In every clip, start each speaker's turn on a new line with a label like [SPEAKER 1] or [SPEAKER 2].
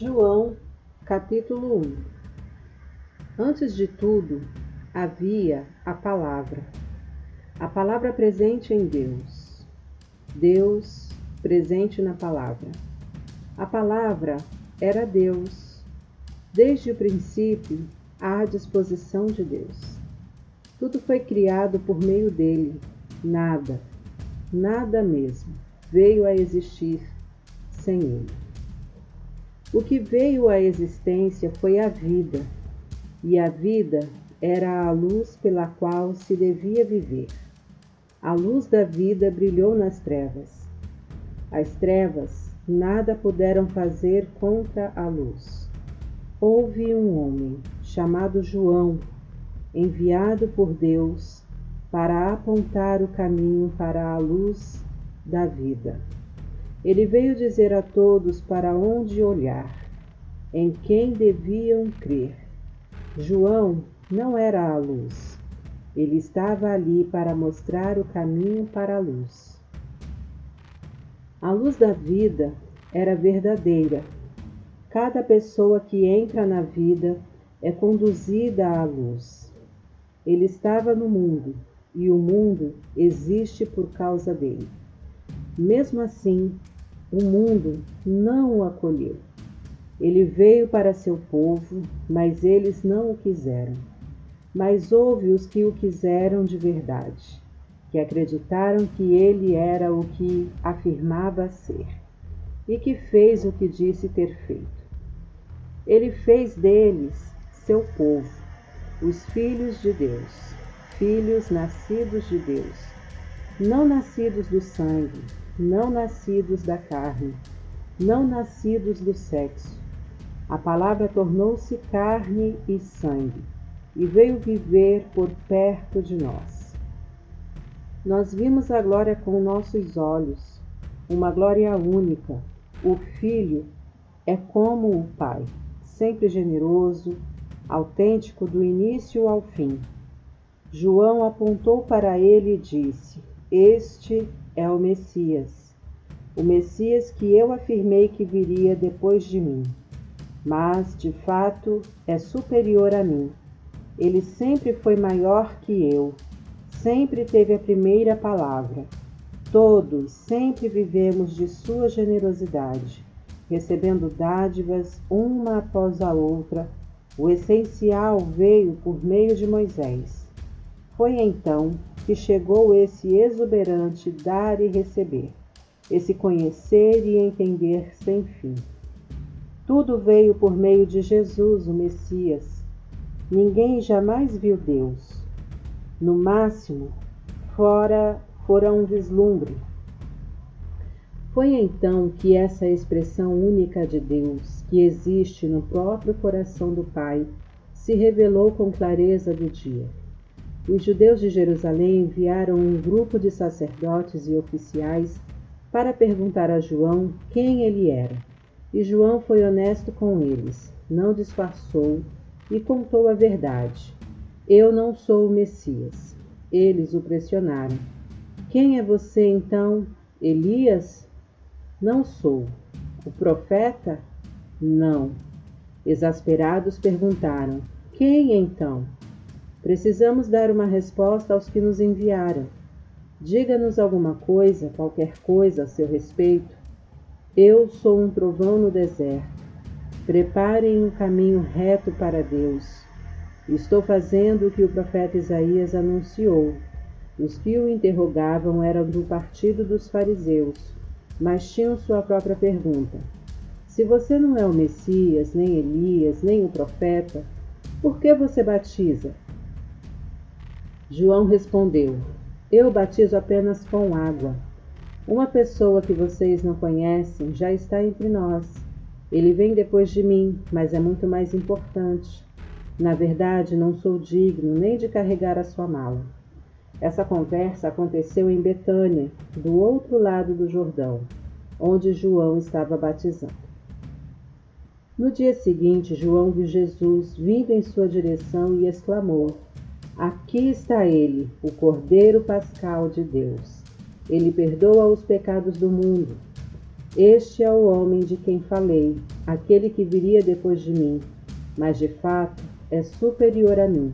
[SPEAKER 1] João, capítulo 1 Antes de tudo, havia a Palavra, a Palavra presente em Deus, Deus presente na Palavra. A Palavra era Deus, desde o princípio, à disposição de Deus. Tudo foi criado por meio dele, nada, nada mesmo, veio a existir sem ele. O que veio à existência foi a vida, e a vida era a luz pela qual se devia viver. A luz da vida brilhou nas trevas. As trevas nada puderam fazer contra a luz. Houve um homem chamado João, enviado por Deus para apontar o caminho para a luz da vida. Ele veio dizer a todos para onde olhar, em quem deviam crer. João não era a luz. Ele estava ali para mostrar o caminho para a luz. A luz da vida era verdadeira. Cada pessoa que entra na vida é conduzida à luz. Ele estava no mundo e o mundo existe por causa dele. Mesmo assim, o mundo não o acolheu. Ele veio para seu povo, mas eles não o quiseram. Mas houve os que o quiseram de verdade, que acreditaram que ele era o que afirmava ser, e que fez o que disse ter feito. Ele fez deles seu povo, os filhos de Deus, filhos nascidos de Deus, não nascidos do sangue, não nascidos da carne, não nascidos do sexo. A palavra tornou-se carne e sangue e veio viver por perto de nós. Nós vimos a glória com nossos olhos, uma glória única. O Filho é como o Pai, sempre generoso, autêntico do início ao fim. João apontou para ele e disse: Este é o Messias, o Messias que eu afirmei que viria depois de mim. Mas, de fato, é superior a mim. Ele sempre foi maior que eu, sempre teve a primeira palavra. Todos sempre vivemos de sua generosidade, recebendo dádivas uma após a outra. O essencial veio por meio de Moisés. Foi então que chegou esse exuberante dar e receber, esse conhecer e entender sem fim. Tudo veio por meio de Jesus, o Messias. Ninguém jamais viu Deus. No máximo, fora fora um vislumbre. Foi então que essa expressão única de Deus, que existe no próprio coração do Pai, se revelou com clareza do dia os judeus de Jerusalém enviaram um grupo de sacerdotes e oficiais para perguntar a João quem ele era. E João foi honesto com eles, não disfarçou e contou a verdade. Eu não sou o Messias. Eles o pressionaram. Quem é você então? Elias? Não sou. O profeta? Não. Exasperados perguntaram: Quem então? Precisamos dar uma resposta aos que nos enviaram. Diga-nos alguma coisa, qualquer coisa a seu respeito. Eu sou um trovão no deserto. Preparem um caminho reto para Deus. Estou fazendo o que o profeta Isaías anunciou. Os que o interrogavam eram do partido dos fariseus, mas tinham sua própria pergunta. Se você não é o Messias, nem Elias, nem o profeta, por que você batiza? João respondeu: Eu batizo apenas com água. Uma pessoa que vocês não conhecem já está entre nós. Ele vem depois de mim, mas é muito mais importante. Na verdade, não sou digno nem de carregar a sua mala. Essa conversa aconteceu em Betânia, do outro lado do Jordão, onde João estava batizando. No dia seguinte, João viu Jesus vindo em sua direção e exclamou: Aqui está ele, o Cordeiro Pascal de Deus. Ele perdoa os pecados do mundo. Este é o homem de quem falei, aquele que viria depois de mim, mas de fato é superior a mim.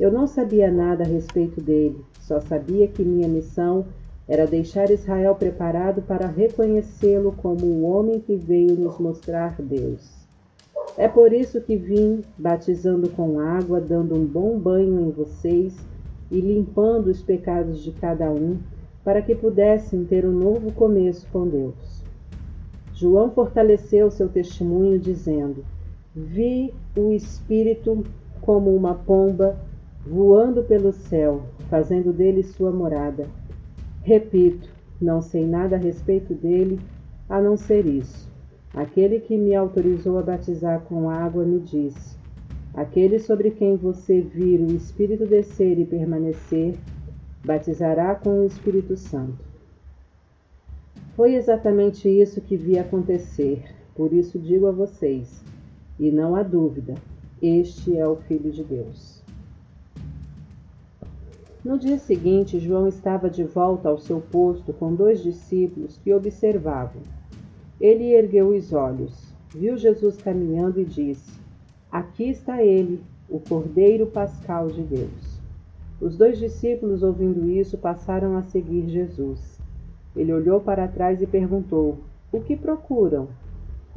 [SPEAKER 1] Eu não sabia nada a respeito dele, só sabia que minha missão era deixar Israel preparado para reconhecê-lo como o homem que veio nos mostrar Deus. É por isso que vim batizando com água, dando um bom banho em vocês e limpando os pecados de cada um, para que pudessem ter um novo começo com Deus. João fortaleceu seu testemunho, dizendo: Vi o Espírito como uma pomba voando pelo céu, fazendo dele sua morada. Repito, não sei nada a respeito dele, a não ser isso. Aquele que me autorizou a batizar com água me disse: Aquele sobre quem você vir o Espírito descer e permanecer, batizará com o Espírito Santo. Foi exatamente isso que vi acontecer, por isso digo a vocês, e não há dúvida, este é o Filho de Deus. No dia seguinte, João estava de volta ao seu posto com dois discípulos que observavam. Ele ergueu os olhos, viu Jesus caminhando e disse: Aqui está ele, o Cordeiro Pascal de Deus. Os dois discípulos, ouvindo isso, passaram a seguir Jesus. Ele olhou para trás e perguntou: O que procuram?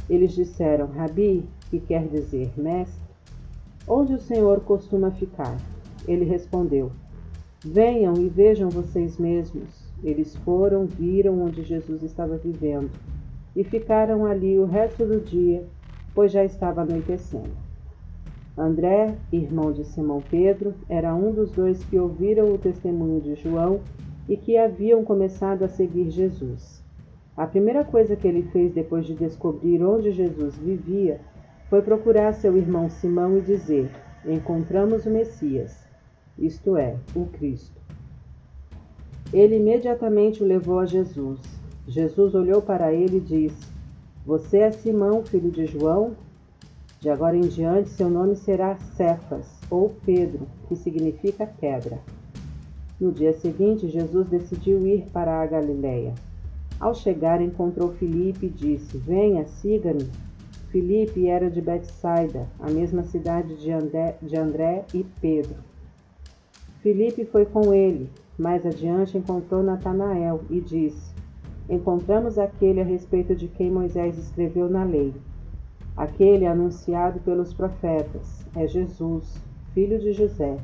[SPEAKER 1] Eles disseram: Rabi, que quer dizer mestre, onde o Senhor costuma ficar? Ele respondeu: Venham e vejam vocês mesmos. Eles foram, viram onde Jesus estava vivendo e ficaram ali o resto do dia, pois já estava anoitecendo. André, irmão de Simão Pedro, era um dos dois que ouviram o testemunho de João e que haviam começado a seguir Jesus. A primeira coisa que ele fez depois de descobrir onde Jesus vivia foi procurar seu irmão Simão e dizer: Encontramos o Messias isto é, o Cristo. Ele imediatamente o levou a Jesus. Jesus olhou para ele e disse: Você é Simão, filho de João? De agora em diante seu nome será Cefas, ou Pedro, que significa pedra. No dia seguinte, Jesus decidiu ir para a Galiléia. Ao chegar, encontrou Filipe e disse: Venha, siga-me. Filipe era de Betsaida, a mesma cidade de André, de André e Pedro. Filipe foi com ele. Mais adiante encontrou Natanael e disse: Encontramos aquele a respeito de quem Moisés escreveu na lei, aquele anunciado pelos profetas. É Jesus, filho de José.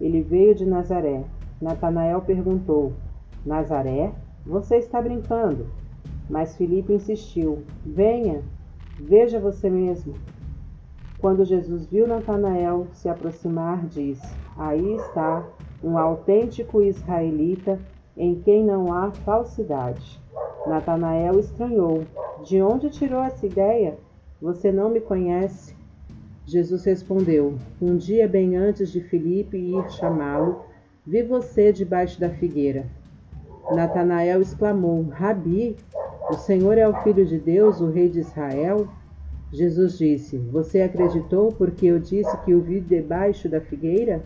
[SPEAKER 1] Ele veio de Nazaré. Natanael perguntou: Nazaré? Você está brincando? Mas Filipe insistiu: Venha, veja você mesmo. Quando Jesus viu Natanael se aproximar, disse: Aí está um autêntico israelita em quem não há falsidade. Natanael estranhou: De onde tirou essa ideia? Você não me conhece? Jesus respondeu: Um dia, bem antes de Filipe ir chamá-lo, vi você debaixo da figueira. Natanael exclamou: Rabi, o Senhor é o Filho de Deus, o Rei de Israel? Jesus disse: Você acreditou porque eu disse que o vi debaixo da figueira?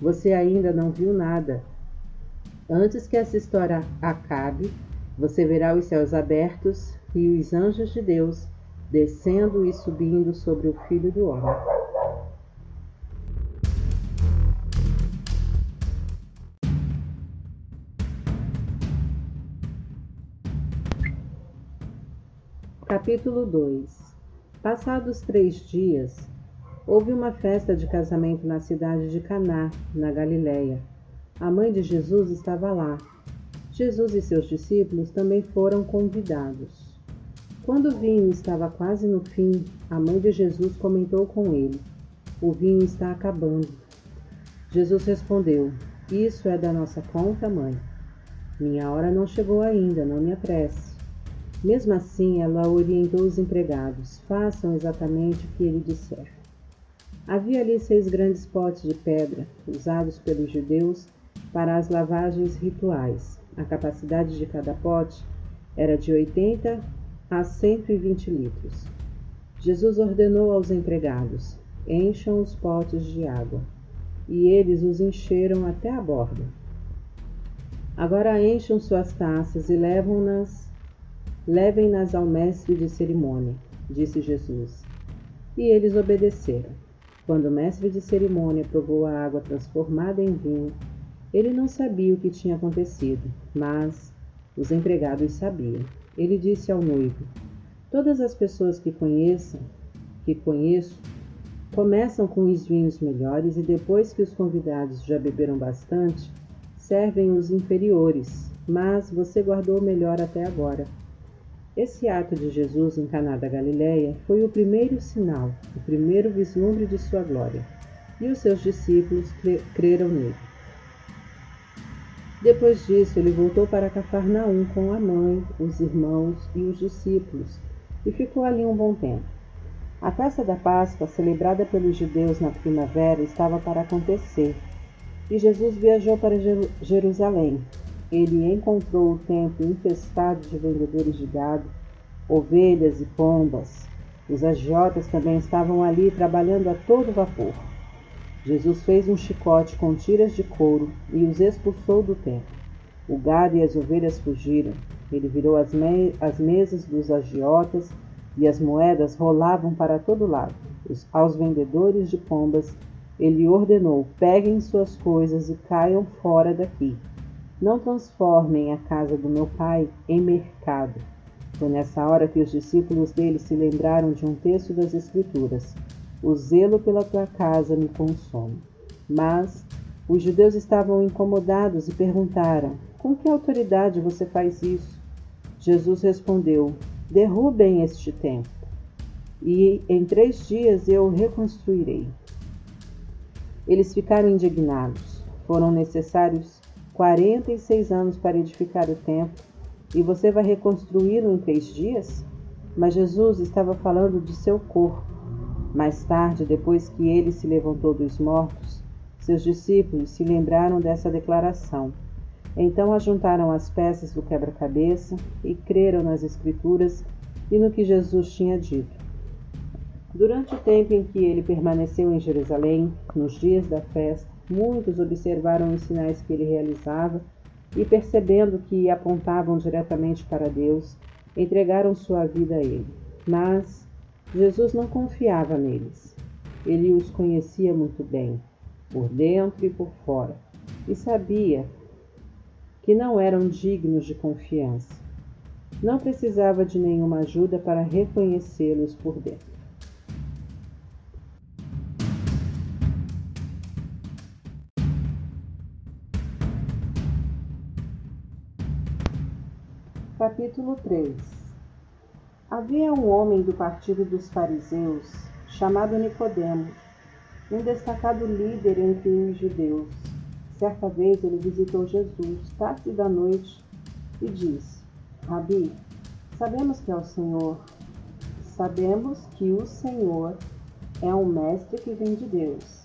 [SPEAKER 1] Você ainda não viu nada. Antes que essa história acabe, você verá os céus abertos e os anjos de Deus descendo e subindo sobre o Filho do Homem. Capítulo 2 Passados três dias, houve uma festa de casamento na cidade de Caná, na Galiléia. A mãe de Jesus estava lá. Jesus e seus discípulos também foram convidados. Quando o vinho estava quase no fim, a mãe de Jesus comentou com ele: O vinho está acabando. Jesus respondeu: Isso é da nossa conta, mãe. Minha hora não chegou ainda, não me apresse. Mesmo assim, ela orientou os empregados: façam exatamente o que ele disser. Havia ali seis grandes potes de pedra, usados pelos judeus para as lavagens rituais. A capacidade de cada pote era de 80 a 120 litros. Jesus ordenou aos empregados: encham os potes de água. E eles os encheram até a borda. Agora encham suas taças e levam-nas Levem-nas ao mestre de cerimônia, disse Jesus. E eles obedeceram. Quando o mestre de cerimônia provou a água transformada em vinho, ele não sabia o que tinha acontecido, mas os empregados sabiam. Ele disse ao noivo: Todas as pessoas que conheçam, que conheço, começam com os vinhos melhores e depois que os convidados já beberam bastante, servem os inferiores, mas você guardou o melhor até agora. Esse ato de Jesus em Caná da Galileia foi o primeiro sinal, o primeiro vislumbre de sua glória, e os seus discípulos creram nele. Depois disso, ele voltou para Cafarnaum com a mãe, os irmãos e os discípulos, e ficou ali um bom tempo. A festa da Páscoa, celebrada pelos judeus na primavera, estava para acontecer, e Jesus viajou para Jerusalém, ele encontrou o templo infestado de vendedores de gado, ovelhas e pombas. Os agiotas também estavam ali trabalhando a todo vapor. Jesus fez um chicote com tiras de couro e os expulsou do templo. O gado e as ovelhas fugiram. Ele virou as, me as mesas dos agiotas e as moedas rolavam para todo lado. Os, aos vendedores de pombas, ele ordenou: peguem suas coisas e caiam fora daqui. Não transformem a casa do meu pai em mercado. Foi nessa hora que os discípulos dele se lembraram de um texto das Escrituras: O zelo pela tua casa me consome. Mas os judeus estavam incomodados e perguntaram: Com que autoridade você faz isso? Jesus respondeu: Derrubem este templo, e em três dias eu o reconstruirei. Eles ficaram indignados. Foram necessários 46 anos para edificar o templo e você vai reconstruí-lo em três dias? Mas Jesus estava falando de seu corpo. Mais tarde, depois que ele se levantou dos mortos, seus discípulos se lembraram dessa declaração. Então ajuntaram as peças do quebra-cabeça e creram nas Escrituras e no que Jesus tinha dito. Durante o tempo em que ele permaneceu em Jerusalém, nos dias da festa, Muitos observaram os sinais que ele realizava e, percebendo que apontavam diretamente para Deus, entregaram sua vida a ele. Mas Jesus não confiava neles. Ele os conhecia muito bem, por dentro e por fora, e sabia que não eram dignos de confiança. Não precisava de nenhuma ajuda para reconhecê-los por dentro. Capítulo 3 Havia um homem do partido dos fariseus, chamado Nicodemos, um destacado líder entre os judeus. Certa vez ele visitou Jesus, tarde da noite, e disse: Rabi, sabemos que é o Senhor. Sabemos que o Senhor é um mestre que vem de Deus.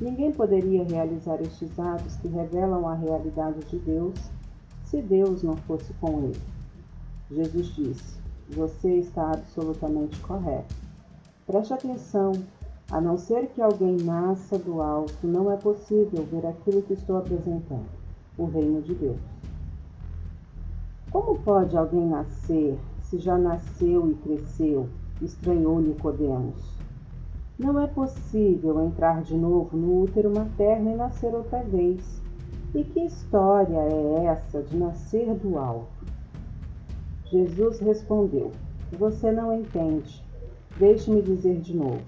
[SPEAKER 1] Ninguém poderia realizar estes atos que revelam a realidade de Deus se Deus não fosse com ele. Jesus disse: Você está absolutamente correto. Preste atenção. A não ser que alguém nasça do alto, não é possível ver aquilo que estou apresentando o reino de Deus. Como pode alguém nascer se já nasceu e cresceu? estranhou Nicodemos. Não é possível entrar de novo no útero materno e nascer outra vez. E que história é essa de nascer do alto? Jesus respondeu: Você não entende. Deixe-me dizer de novo.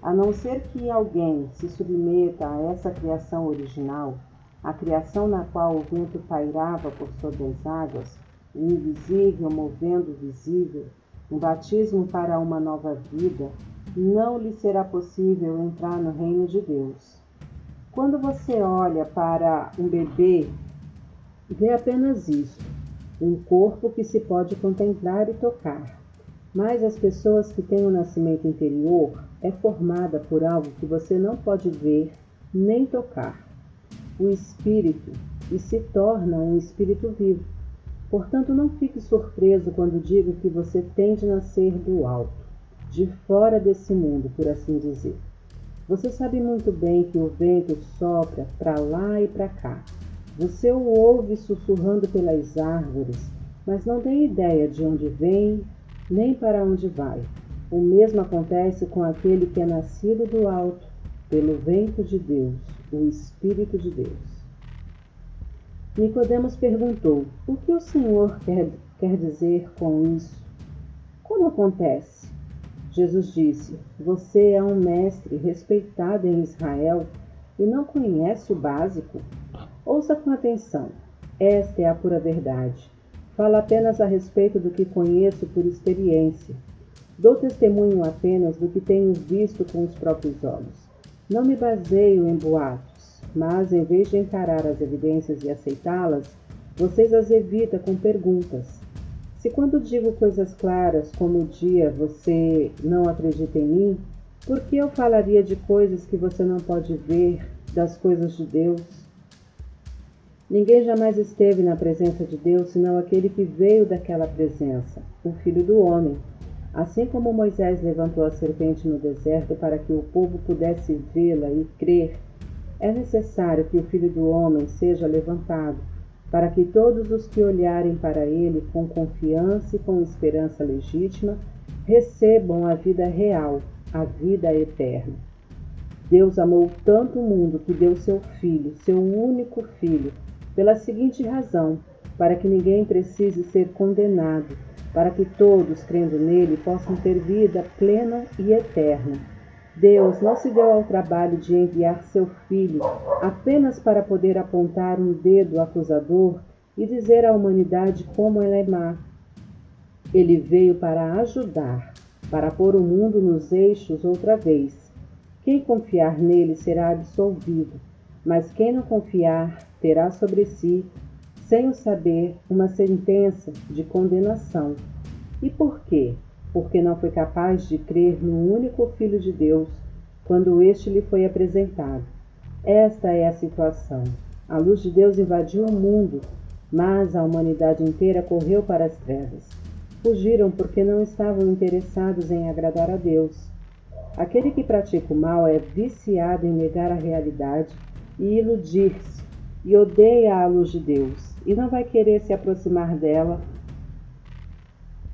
[SPEAKER 1] A não ser que alguém se submeta a essa criação original, a criação na qual o vento pairava por sobre as águas, o invisível movendo o visível, um batismo para uma nova vida, não lhe será possível entrar no reino de Deus. Quando você olha para um bebê, vê apenas isso um corpo que se pode contemplar e tocar. Mas as pessoas que têm o um nascimento interior é formada por algo que você não pode ver nem tocar, o espírito, e se torna um espírito vivo. Portanto, não fique surpreso quando digo que você tem de nascer do alto, de fora desse mundo, por assim dizer. Você sabe muito bem que o vento sopra para lá e para cá, você o ouve sussurrando pelas árvores, mas não tem ideia de onde vem nem para onde vai. O mesmo acontece com aquele que é nascido do alto pelo vento de Deus, o Espírito de Deus. Nicodemos perguntou: O que o Senhor quer, quer dizer com isso? Como acontece? Jesus disse: Você é um mestre respeitado em Israel e não conhece o básico? Ouça com atenção. Esta é a pura verdade. Falo apenas a respeito do que conheço por experiência. Dou testemunho apenas do que tenho visto com os próprios olhos. Não me baseio em boatos, mas em vez de encarar as evidências e aceitá-las, vocês as evita com perguntas. Se quando digo coisas claras como o dia você não acredita em mim, por que eu falaria de coisas que você não pode ver, das coisas de Deus? Ninguém jamais esteve na presença de Deus senão aquele que veio daquela presença, o Filho do Homem. Assim como Moisés levantou a serpente no deserto para que o povo pudesse vê-la e crer, é necessário que o Filho do Homem seja levantado, para que todos os que olharem para ele com confiança e com esperança legítima recebam a vida real, a vida eterna. Deus amou tanto o mundo que deu seu Filho, seu único Filho, pela seguinte razão: para que ninguém precise ser condenado, para que todos, crendo nele, possam ter vida plena e eterna. Deus não se deu ao trabalho de enviar seu Filho apenas para poder apontar um dedo acusador e dizer à humanidade como ela é má. Ele veio para ajudar, para pôr o mundo nos eixos outra vez. Quem confiar nele será absolvido, mas quem não confiar terá sobre si, sem o saber, uma sentença de condenação. E por quê? Porque não foi capaz de crer no único Filho de Deus quando este lhe foi apresentado. Esta é a situação. A luz de Deus invadiu o mundo, mas a humanidade inteira correu para as trevas. Fugiram porque não estavam interessados em agradar a Deus. Aquele que pratica o mal é viciado em negar a realidade e iludir-se e odeia a luz de Deus e não vai querer se aproximar dela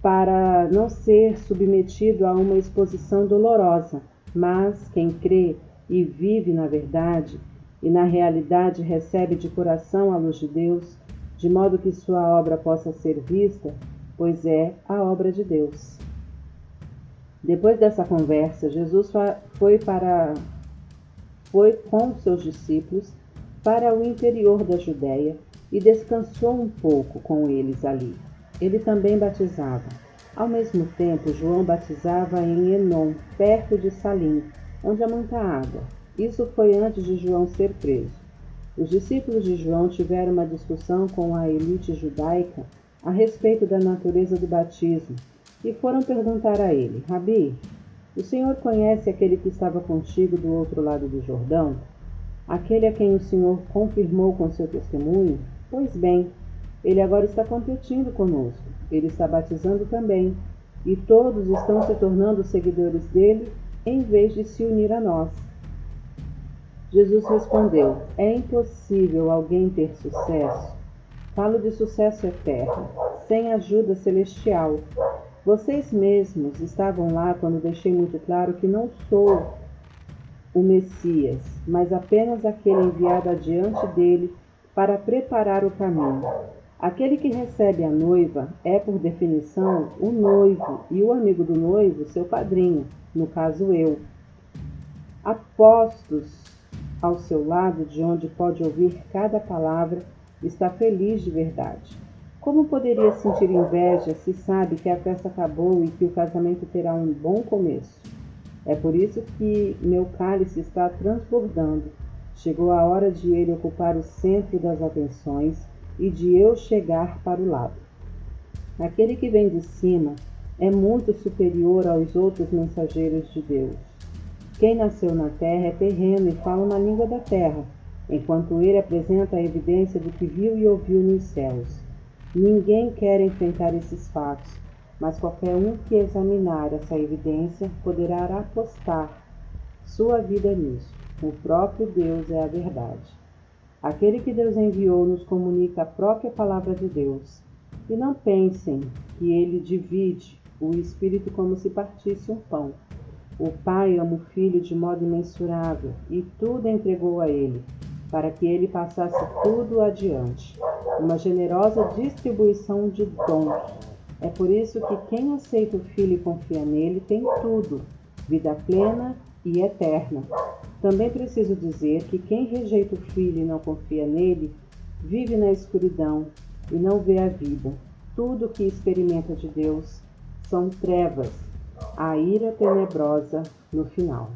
[SPEAKER 1] para não ser submetido a uma exposição dolorosa. Mas quem crê e vive na verdade e na realidade recebe de coração a luz de Deus, de modo que sua obra possa ser vista, pois é a obra de Deus. Depois dessa conversa, Jesus foi para foi com seus discípulos para o interior da Judéia e descansou um pouco com eles ali. Ele também batizava. Ao mesmo tempo, João batizava em Enom, perto de Salim, onde há muita água. Isso foi antes de João ser preso. Os discípulos de João tiveram uma discussão com a elite judaica a respeito da natureza do batismo e foram perguntar a ele: Rabi, o senhor conhece aquele que estava contigo do outro lado do Jordão? aquele a quem o Senhor confirmou com seu testemunho? Pois bem, ele agora está competindo conosco, ele está batizando também, e todos estão se tornando seguidores dele em vez de se unir a nós. Jesus respondeu: É impossível alguém ter sucesso. Falo de sucesso eterno, sem ajuda celestial. Vocês mesmos estavam lá quando deixei muito claro que não sou o Messias, mas apenas aquele enviado adiante dele para preparar o caminho. Aquele que recebe a noiva é, por definição, o noivo e o amigo do noivo, seu padrinho, no caso eu. Apostos ao seu lado, de onde pode ouvir cada palavra, está feliz de verdade. Como poderia sentir inveja se sabe que a festa acabou e que o casamento terá um bom começo? É por isso que meu cálice está transbordando. Chegou a hora de ele ocupar o centro das atenções e de eu chegar para o lado. Aquele que vem de cima é muito superior aos outros mensageiros de Deus. Quem nasceu na terra é terreno e fala uma língua da terra, enquanto ele apresenta a evidência do que viu e ouviu nos céus. Ninguém quer enfrentar esses fatos, mas qualquer um que examinar essa evidência poderá apostar sua vida nisso. O próprio Deus é a verdade. Aquele que Deus enviou nos comunica a própria palavra de Deus. E não pensem que ele divide o Espírito como se partisse um pão. O Pai ama o Filho de modo imensurável e tudo entregou a ele, para que ele passasse tudo adiante. Uma generosa distribuição de dons. É por isso que quem aceita o Filho e confia nele tem tudo, vida plena e eterna. Também preciso dizer que quem rejeita o Filho e não confia nele, vive na escuridão e não vê a vida. Tudo que experimenta de Deus são trevas, a ira tenebrosa no final.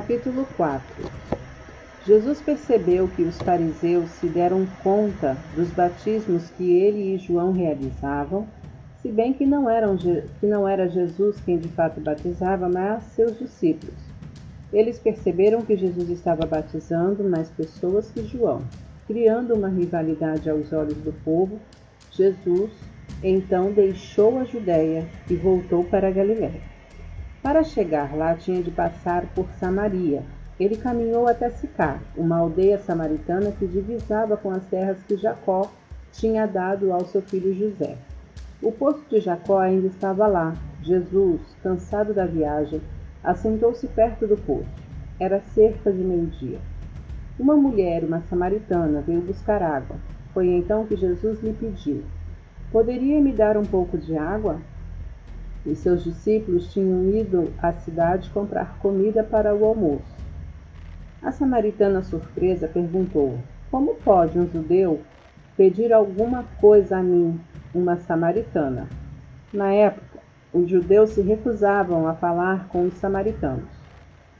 [SPEAKER 1] Capítulo 4 Jesus percebeu que os fariseus se deram conta dos batismos que ele e João realizavam, se bem que não, eram, que não era Jesus quem de fato batizava, mas seus discípulos. Eles perceberam que Jesus estava batizando mais pessoas que João, criando uma rivalidade aos olhos do povo. Jesus então deixou a Judéia e voltou para a Galiléia. Para chegar lá, tinha de passar por Samaria. Ele caminhou até Sicar, uma aldeia samaritana que divisava com as terras que Jacó tinha dado ao seu filho José. O poço de Jacó ainda estava lá. Jesus, cansado da viagem, assentou-se perto do poço. Era cerca de meio-dia. Uma mulher, uma samaritana, veio buscar água. Foi então que Jesus lhe pediu: Poderia me dar um pouco de água? E seus discípulos tinham ido à cidade comprar comida para o almoço. A samaritana surpresa perguntou: Como pode um judeu pedir alguma coisa a mim, uma samaritana? Na época, os judeus se recusavam a falar com os samaritanos.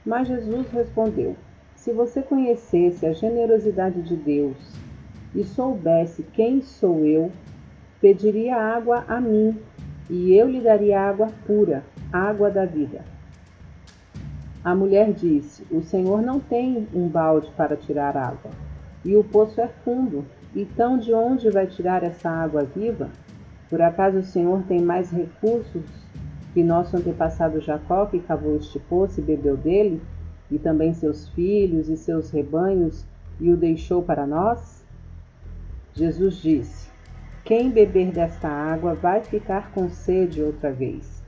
[SPEAKER 1] Mas Jesus respondeu: Se você conhecesse a generosidade de Deus e soubesse quem sou eu, pediria água a mim e eu lhe daria água pura, água da vida. A mulher disse: O Senhor não tem um balde para tirar água, e o poço é fundo. Então, de onde vai tirar essa água viva? Por acaso o Senhor tem mais recursos que nosso antepassado Jacó, que cavou este poço e bebeu dele, e também seus filhos e seus rebanhos, e o deixou para nós? Jesus disse: quem beber desta água vai ficar com sede outra vez.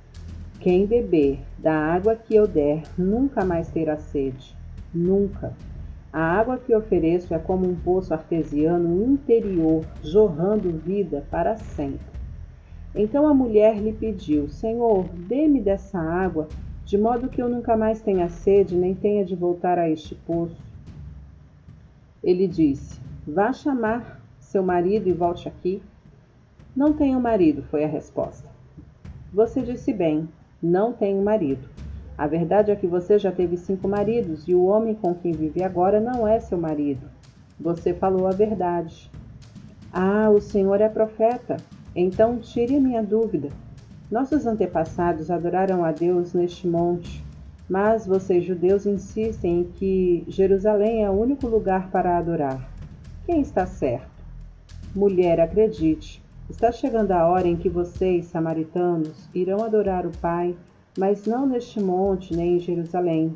[SPEAKER 1] Quem beber da água que eu der nunca mais terá sede. Nunca. A água que ofereço é como um poço artesiano interior, jorrando vida para sempre. Então a mulher lhe pediu: Senhor, dê-me dessa água, de modo que eu nunca mais tenha sede, nem tenha de voltar a este poço. Ele disse: Vá chamar seu marido e volte aqui. Não tenho marido, foi a resposta. Você disse bem, não tenho marido. A verdade é que você já teve cinco maridos e o homem com quem vive agora não é seu marido. Você falou a verdade. Ah, o senhor é profeta. Então tire minha dúvida. Nossos antepassados adoraram a Deus neste monte, mas vocês judeus insistem em que Jerusalém é o único lugar para adorar. Quem está certo? Mulher, acredite, Está chegando a hora em que vocês, samaritanos, irão adorar o Pai, mas não neste monte nem em Jerusalém.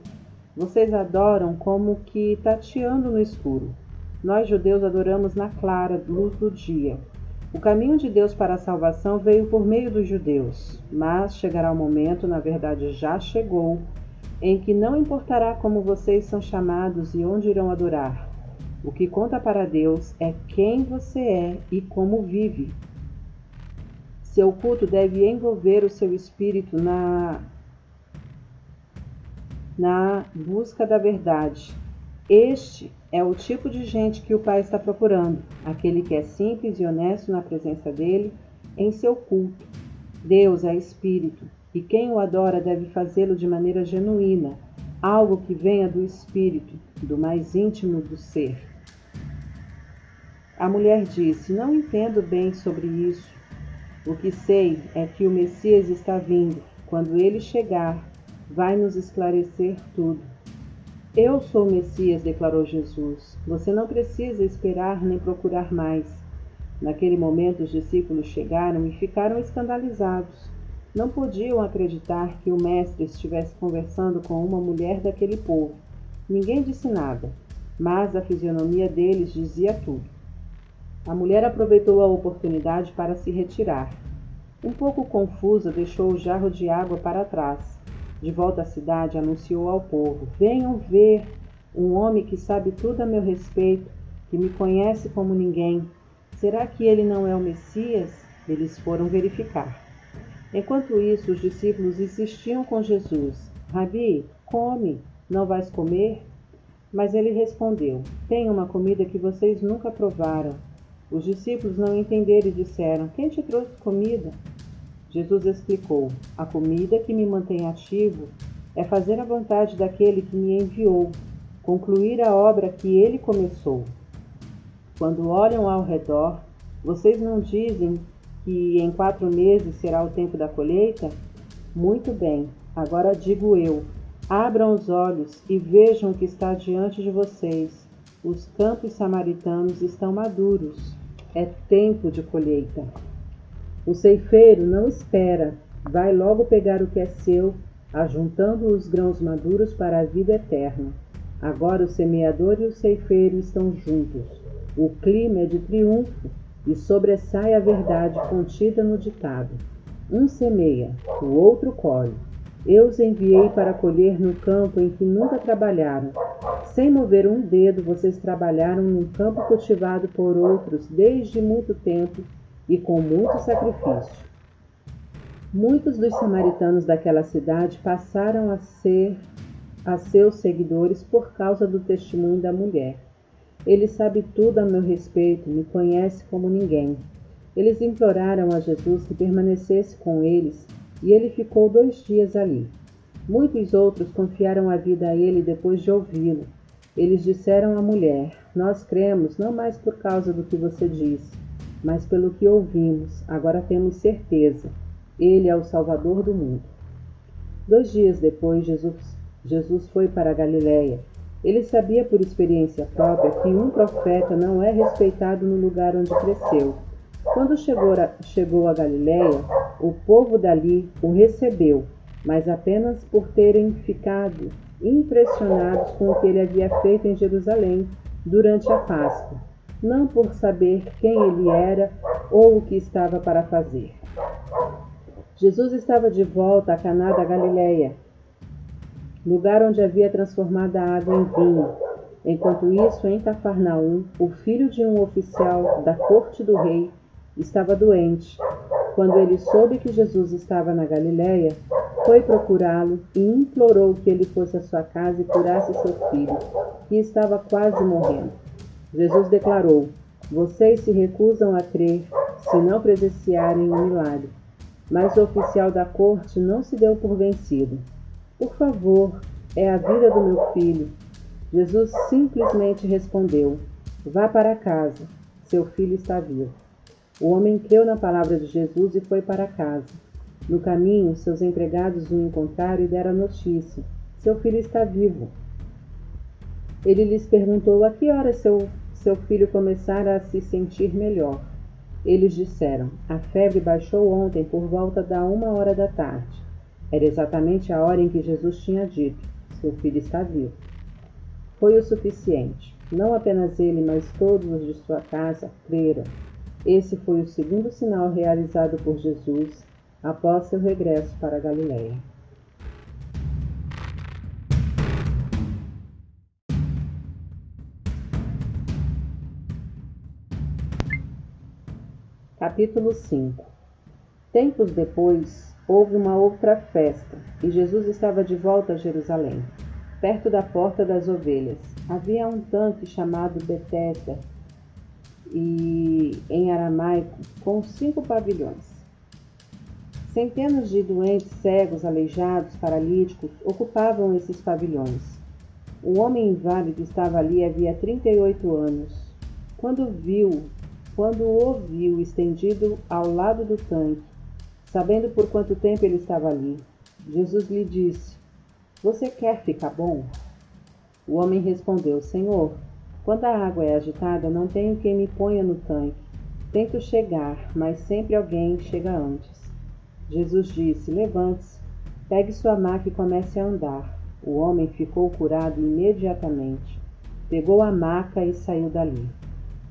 [SPEAKER 1] Vocês adoram como que tateando no escuro. Nós, judeus, adoramos na clara luz do dia. O caminho de Deus para a salvação veio por meio dos judeus, mas chegará o momento, na verdade já chegou, em que não importará como vocês são chamados e onde irão adorar. O que conta para Deus é quem você é e como vive. Seu culto deve envolver o seu espírito na, na busca da verdade. Este é o tipo de gente que o Pai está procurando, aquele que é simples e honesto na presença dele em seu culto. Deus é espírito, e quem o adora deve fazê-lo de maneira genuína, algo que venha do espírito, do mais íntimo do ser. A mulher disse: Não entendo bem sobre isso. O que sei é que o Messias está vindo, Quando ele chegar, vai nos esclarecer tudo. Eu sou o Messias, declarou Jesus. Você não precisa esperar nem procurar mais. Naquele momento, os discípulos chegaram e ficaram escandalizados. Não podiam acreditar que o Mestre estivesse conversando com uma mulher daquele povo. Ninguém disse nada, mas a fisionomia deles dizia tudo. A mulher aproveitou a oportunidade para se retirar. Um pouco confusa, deixou o jarro de água para trás. De volta à cidade, anunciou ao povo: Venham ver um homem que sabe tudo a meu respeito, que me conhece como ninguém. Será que ele não é o Messias? Eles foram verificar. Enquanto isso, os discípulos insistiam com Jesus: Rabi, come, não vais comer? Mas ele respondeu: Tenho uma comida que vocês nunca provaram. Os discípulos não entenderam e disseram: Quem te trouxe comida? Jesus explicou: A comida que me mantém ativo é fazer a vontade daquele que me enviou, concluir a obra que ele começou. Quando olham ao redor, vocês não dizem que em quatro meses será o tempo da colheita? Muito bem, agora digo eu: abram os olhos e vejam o que está diante de vocês. Os campos samaritanos estão maduros. É tempo de colheita. O ceifeiro não espera, vai logo pegar o que é seu, ajuntando os grãos maduros para a vida eterna. Agora o semeador e o ceifeiro estão juntos. O clima é de triunfo e sobressai a verdade contida no ditado. Um semeia, o outro colhe. Eu os enviei para colher no campo em que nunca trabalharam. Sem mover um dedo, vocês trabalharam num campo cultivado por outros desde muito tempo e com muito sacrifício. Muitos dos samaritanos daquela cidade passaram a ser a seus seguidores por causa do testemunho da mulher. Ele sabe tudo a meu respeito, me conhece como ninguém. Eles imploraram a Jesus que permanecesse com eles, e ele ficou dois dias ali. Muitos outros confiaram a vida a ele depois de ouvi-lo. Eles disseram à mulher: Nós cremos não mais por causa do que você disse, mas pelo que ouvimos, agora temos certeza. Ele é o Salvador do mundo. Dois dias depois, Jesus, Jesus foi para a Galiléia. Ele sabia por experiência própria que um profeta não é respeitado no lugar onde cresceu. Quando chegou a, chegou a Galiléia, o povo dali o recebeu, mas apenas por terem ficado impressionados com o que ele havia feito em Jerusalém durante a Páscoa não por saber quem ele era ou o que estava para fazer. Jesus estava de volta a Caná da Galileia, lugar onde havia transformado a água em vinho. Enquanto isso, em Cafarnaum, o filho de um oficial da corte do rei estava doente. Quando ele soube que Jesus estava na Galileia, foi procurá-lo e implorou que ele fosse à sua casa e curasse seu filho, que estava quase morrendo. Jesus declarou: Vocês se recusam a crer se não presenciarem o milagre. Mas o oficial da corte não se deu por vencido. Por favor, é a vida do meu filho. Jesus simplesmente respondeu: Vá para casa, seu filho está vivo. O homem creu na palavra de Jesus e foi para casa. No caminho, seus empregados o encontraram e deram a notícia: Seu filho está vivo. Ele lhes perguntou a que hora seu seu filho começara a se sentir melhor. Eles disseram: A febre baixou ontem por volta da uma hora da tarde. Era exatamente a hora em que Jesus tinha dito: Seu filho está vivo. Foi o suficiente. Não apenas ele, mas todos os de sua casa creram. Esse foi o segundo sinal realizado por Jesus após seu regresso para Galiléia. Capítulo 5 Tempos depois, houve uma outra festa, e Jesus estava de volta a Jerusalém, perto da porta das ovelhas. Havia um tanque chamado Betesda, e em aramaico, com cinco pavilhões. Centenas de doentes, cegos, aleijados, paralíticos ocupavam esses pavilhões. O homem inválido estava ali havia 38 anos. Quando viu quando o ouviu estendido ao lado do tanque, sabendo por quanto tempo ele estava ali, Jesus lhe disse: Você quer ficar bom? O homem respondeu: Senhor, quando a água é agitada, não tenho quem me ponha no tanque. Tento chegar, mas sempre alguém chega antes. Jesus disse: Levante-se, pegue sua maca e comece a andar. O homem ficou curado imediatamente. Pegou a maca e saiu dali.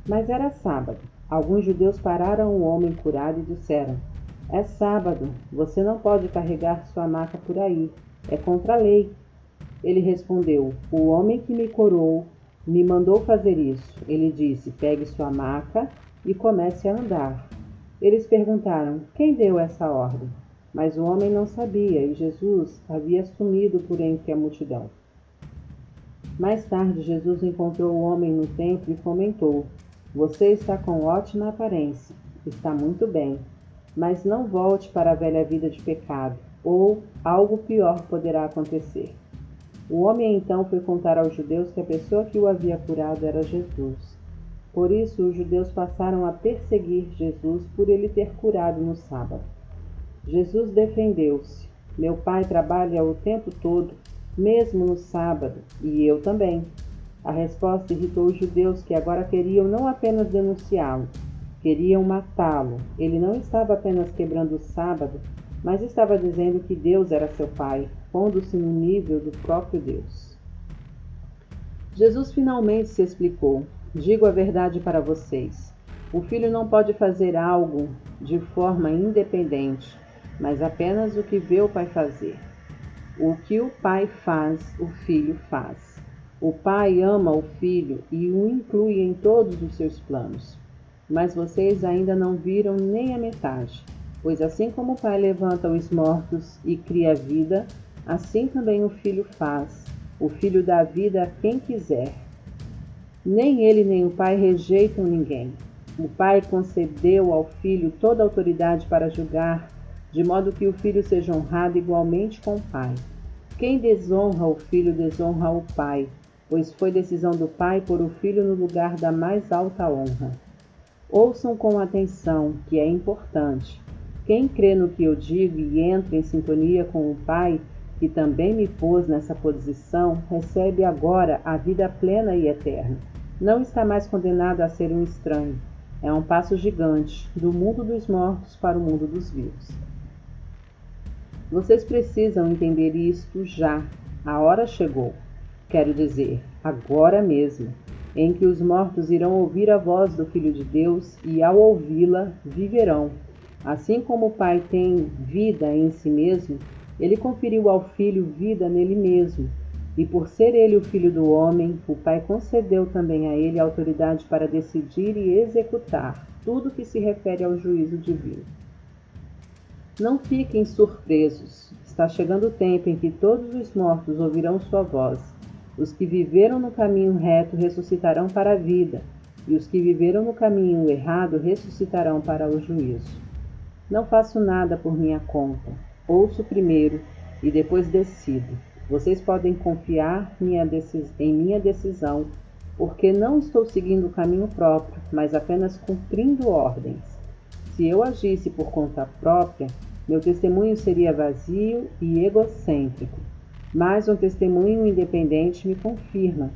[SPEAKER 1] Mas era sábado. Alguns judeus pararam o homem curado e disseram: É sábado, você não pode carregar sua maca por aí. É contra a lei. Ele respondeu: O homem que me curou me mandou fazer isso. Ele disse: Pegue sua maca e comece a andar. Eles perguntaram: Quem deu essa ordem? Mas o homem não sabia e Jesus havia sumido por entre a multidão. Mais tarde, Jesus encontrou o homem no templo e comentou: Você está com ótima aparência, está muito bem, mas não volte para a velha vida de pecado, ou algo pior poderá acontecer. O homem então foi contar aos judeus que a pessoa que o havia curado era Jesus. Por isso, os judeus passaram a perseguir Jesus por ele ter curado no sábado. Jesus defendeu-se. Meu pai trabalha o tempo todo, mesmo no sábado, e eu também. A resposta irritou os judeus que agora queriam não apenas denunciá-lo, queriam matá-lo. Ele não estava apenas quebrando o sábado, mas estava dizendo que Deus era seu pai, pondo-se no nível do próprio Deus. Jesus finalmente se explicou. Digo a verdade para vocês. O filho não pode fazer algo de forma independente, mas apenas o que vê o pai fazer. O que o pai faz, o filho faz. O pai ama o filho e o inclui em todos os seus planos. Mas vocês ainda não viram nem a metade, pois assim como o pai levanta os mortos e cria vida, Assim também o filho faz. O filho dá vida a quem quiser. Nem ele nem o pai rejeitam ninguém. O pai concedeu ao filho toda a autoridade para julgar, de modo que o filho seja honrado igualmente com o pai. Quem desonra o filho desonra o pai, pois foi decisão do pai pôr o filho no lugar da mais alta honra. Ouçam com atenção, que é importante. Quem crê no que eu digo e entra em sintonia com o Pai, que também me pôs nessa posição, recebe agora a vida plena e eterna. Não está mais condenado a ser um estranho. É um passo gigante do mundo dos mortos para o mundo dos vivos. Vocês precisam entender isto já. A hora chegou. Quero dizer, agora mesmo, em que os mortos irão ouvir a voz do Filho de Deus e, ao ouvi-la, viverão. Assim como o Pai tem vida em si mesmo, ele conferiu ao filho vida nele mesmo, e por ser ele o filho do homem, o Pai concedeu também a ele autoridade para decidir e executar tudo que se refere ao juízo divino. Não fiquem surpresos. Está chegando o tempo em que todos os mortos ouvirão sua voz. Os que viveram no caminho reto ressuscitarão para a vida, e os que viveram no caminho errado ressuscitarão para o juízo. Não faço nada por minha conta. Ouço primeiro e depois decido. Vocês podem confiar minha em minha decisão, porque não estou seguindo o caminho próprio, mas apenas cumprindo ordens. Se eu agisse por conta própria, meu testemunho seria vazio e egocêntrico. Mas um testemunho independente me confirma,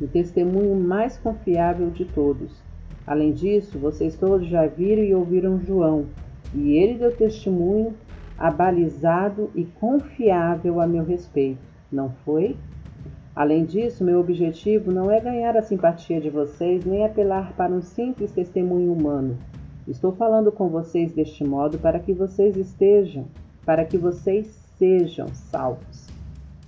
[SPEAKER 1] o testemunho mais confiável de todos. Além disso, vocês todos já viram e ouviram João, e ele deu testemunho abalizado e confiável a meu respeito, não foi? Além disso, meu objetivo não é ganhar a simpatia de vocês nem apelar para um simples testemunho humano. Estou falando com vocês deste modo para que vocês estejam, para que vocês sejam salvos.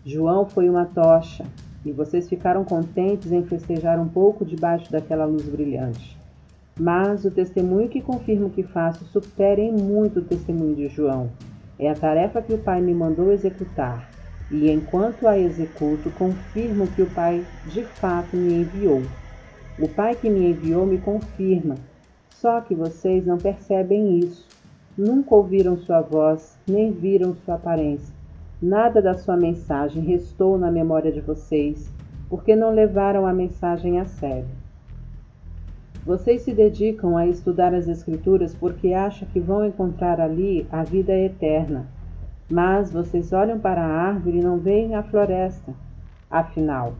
[SPEAKER 1] João foi uma tocha, e vocês ficaram contentes em festejar um pouco debaixo daquela luz brilhante. Mas o testemunho que confirmo que faço supera em muito o testemunho de João, é a tarefa que o Pai me mandou executar, e enquanto a executo, confirmo que o Pai de fato me enviou. O Pai que me enviou me confirma, só que vocês não percebem isso. Nunca ouviram sua voz, nem viram sua aparência. Nada da sua mensagem restou na memória de vocês, porque não levaram a mensagem a sério. Vocês se dedicam a estudar as Escrituras porque acham que vão encontrar ali a vida eterna. Mas vocês olham para a árvore e não veem a floresta. Afinal,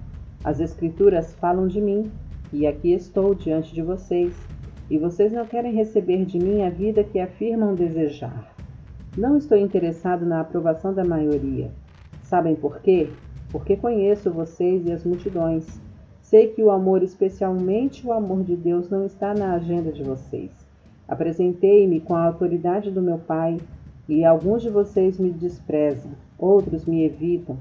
[SPEAKER 1] as Escrituras falam de mim, e aqui estou diante de vocês, e vocês não querem receber de mim a vida que afirmam desejar. Não estou interessado na aprovação da maioria. Sabem por quê? Porque conheço vocês e as multidões. Sei que o amor, especialmente o amor de Deus, não está na agenda de vocês. Apresentei-me com a autoridade do meu Pai e alguns de vocês me desprezam, outros me evitam.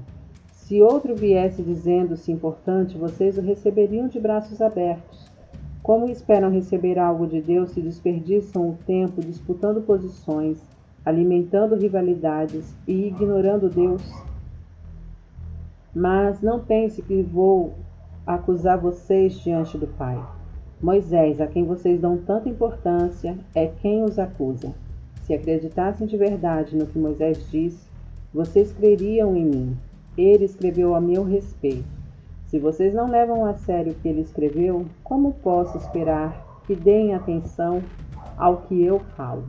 [SPEAKER 1] Se outro viesse dizendo-se importante, vocês o receberiam de braços abertos. Como esperam receber algo de Deus se desperdiçam o tempo disputando posições, alimentando rivalidades e ignorando Deus? Mas não pense que vou acusar vocês diante do Pai. Moisés, a quem vocês dão tanta importância, é quem os acusa. Se acreditassem de verdade no que Moisés disse, vocês creriam em mim. Ele escreveu a meu respeito. Se vocês não levam a sério o que ele escreveu, como posso esperar que deem atenção ao que eu falo?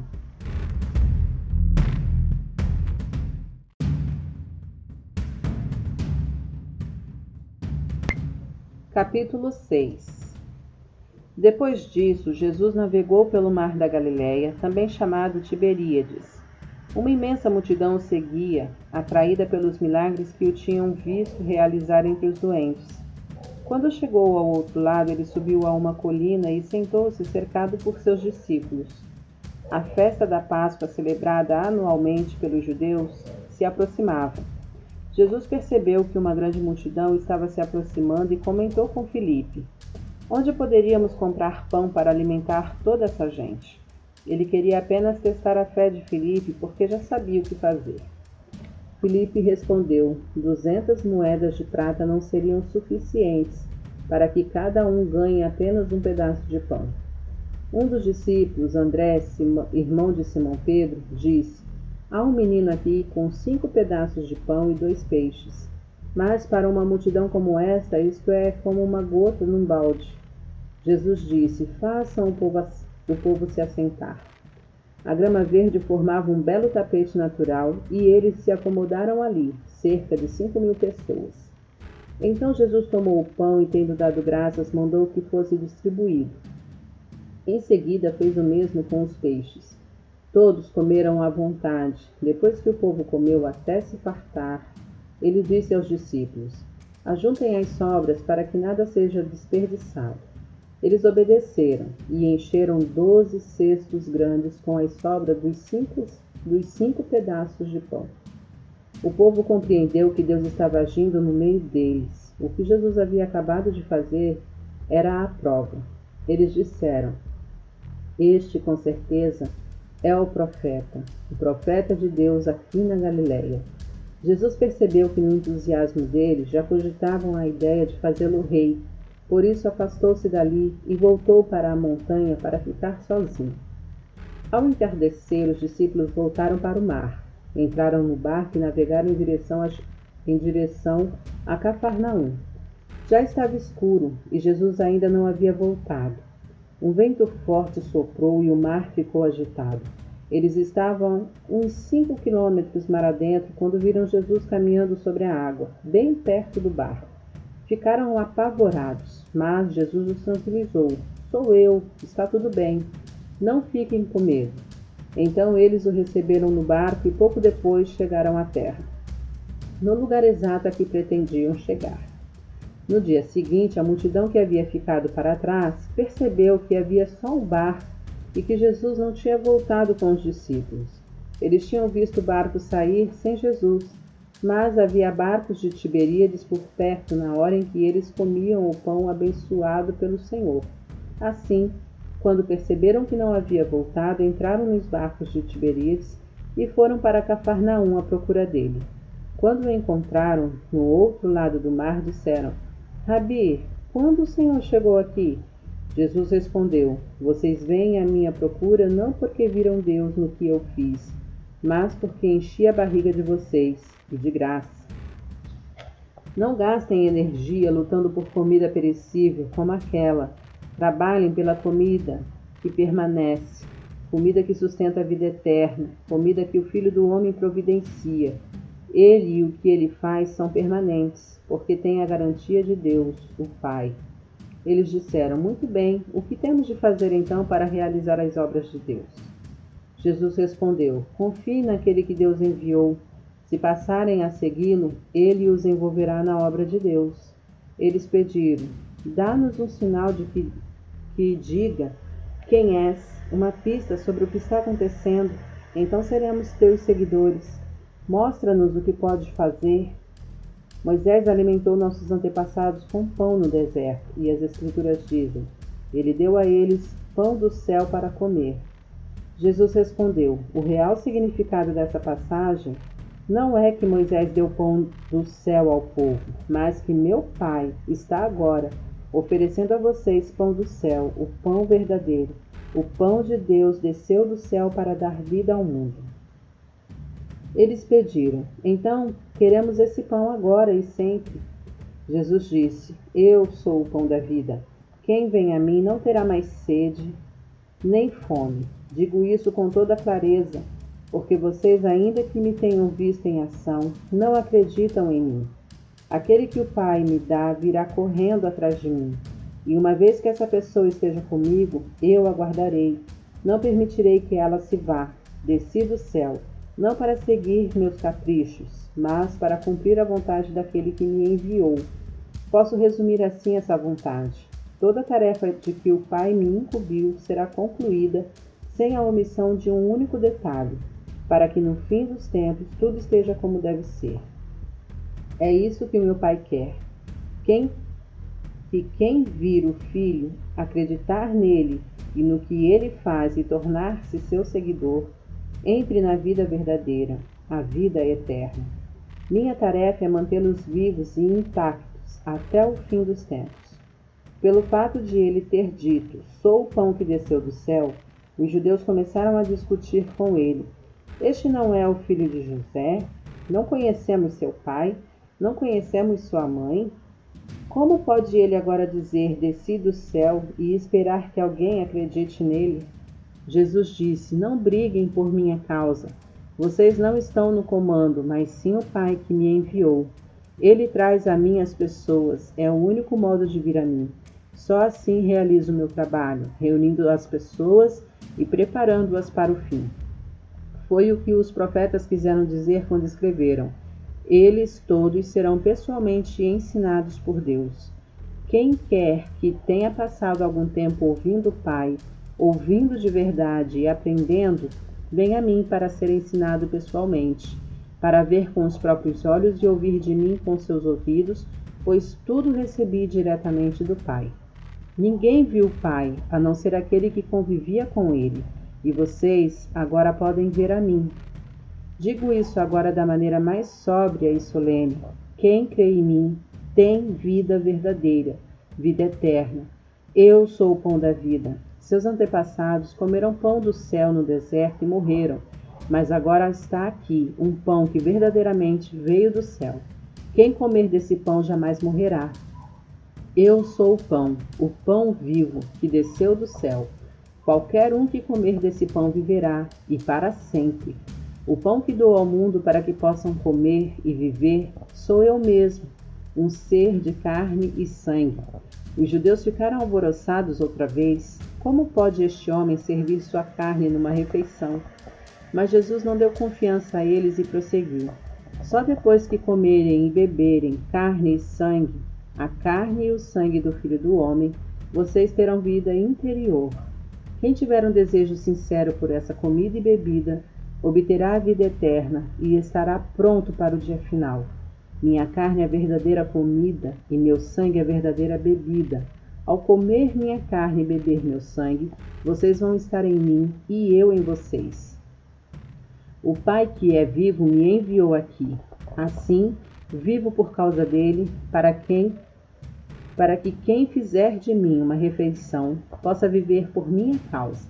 [SPEAKER 1] Capítulo 6 depois disso, Jesus navegou pelo mar da Galiléia, também chamado Tiberíades. Uma imensa multidão o seguia, atraída pelos milagres que o tinham visto realizar entre os doentes. Quando chegou ao outro lado, ele subiu a uma colina e sentou-se cercado por seus discípulos. A festa da Páscoa, celebrada anualmente pelos judeus, se aproximava. Jesus percebeu que uma grande multidão estava se aproximando e comentou com Filipe: Onde poderíamos comprar pão para alimentar toda essa gente? Ele queria apenas testar a fé de Filipe, porque já sabia o que fazer. Filipe respondeu: Duzentas moedas de prata não seriam suficientes para que cada um ganhe apenas um pedaço de pão. Um dos discípulos, André, irmão de Simão Pedro, disse: Há um menino aqui com cinco pedaços de pão e dois peixes. Mas para uma multidão como esta, isto é como uma gota num balde. Jesus disse: Façam o povo, o povo se assentar. A grama verde formava um belo tapete natural e eles se acomodaram ali, cerca de cinco mil pessoas. Então Jesus tomou o pão e, tendo dado graças, mandou que fosse distribuído. Em seguida, fez o mesmo com os peixes. Todos comeram à vontade. Depois que o povo comeu até se fartar, ele disse aos discípulos: Ajuntem as sobras para que nada seja desperdiçado. Eles obedeceram e encheram doze cestos grandes com as sobras dos cinco, dos cinco pedaços de pão. O povo compreendeu que Deus estava agindo no meio deles. O que Jesus havia acabado de fazer era a prova. Eles disseram: Este, com certeza, é o profeta, o profeta de Deus aqui na Galileia. Jesus percebeu que no entusiasmo deles já cogitavam a ideia de fazê-lo rei, por isso afastou-se dali e voltou para a montanha para ficar sozinho. Ao entardecer, os discípulos voltaram para o mar, entraram no barco e navegaram em direção a, em direção a Cafarnaum. Já estava escuro e Jesus ainda não havia voltado. Um vento forte soprou e o mar ficou agitado. Eles estavam uns cinco quilômetros mar adentro quando viram Jesus caminhando sobre a água, bem perto do barco. Ficaram apavorados, mas Jesus os tranquilizou. Sou eu, está tudo bem. Não fiquem com medo. Então eles o receberam no barco e pouco depois chegaram à terra, no lugar exato a que pretendiam chegar. No dia seguinte, a multidão que havia ficado para trás percebeu que havia só um barco e que Jesus não tinha voltado com os discípulos. Eles tinham visto o barco sair sem Jesus, mas havia barcos de Tiberíades por perto na hora em que eles comiam o pão abençoado pelo Senhor. Assim, quando perceberam que não havia voltado, entraram nos barcos de Tiberíades e foram para Cafarnaum à procura dele. Quando o encontraram no outro lado do mar, disseram: Rabi, quando o Senhor chegou aqui? Jesus respondeu: Vocês vêm à minha procura não porque viram Deus no que eu fiz, mas porque enchi a barriga de vocês, e de graça. Não gastem energia lutando por comida perecível como aquela. Trabalhem pela comida que permanece, comida que sustenta a vida eterna, comida que o Filho do Homem providencia. Ele e o que ele faz são permanentes, porque tem a garantia de Deus, o Pai. Eles disseram: Muito bem, o que temos de fazer então para realizar as obras de Deus? Jesus respondeu: Confie naquele que Deus enviou. Se passarem a segui-lo, ele os envolverá na obra de Deus. Eles pediram: Dá-nos um sinal de que, que diga quem és, uma pista sobre o que está acontecendo, então seremos teus seguidores. Mostra-nos o que podes fazer Moisés alimentou nossos antepassados com pão no deserto, e as Escrituras dizem: Ele deu a eles pão do céu para comer. Jesus respondeu: O real significado dessa passagem não é que Moisés deu pão do céu ao povo, mas que meu Pai está agora oferecendo a vocês pão do céu, o pão verdadeiro. O pão de Deus desceu do céu para dar vida ao mundo. Eles pediram: Então, queremos esse pão agora e sempre. Jesus disse: Eu sou o pão da vida. Quem vem a mim não terá mais sede, nem fome. Digo isso com toda clareza, porque vocês, ainda que me tenham visto em ação, não acreditam em mim. Aquele que o Pai me dá virá correndo atrás de mim. E uma vez que essa pessoa esteja comigo, eu aguardarei. Não permitirei que ela se vá. Desci do céu não para seguir meus caprichos, mas para cumprir a vontade daquele que me enviou. Posso resumir assim essa vontade. Toda tarefa de que o Pai me incumbiu será concluída sem a omissão de um único detalhe, para que no fim dos tempos tudo esteja como deve ser. É isso que meu Pai quer. Quem que quem vir o Filho, acreditar nele e no que ele faz e tornar-se seu seguidor, entre na vida verdadeira, a vida eterna. Minha tarefa é mantê-los vivos e intactos até o fim dos tempos. Pelo fato de ele ter dito: Sou o pão que desceu do céu, os judeus começaram a discutir com ele. Este não é o filho de José? Não conhecemos seu pai? Não conhecemos sua mãe? Como pode ele agora dizer: Desci do céu e esperar que alguém acredite nele? Jesus disse: Não briguem por minha causa. Vocês não estão no comando, mas sim o Pai que me enviou. Ele traz a mim as pessoas, é o único modo de vir a mim. Só assim realizo o meu trabalho, reunindo as pessoas e preparando-as para o fim. Foi o que os profetas quiseram dizer quando escreveram: Eles todos serão pessoalmente ensinados por Deus. Quem quer que tenha passado algum tempo ouvindo o Pai, ouvindo de verdade e aprendendo, vem a mim para ser ensinado pessoalmente, para ver com os próprios olhos e ouvir de mim com seus ouvidos, pois tudo recebi diretamente do Pai. Ninguém viu o Pai, a não ser aquele que convivia com ele, e vocês agora podem ver a mim. Digo isso agora da maneira mais sóbria e solene. Quem crê em mim tem vida verdadeira, vida eterna. Eu sou o pão da vida. Seus antepassados comeram pão do céu no deserto e morreram, mas agora está aqui um pão que verdadeiramente veio do céu. Quem comer desse pão jamais morrerá. Eu sou o pão, o pão vivo que desceu do céu. Qualquer um que comer desse pão viverá, e para sempre. O pão que dou ao mundo para que possam comer e viver sou eu mesmo, um ser de carne e sangue. Os judeus ficaram alvoroçados outra vez. Como pode este homem servir sua carne numa refeição? Mas Jesus não deu confiança a eles e prosseguiu. Só depois que comerem e beberem carne e sangue, a carne e o sangue do Filho do Homem, vocês terão vida interior. Quem tiver um desejo sincero por essa comida e bebida, obterá a vida eterna e estará pronto para o dia final. Minha carne é verdadeira comida e meu sangue é verdadeira bebida. Ao comer minha carne e beber meu sangue, vocês vão estar em mim e eu em vocês. O Pai que é vivo me enviou aqui. Assim, vivo por causa dele, para quem para que quem fizer de mim uma refeição possa viver por minha causa.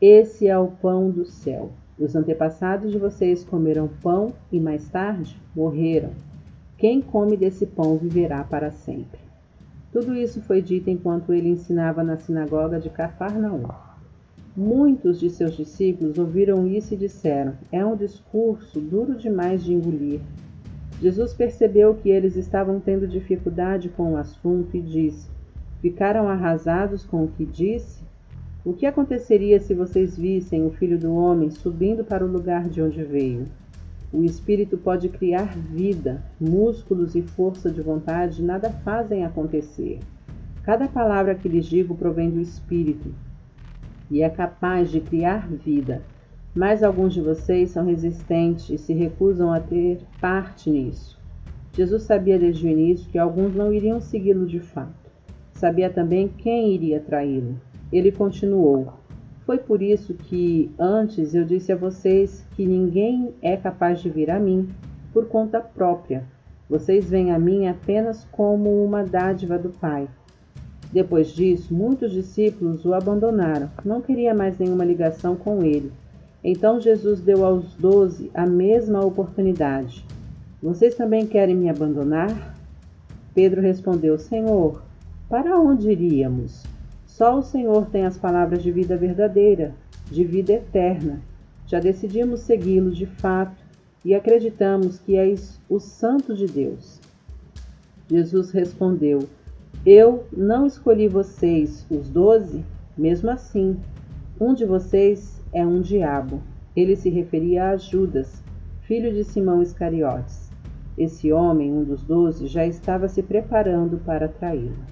[SPEAKER 1] Esse é o pão do céu. Os antepassados de vocês comeram pão e mais tarde morreram. Quem come desse pão viverá para sempre. Tudo isso foi dito enquanto ele ensinava na sinagoga de Cafarnaum. Muitos de seus discípulos ouviram isso e disseram: É um discurso duro demais de engolir. Jesus percebeu que eles estavam tendo dificuldade com o assunto e disse: Ficaram arrasados com o que disse? O que aconteceria se vocês vissem o Filho do Homem subindo para o lugar de onde veio? O Espírito pode criar vida, músculos e força de vontade nada fazem acontecer. Cada palavra que lhes digo provém do Espírito e é capaz de criar vida, mas alguns de vocês são resistentes e se recusam a ter parte nisso. Jesus sabia desde o início que alguns não iriam segui-lo de fato. Sabia também quem iria traí-lo. Ele continuou: Foi por isso que antes eu disse a vocês que ninguém é capaz de vir a mim por conta própria. Vocês vêm a mim apenas como uma dádiva do Pai. Depois disso, muitos discípulos o abandonaram, não queria mais nenhuma ligação com ele. Então Jesus deu aos doze a mesma oportunidade. Vocês também querem me abandonar? Pedro respondeu: Senhor, para onde iríamos? Só o Senhor tem as palavras de vida verdadeira, de vida eterna. Já decidimos segui-lo de fato e acreditamos que és o Santo de Deus. Jesus respondeu: eu não escolhi vocês, os doze, mesmo assim, um de vocês é um diabo. Ele se referia a Judas, filho de Simão Iscariotes. Esse homem, um dos doze, já estava se preparando para traí-lo.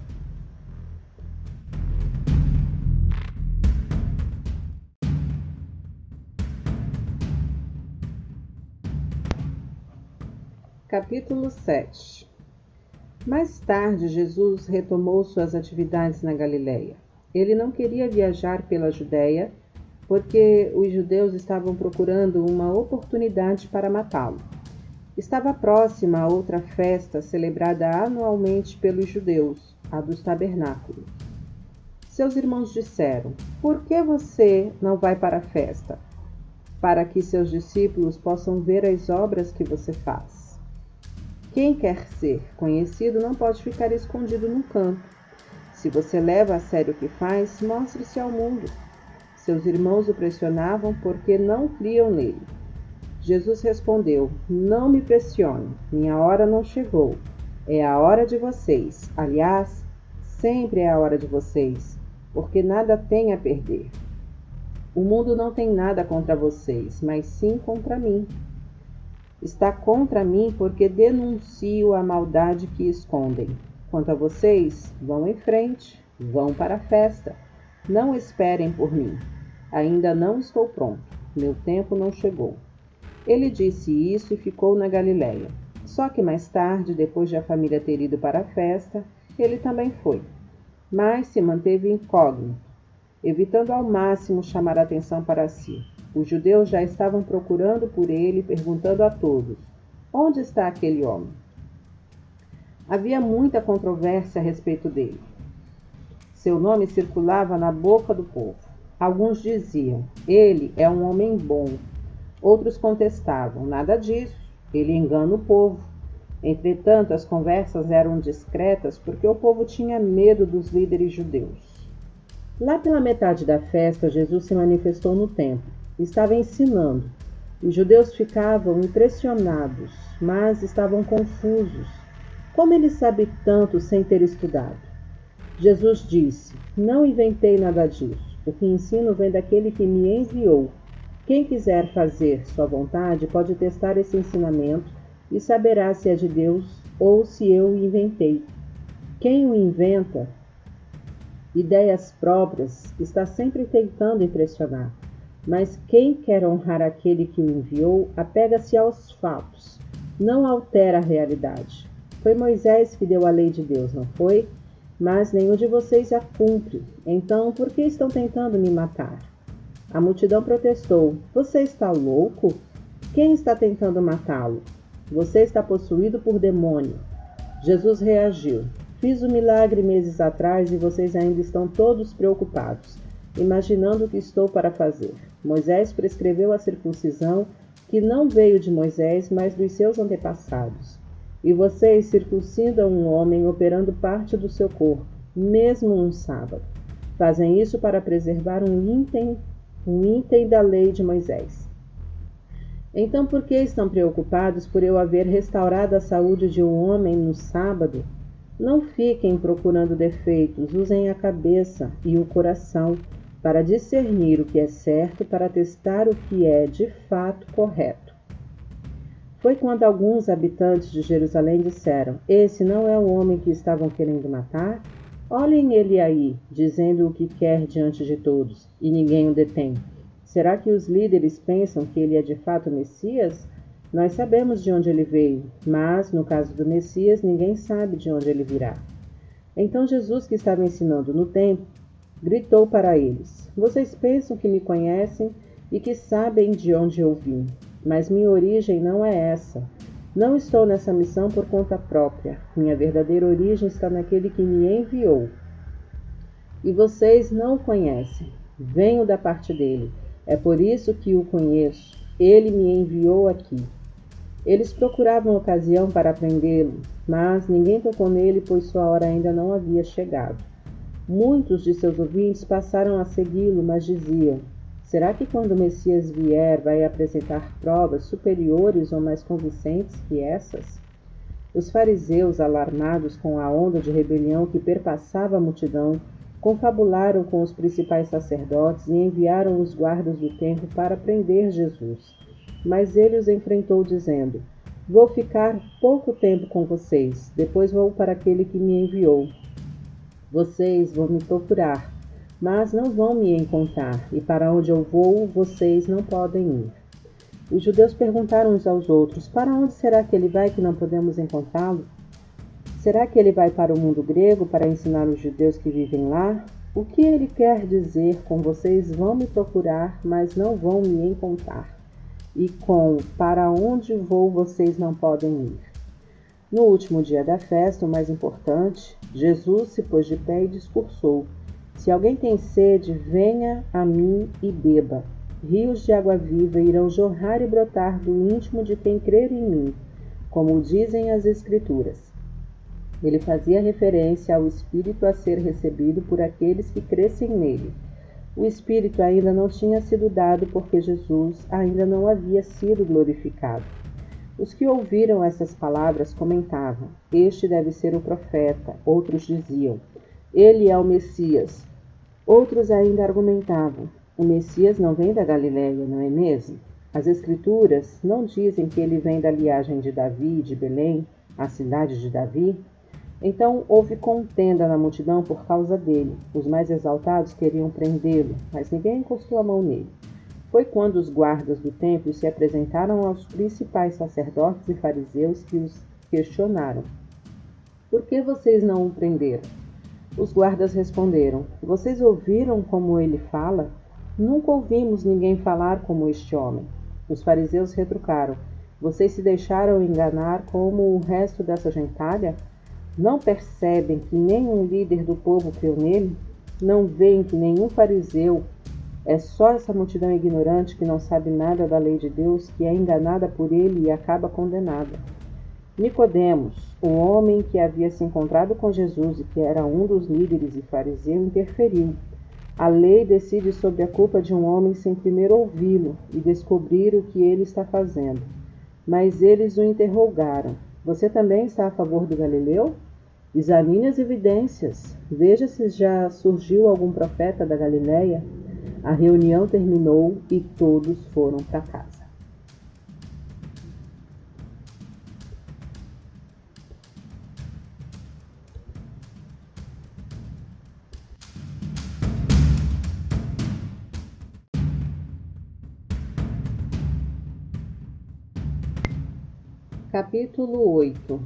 [SPEAKER 1] Capítulo 7 mais tarde, Jesus retomou suas atividades na Galiléia. Ele não queria viajar pela Judéia porque os judeus estavam procurando uma oportunidade para matá-lo. Estava próxima a outra festa celebrada anualmente pelos judeus, a dos tabernáculos. Seus irmãos disseram: Por que você não vai para a festa? Para que seus discípulos possam ver as obras que você faz. Quem quer ser conhecido não pode ficar escondido num canto. Se você leva a sério o que faz, mostre-se ao mundo. Seus irmãos o pressionavam porque não criam nele. Jesus respondeu: Não me pressione, minha hora não chegou. É a hora de vocês. Aliás, sempre é a hora de vocês, porque nada tem a perder. O mundo não tem nada contra vocês, mas sim contra mim está contra mim porque denuncio a maldade que escondem. Quanto a vocês, vão em frente, vão para a festa. Não esperem por mim. Ainda não estou pronto. Meu tempo não chegou. Ele disse isso e ficou na Galiléia. Só que mais tarde, depois de a família ter ido para a festa, ele também foi. Mas se manteve incógnito, evitando ao máximo chamar a atenção para si. Os judeus já estavam procurando por ele, perguntando a todos: Onde está aquele homem? Havia muita controvérsia a respeito dele. Seu nome circulava na boca do povo. Alguns diziam: Ele é um homem bom. Outros contestavam: Nada disso, ele engana o povo. Entretanto, as conversas eram discretas porque o povo tinha medo dos líderes judeus. Lá pela metade da festa, Jesus se manifestou no templo estava ensinando. Os judeus ficavam impressionados, mas estavam confusos. Como ele sabe tanto sem ter estudado? Jesus disse: Não inventei nada disso. O que ensino vem daquele que me enviou. Quem quiser fazer sua vontade pode testar esse ensinamento e saberá se é de Deus ou se eu o inventei. Quem o inventa, ideias próprias, está sempre tentando impressionar. Mas quem quer honrar aquele que o enviou, apega-se aos fatos, não altera a realidade. Foi Moisés que deu a lei de Deus, não foi? Mas nenhum de vocês a cumpre. Então, por que estão tentando me matar? A multidão protestou: Você está louco? Quem está tentando matá-lo? Você está possuído por demônio. Jesus reagiu: Fiz o um milagre meses atrás e vocês ainda estão todos preocupados imaginando o que estou para fazer. Moisés prescreveu a circuncisão, que não veio de Moisés, mas dos seus antepassados. E vocês circuncidam um homem operando parte do seu corpo, mesmo um sábado. Fazem isso para preservar um item um item da lei de Moisés. Então, por que estão preocupados por eu haver restaurado a saúde de um homem no sábado? Não fiquem procurando defeitos, usem a cabeça e o coração para discernir o que é certo, para testar o que é de fato correto. Foi quando alguns habitantes de Jerusalém disseram: Esse não é o homem que estavam querendo matar? Olhem ele aí, dizendo o que quer diante de todos, e ninguém o detém. Será que os líderes pensam que ele é de fato Messias? Nós sabemos de onde ele veio, mas, no caso do Messias, ninguém sabe de onde ele virá. Então Jesus, que estava ensinando no templo, gritou para eles: Vocês pensam que me conhecem e que sabem de onde eu vim, mas minha origem não é essa. Não estou nessa missão por conta própria. Minha verdadeira origem está naquele que me enviou. E vocês não o conhecem. Venho da parte dele. É por isso que o conheço. Ele me enviou aqui. Eles procuravam ocasião para prendê-lo, mas ninguém tocou nele, pois sua hora ainda não havia chegado. Muitos de seus ouvintes passaram a segui-lo, mas diziam: Será que quando o Messias vier vai apresentar provas superiores ou mais convincentes que essas? Os fariseus, alarmados com a onda de rebelião que perpassava a multidão, confabularam com os principais sacerdotes e enviaram os guardas do templo para prender Jesus. Mas ele os enfrentou, dizendo: Vou ficar pouco tempo com vocês, depois vou para aquele que me enviou. Vocês vão me procurar, mas não vão me encontrar, e para onde eu vou, vocês não podem ir. Os judeus perguntaram uns aos outros: Para onde será que ele vai que não podemos encontrá-lo? Será que ele vai para o mundo grego para ensinar os judeus que vivem lá? O que ele quer dizer com vocês vão me procurar, mas não vão me encontrar? E com para onde vou vocês não podem ir? No último dia da festa, o mais importante, Jesus se pôs de pé e discursou: Se alguém tem sede, venha a mim e beba. Rios de água viva irão jorrar e brotar do íntimo de quem crer em mim, como dizem as Escrituras. Ele fazia referência ao Espírito a ser recebido por aqueles que crescem nele. O Espírito ainda não tinha sido dado porque Jesus ainda não havia sido glorificado. Os que ouviram essas palavras comentavam: Este deve ser o profeta. Outros diziam: Ele é o Messias. Outros ainda argumentavam: O Messias não vem da Galiléia, não é mesmo? As Escrituras não dizem que ele vem da linhagem de Davi, de Belém, a cidade de Davi? Então houve contenda na multidão por causa dele. Os mais exaltados queriam prendê-lo, mas ninguém encostou a mão nele. Foi quando os guardas do templo se apresentaram aos principais sacerdotes e fariseus que os questionaram: Por que vocês não o prenderam? Os guardas responderam: Vocês ouviram como ele fala? Nunca ouvimos ninguém falar como este homem. Os fariseus retrucaram: Vocês se deixaram enganar como o resto dessa gentalha? Não percebem que nenhum líder do povo creu nele? Não veem que nenhum fariseu é só essa multidão ignorante que não sabe nada da lei de Deus que é enganada por ele e acaba condenada. Nicodemos, o homem que havia se encontrado com Jesus e que era um dos líderes e fariseu, interferiu. A lei decide sobre a culpa de um homem sem primeiro ouvi-lo e descobrir o que ele está fazendo. Mas eles o interrogaram: Você também está a favor do Galileu? Examine as evidências. Veja se já surgiu algum profeta da Galiléia a reunião terminou e todos foram para casa. Capítulo 8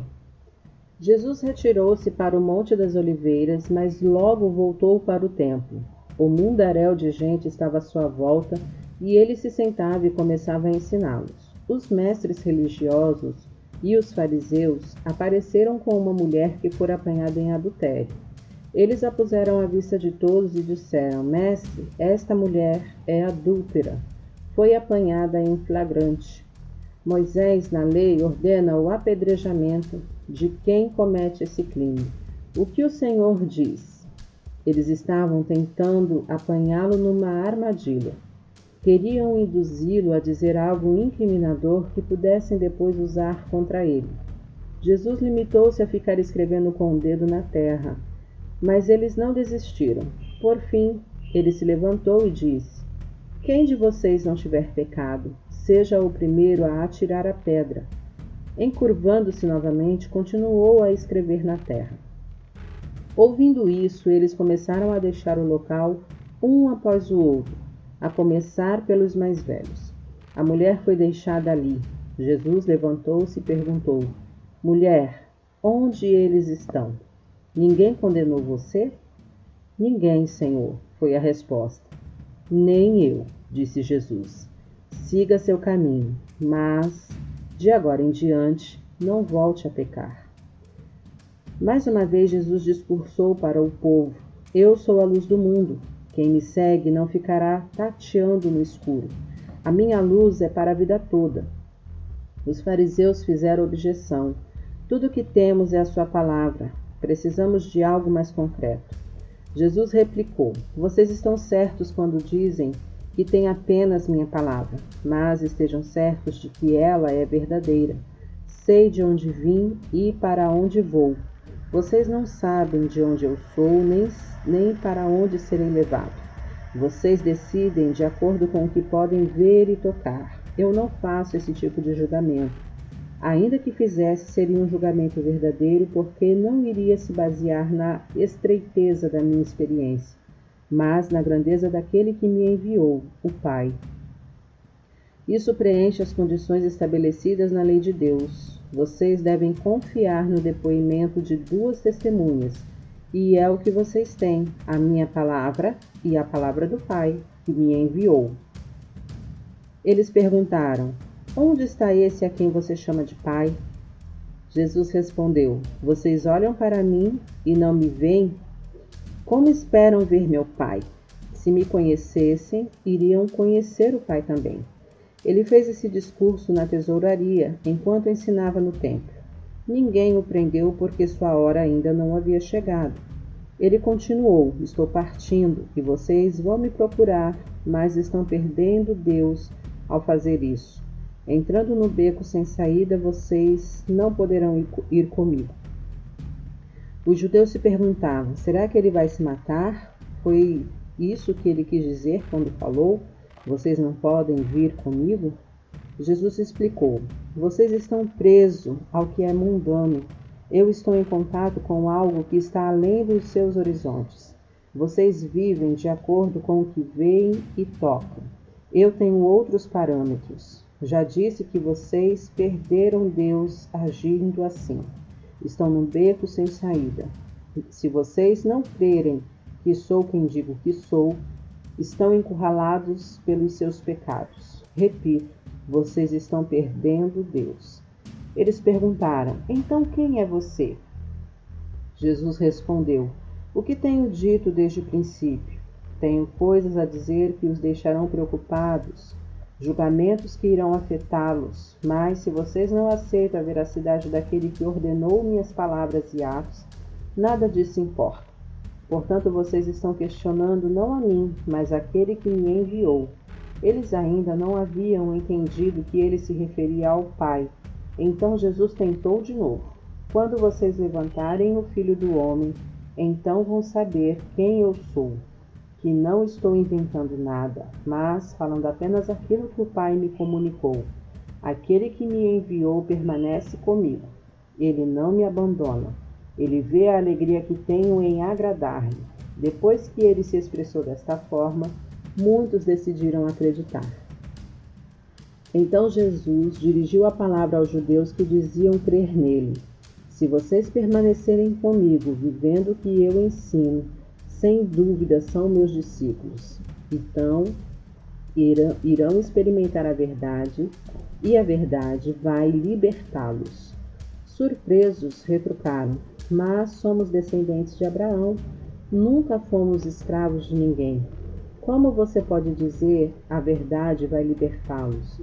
[SPEAKER 1] Jesus retirou-se para o Monte das Oliveiras, mas logo voltou para o templo. O mundaréu de gente estava à sua volta e ele se sentava e começava a ensiná-los. Os mestres religiosos e os fariseus apareceram com uma mulher que fora apanhada em adultério. Eles a puseram à vista de todos e disseram: Mestre, esta mulher é adúltera. Foi apanhada em flagrante. Moisés, na lei, ordena o apedrejamento de quem comete esse crime. O que o Senhor diz? Eles estavam tentando apanhá-lo numa armadilha. Queriam induzi-lo a dizer algo incriminador que pudessem depois usar contra ele. Jesus limitou-se a ficar escrevendo com o dedo na terra, mas eles não desistiram. Por fim, ele se levantou e disse: Quem de vocês não tiver pecado, seja o primeiro a atirar a pedra. Encurvando-se novamente, continuou a escrever na terra. Ouvindo isso, eles começaram a deixar o local um após o outro, a começar pelos mais velhos. A mulher foi deixada ali. Jesus levantou-se e perguntou: Mulher, onde eles estão? Ninguém condenou você? Ninguém, Senhor, foi a resposta. Nem eu, disse Jesus. Siga seu caminho, mas de agora em diante não volte a pecar. Mais uma vez Jesus discursou para o povo: Eu sou a luz do mundo. Quem me segue não ficará tateando no escuro. A minha luz é para a vida toda. Os fariseus fizeram objeção. Tudo o que temos é a sua palavra. Precisamos de algo mais concreto. Jesus replicou: Vocês estão certos quando dizem que têm apenas minha palavra, mas estejam certos de que ela é verdadeira. Sei de onde vim e para onde vou. Vocês não sabem de onde eu sou, nem, nem para onde serei levado. Vocês decidem de acordo com o que podem ver e tocar. Eu não faço esse tipo de julgamento. Ainda que fizesse, seria um julgamento verdadeiro, porque não iria se basear na estreiteza da minha experiência, mas na grandeza daquele que me enviou, o Pai. Isso preenche as condições estabelecidas na lei de Deus, vocês devem confiar no depoimento de duas testemunhas, e é o que vocês têm: a minha palavra e a palavra do Pai, que me enviou. Eles perguntaram: Onde está esse a quem você chama de Pai? Jesus respondeu: Vocês olham para mim e não me veem? Como esperam ver meu Pai? Se me conhecessem, iriam conhecer o Pai também. Ele fez esse discurso na tesouraria, enquanto ensinava no templo. Ninguém o prendeu porque sua hora ainda não havia chegado. Ele continuou: Estou partindo e vocês vão me procurar, mas estão perdendo Deus ao fazer isso. Entrando no beco sem saída, vocês não poderão ir comigo. Os judeus se perguntavam: será que ele vai se matar? Foi isso que ele quis dizer quando falou? Vocês não podem vir comigo? Jesus explicou: Vocês estão presos ao que é mundano. Eu estou em contato com algo que está além dos seus horizontes. Vocês vivem de acordo com o que veem e tocam. Eu tenho outros parâmetros. Já disse que vocês perderam Deus agindo assim. Estão num beco sem saída. Se vocês não crerem que sou quem digo que sou, estão encurralados pelos seus pecados. Repito, vocês estão perdendo Deus. Eles perguntaram: Então quem é você? Jesus respondeu: O que tenho dito desde o princípio? Tenho coisas a dizer que os deixarão preocupados, julgamentos que irão afetá-los. Mas se vocês não aceitam a veracidade daquele que ordenou minhas palavras e atos, nada disso importa. Portanto, vocês estão questionando não a mim, mas aquele que me enviou. Eles ainda não haviam entendido que ele se referia ao Pai. Então Jesus tentou de novo. Quando vocês levantarem o Filho do Homem, então vão saber quem eu sou. Que não estou inventando nada, mas falando apenas aquilo que o Pai me comunicou. Aquele que me enviou permanece comigo. Ele não me abandona ele vê a alegria que tenho em agradar-lhe. Depois que ele se expressou desta forma, muitos decidiram acreditar. Então Jesus dirigiu a palavra aos judeus que diziam crer nele. Se vocês permanecerem comigo, vivendo o que eu ensino, sem dúvida são meus discípulos. Então irão, experimentar a verdade, e a verdade vai libertá-los. Surpresos, retrucaram: mas somos descendentes de Abraão, nunca fomos escravos de ninguém. Como você pode dizer a verdade vai libertá-los?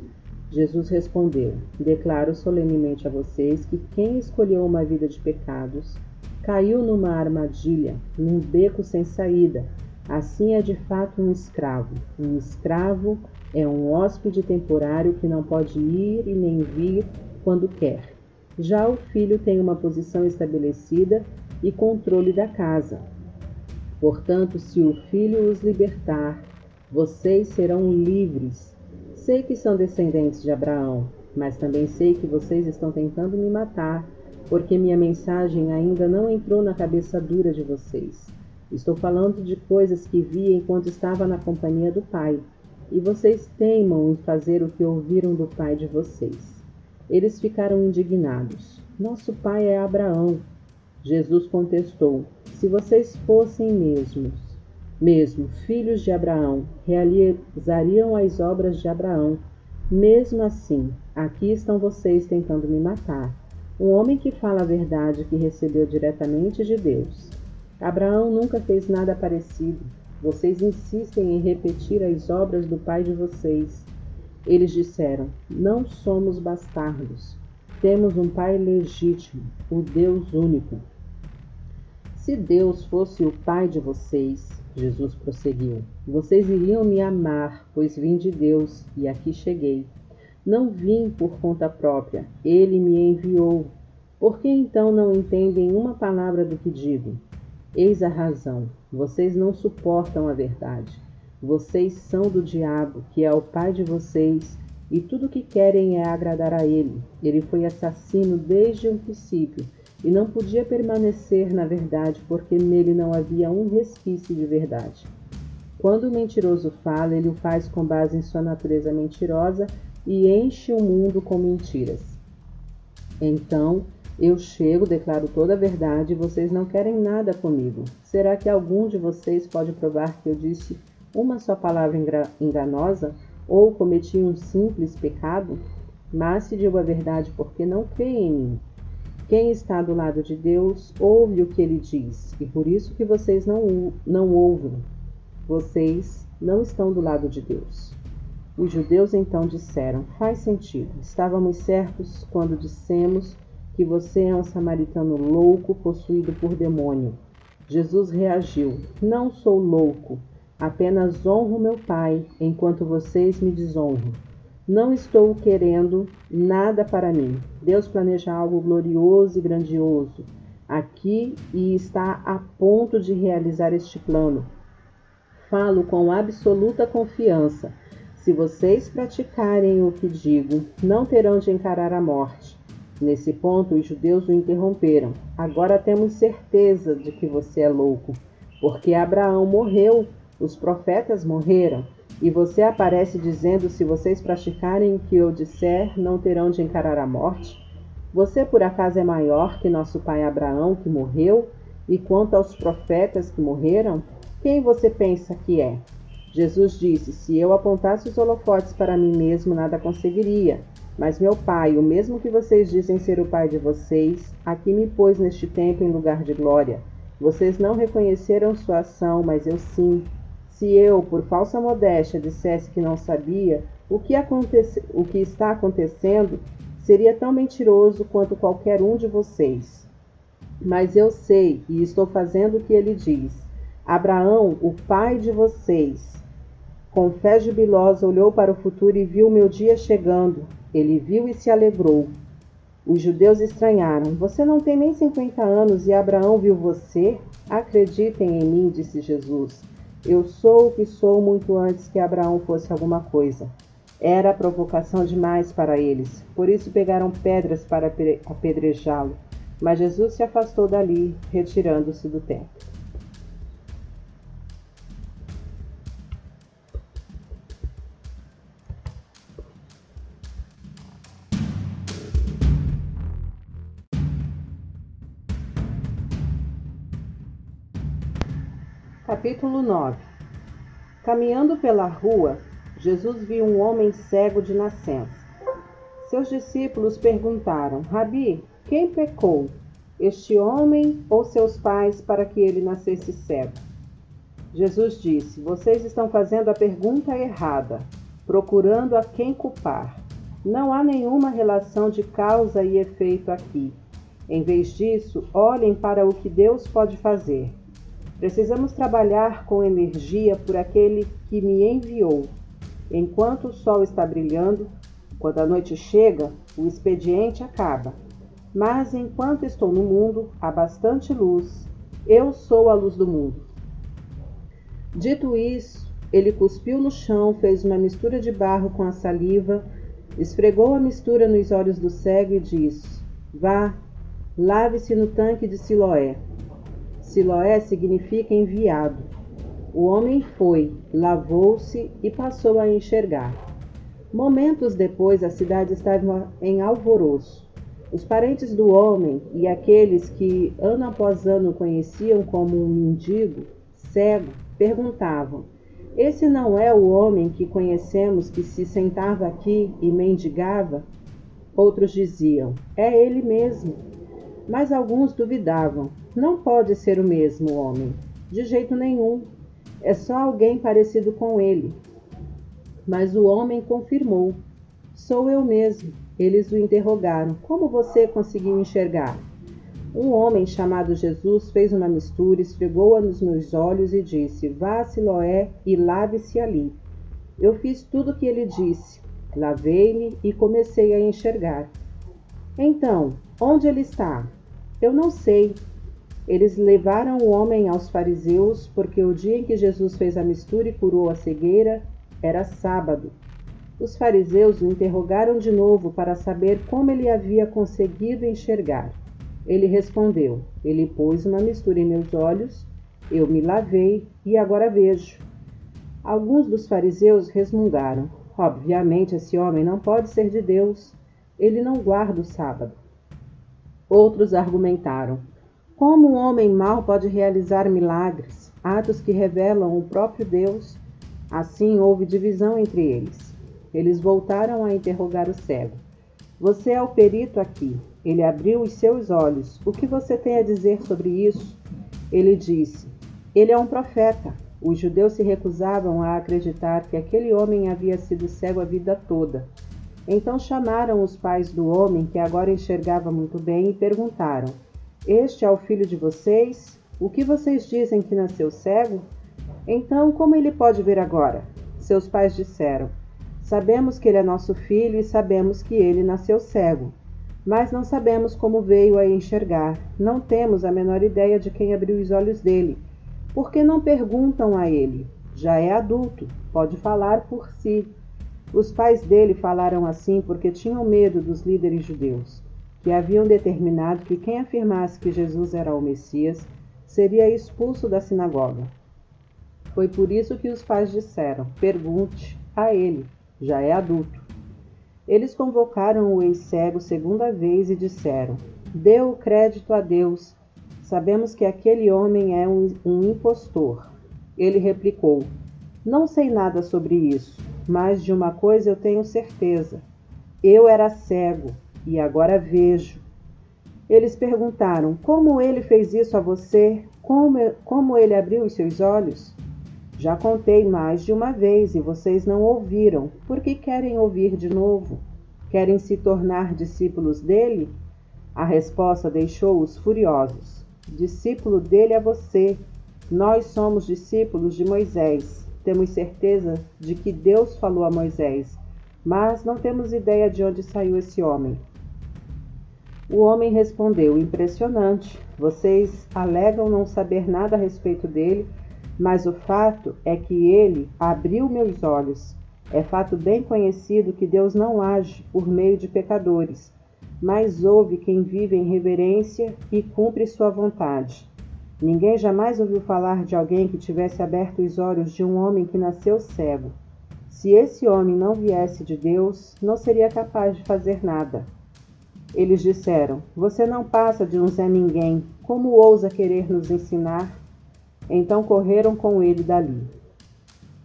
[SPEAKER 1] Jesus respondeu: Declaro solenemente a vocês que quem escolheu uma vida de pecados caiu numa armadilha, num beco sem saída. Assim é de fato um escravo. Um escravo é um hóspede temporário que não pode ir e nem vir quando quer. Já o filho tem uma posição estabelecida e controle da casa. Portanto, se o filho os libertar, vocês serão livres. Sei que são descendentes de Abraão, mas também sei que vocês estão tentando me matar, porque minha mensagem ainda não entrou na cabeça dura de vocês. Estou falando de coisas que vi enquanto estava na companhia do Pai, e vocês teimam em fazer o que ouviram do pai de vocês. Eles ficaram indignados. Nosso pai é Abraão. Jesus contestou: Se vocês fossem mesmos, mesmo filhos de Abraão, realizariam as obras de Abraão. Mesmo assim, aqui estão vocês tentando me matar. Um homem que fala a verdade que recebeu diretamente de Deus. Abraão nunca fez nada parecido. Vocês insistem em repetir as obras do pai de vocês. Eles disseram: Não somos bastardos. Temos um pai legítimo, o Deus único. Se Deus fosse o pai de vocês, Jesus prosseguiu, vocês iriam me amar, pois vim de Deus e aqui cheguei. Não vim por conta própria, ele me enviou. Por que então não entendem uma palavra do que digo? Eis a razão: vocês não suportam a verdade. Vocês são do diabo, que é o pai de vocês, e tudo o que querem é agradar a ele. Ele foi assassino desde o princípio e não podia permanecer na verdade porque nele não havia um resquício de verdade. Quando o mentiroso fala, ele o faz com base em sua natureza mentirosa e enche o mundo com mentiras. Então, eu chego, declaro toda a verdade e vocês não querem nada comigo. Será que algum de vocês pode provar que eu disse uma só palavra enganosa ou cometi um simples pecado? Mas se digo a verdade porque não creem em mim. Quem está do lado de Deus ouve o que ele diz, e por isso que vocês não, não ouvem. Vocês não estão do lado de Deus. Os judeus então disseram: Faz sentido. Estávamos certos quando dissemos que você é um samaritano louco possuído por demônio. Jesus reagiu: Não sou louco, apenas honro meu Pai, enquanto vocês me desonram. Não estou querendo nada para mim. Deus planeja algo glorioso e grandioso aqui e está a ponto de realizar este plano. Falo com absoluta confiança. Se vocês praticarem o que digo, não terão de encarar a morte. Nesse ponto, os judeus o interromperam. Agora temos certeza de que você é louco, porque Abraão morreu, os profetas morreram, e você aparece dizendo: se vocês praticarem o que eu disser, não terão de encarar a morte? Você por acaso é maior que nosso pai Abraão, que morreu? E quanto aos profetas que morreram, quem você pensa que é? Jesus disse: Se eu apontasse os holofotes para mim mesmo, nada conseguiria. Mas meu pai, o mesmo que vocês dizem ser o pai de vocês, aqui me pôs neste tempo em lugar de glória. Vocês não reconheceram sua ação, mas eu sim. Se eu, por falsa modéstia, dissesse que não sabia, o que, o que está acontecendo seria tão mentiroso quanto qualquer um de vocês. Mas eu sei e estou fazendo o que ele diz. Abraão, o pai de vocês, com fé jubilosa olhou para o futuro e viu meu dia chegando. Ele viu e se alegrou. Os judeus estranharam. Você não tem nem cinquenta anos e Abraão viu você? Acreditem em mim, disse Jesus. Eu sou o que sou muito antes que Abraão fosse alguma coisa. Era provocação demais para eles, por isso pegaram pedras para apedrejá-lo. Mas Jesus se afastou dali, retirando-se do templo. Capítulo 9 Caminhando pela rua, Jesus viu um homem cego de nascença. Seus discípulos perguntaram: Rabi, quem pecou, este homem ou seus pais, para que ele nascesse cego? Jesus disse: Vocês estão fazendo a pergunta errada, procurando a quem culpar. Não há nenhuma relação de causa e efeito aqui. Em vez disso, olhem para o que Deus pode fazer. Precisamos trabalhar com energia por aquele que me enviou. Enquanto o sol está brilhando, quando a noite chega, o expediente acaba. Mas enquanto estou no mundo, há bastante luz. Eu sou a luz do mundo. Dito isso, ele cuspiu no chão, fez uma mistura de barro com a saliva, esfregou a mistura nos olhos do cego e disse: Vá, lave-se no tanque de Siloé. Siloé significa enviado. O homem foi, lavou-se e passou a enxergar. Momentos depois, a cidade estava em alvoroço. Os parentes do homem e aqueles que ano após ano conheciam como um mendigo, cego, perguntavam: Esse não é o homem que conhecemos que se sentava aqui e mendigava? Outros diziam: É ele mesmo. Mas alguns duvidavam: Não pode ser o mesmo homem. De jeito nenhum. É só alguém parecido com ele. Mas o homem confirmou: Sou eu mesmo. Eles o interrogaram: Como você conseguiu enxergar? Um homem chamado Jesus fez uma mistura, esfregou-a nos meus olhos e disse: Vá a Siloé e lave-se ali. Eu fiz tudo o que ele disse. Lavei-me e comecei a enxergar. Então, onde ele está? Eu não sei. Eles levaram o homem aos fariseus, porque o dia em que Jesus fez a mistura e curou a cegueira era sábado. Os fariseus o interrogaram de novo para saber como ele havia conseguido enxergar. Ele respondeu: Ele pôs uma mistura em meus olhos, eu me lavei e agora vejo. Alguns dos fariseus resmungaram: Obviamente, esse homem não pode ser de Deus. Ele não guarda o sábado. Outros argumentaram: Como um homem mau pode realizar milagres, atos que revelam o próprio Deus? Assim houve divisão entre eles. Eles voltaram a interrogar o cego. Você é o perito aqui. Ele abriu os seus olhos. O que você tem a dizer sobre isso? Ele disse: Ele é um profeta. Os judeus se recusavam a acreditar que aquele homem havia sido cego a vida toda. Então chamaram os pais do homem, que agora enxergava muito bem, e perguntaram: Este é o filho de vocês? O que vocês dizem que nasceu cego? Então, como ele pode ver agora? Seus pais disseram: Sabemos que ele é nosso filho e sabemos que ele nasceu cego, mas não sabemos como veio a enxergar. Não temos a menor ideia de quem abriu os olhos dele. Por que não perguntam a ele? Já é adulto, pode falar por si. Os pais dele falaram assim porque tinham medo dos líderes judeus, que haviam determinado que quem afirmasse que Jesus era o Messias seria expulso da sinagoga. Foi por isso que os pais disseram: Pergunte a ele já é adulto. Eles convocaram o ex-cego segunda vez e disseram: Dê o crédito a Deus. Sabemos que aquele homem é um, um impostor. Ele replicou: Não sei nada sobre isso, mas de uma coisa eu tenho certeza. Eu era cego e agora vejo. Eles perguntaram: Como ele fez isso a você? Como, como ele abriu os seus olhos? Já contei mais de uma vez e vocês não ouviram. Por que querem ouvir de novo? Querem se tornar discípulos dele? A resposta deixou-os furiosos. Discípulo dele é você. Nós somos discípulos de Moisés. Temos certeza de que Deus falou a Moisés, mas não temos ideia de onde saiu esse homem. O homem respondeu: Impressionante. Vocês alegam não saber nada a respeito dele mas o fato é que ele abriu meus olhos. É fato bem conhecido que Deus não age por meio de pecadores, mas ouve quem vive em reverência e cumpre sua vontade. Ninguém jamais ouviu falar de alguém que tivesse aberto os olhos de um homem que nasceu cego. Se esse homem não viesse de Deus, não seria capaz de fazer nada. Eles disseram: Você não passa de um Zé Ninguém. Como ousa querer nos ensinar? Então correram com ele dali.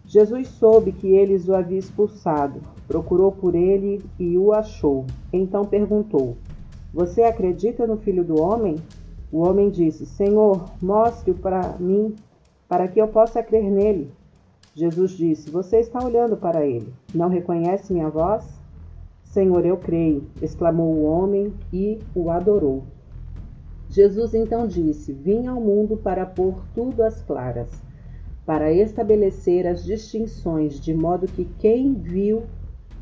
[SPEAKER 1] Jesus soube que eles o haviam expulsado, procurou por ele e o achou. Então perguntou: Você acredita no Filho do Homem? O homem disse: Senhor, mostre-o para mim, para que eu possa crer nele. Jesus disse: Você está olhando para ele. Não reconhece minha voz? Senhor, eu creio, exclamou o homem e o adorou. Jesus então disse: Vim ao mundo para pôr tudo às claras, para estabelecer as distinções, de modo que quem viu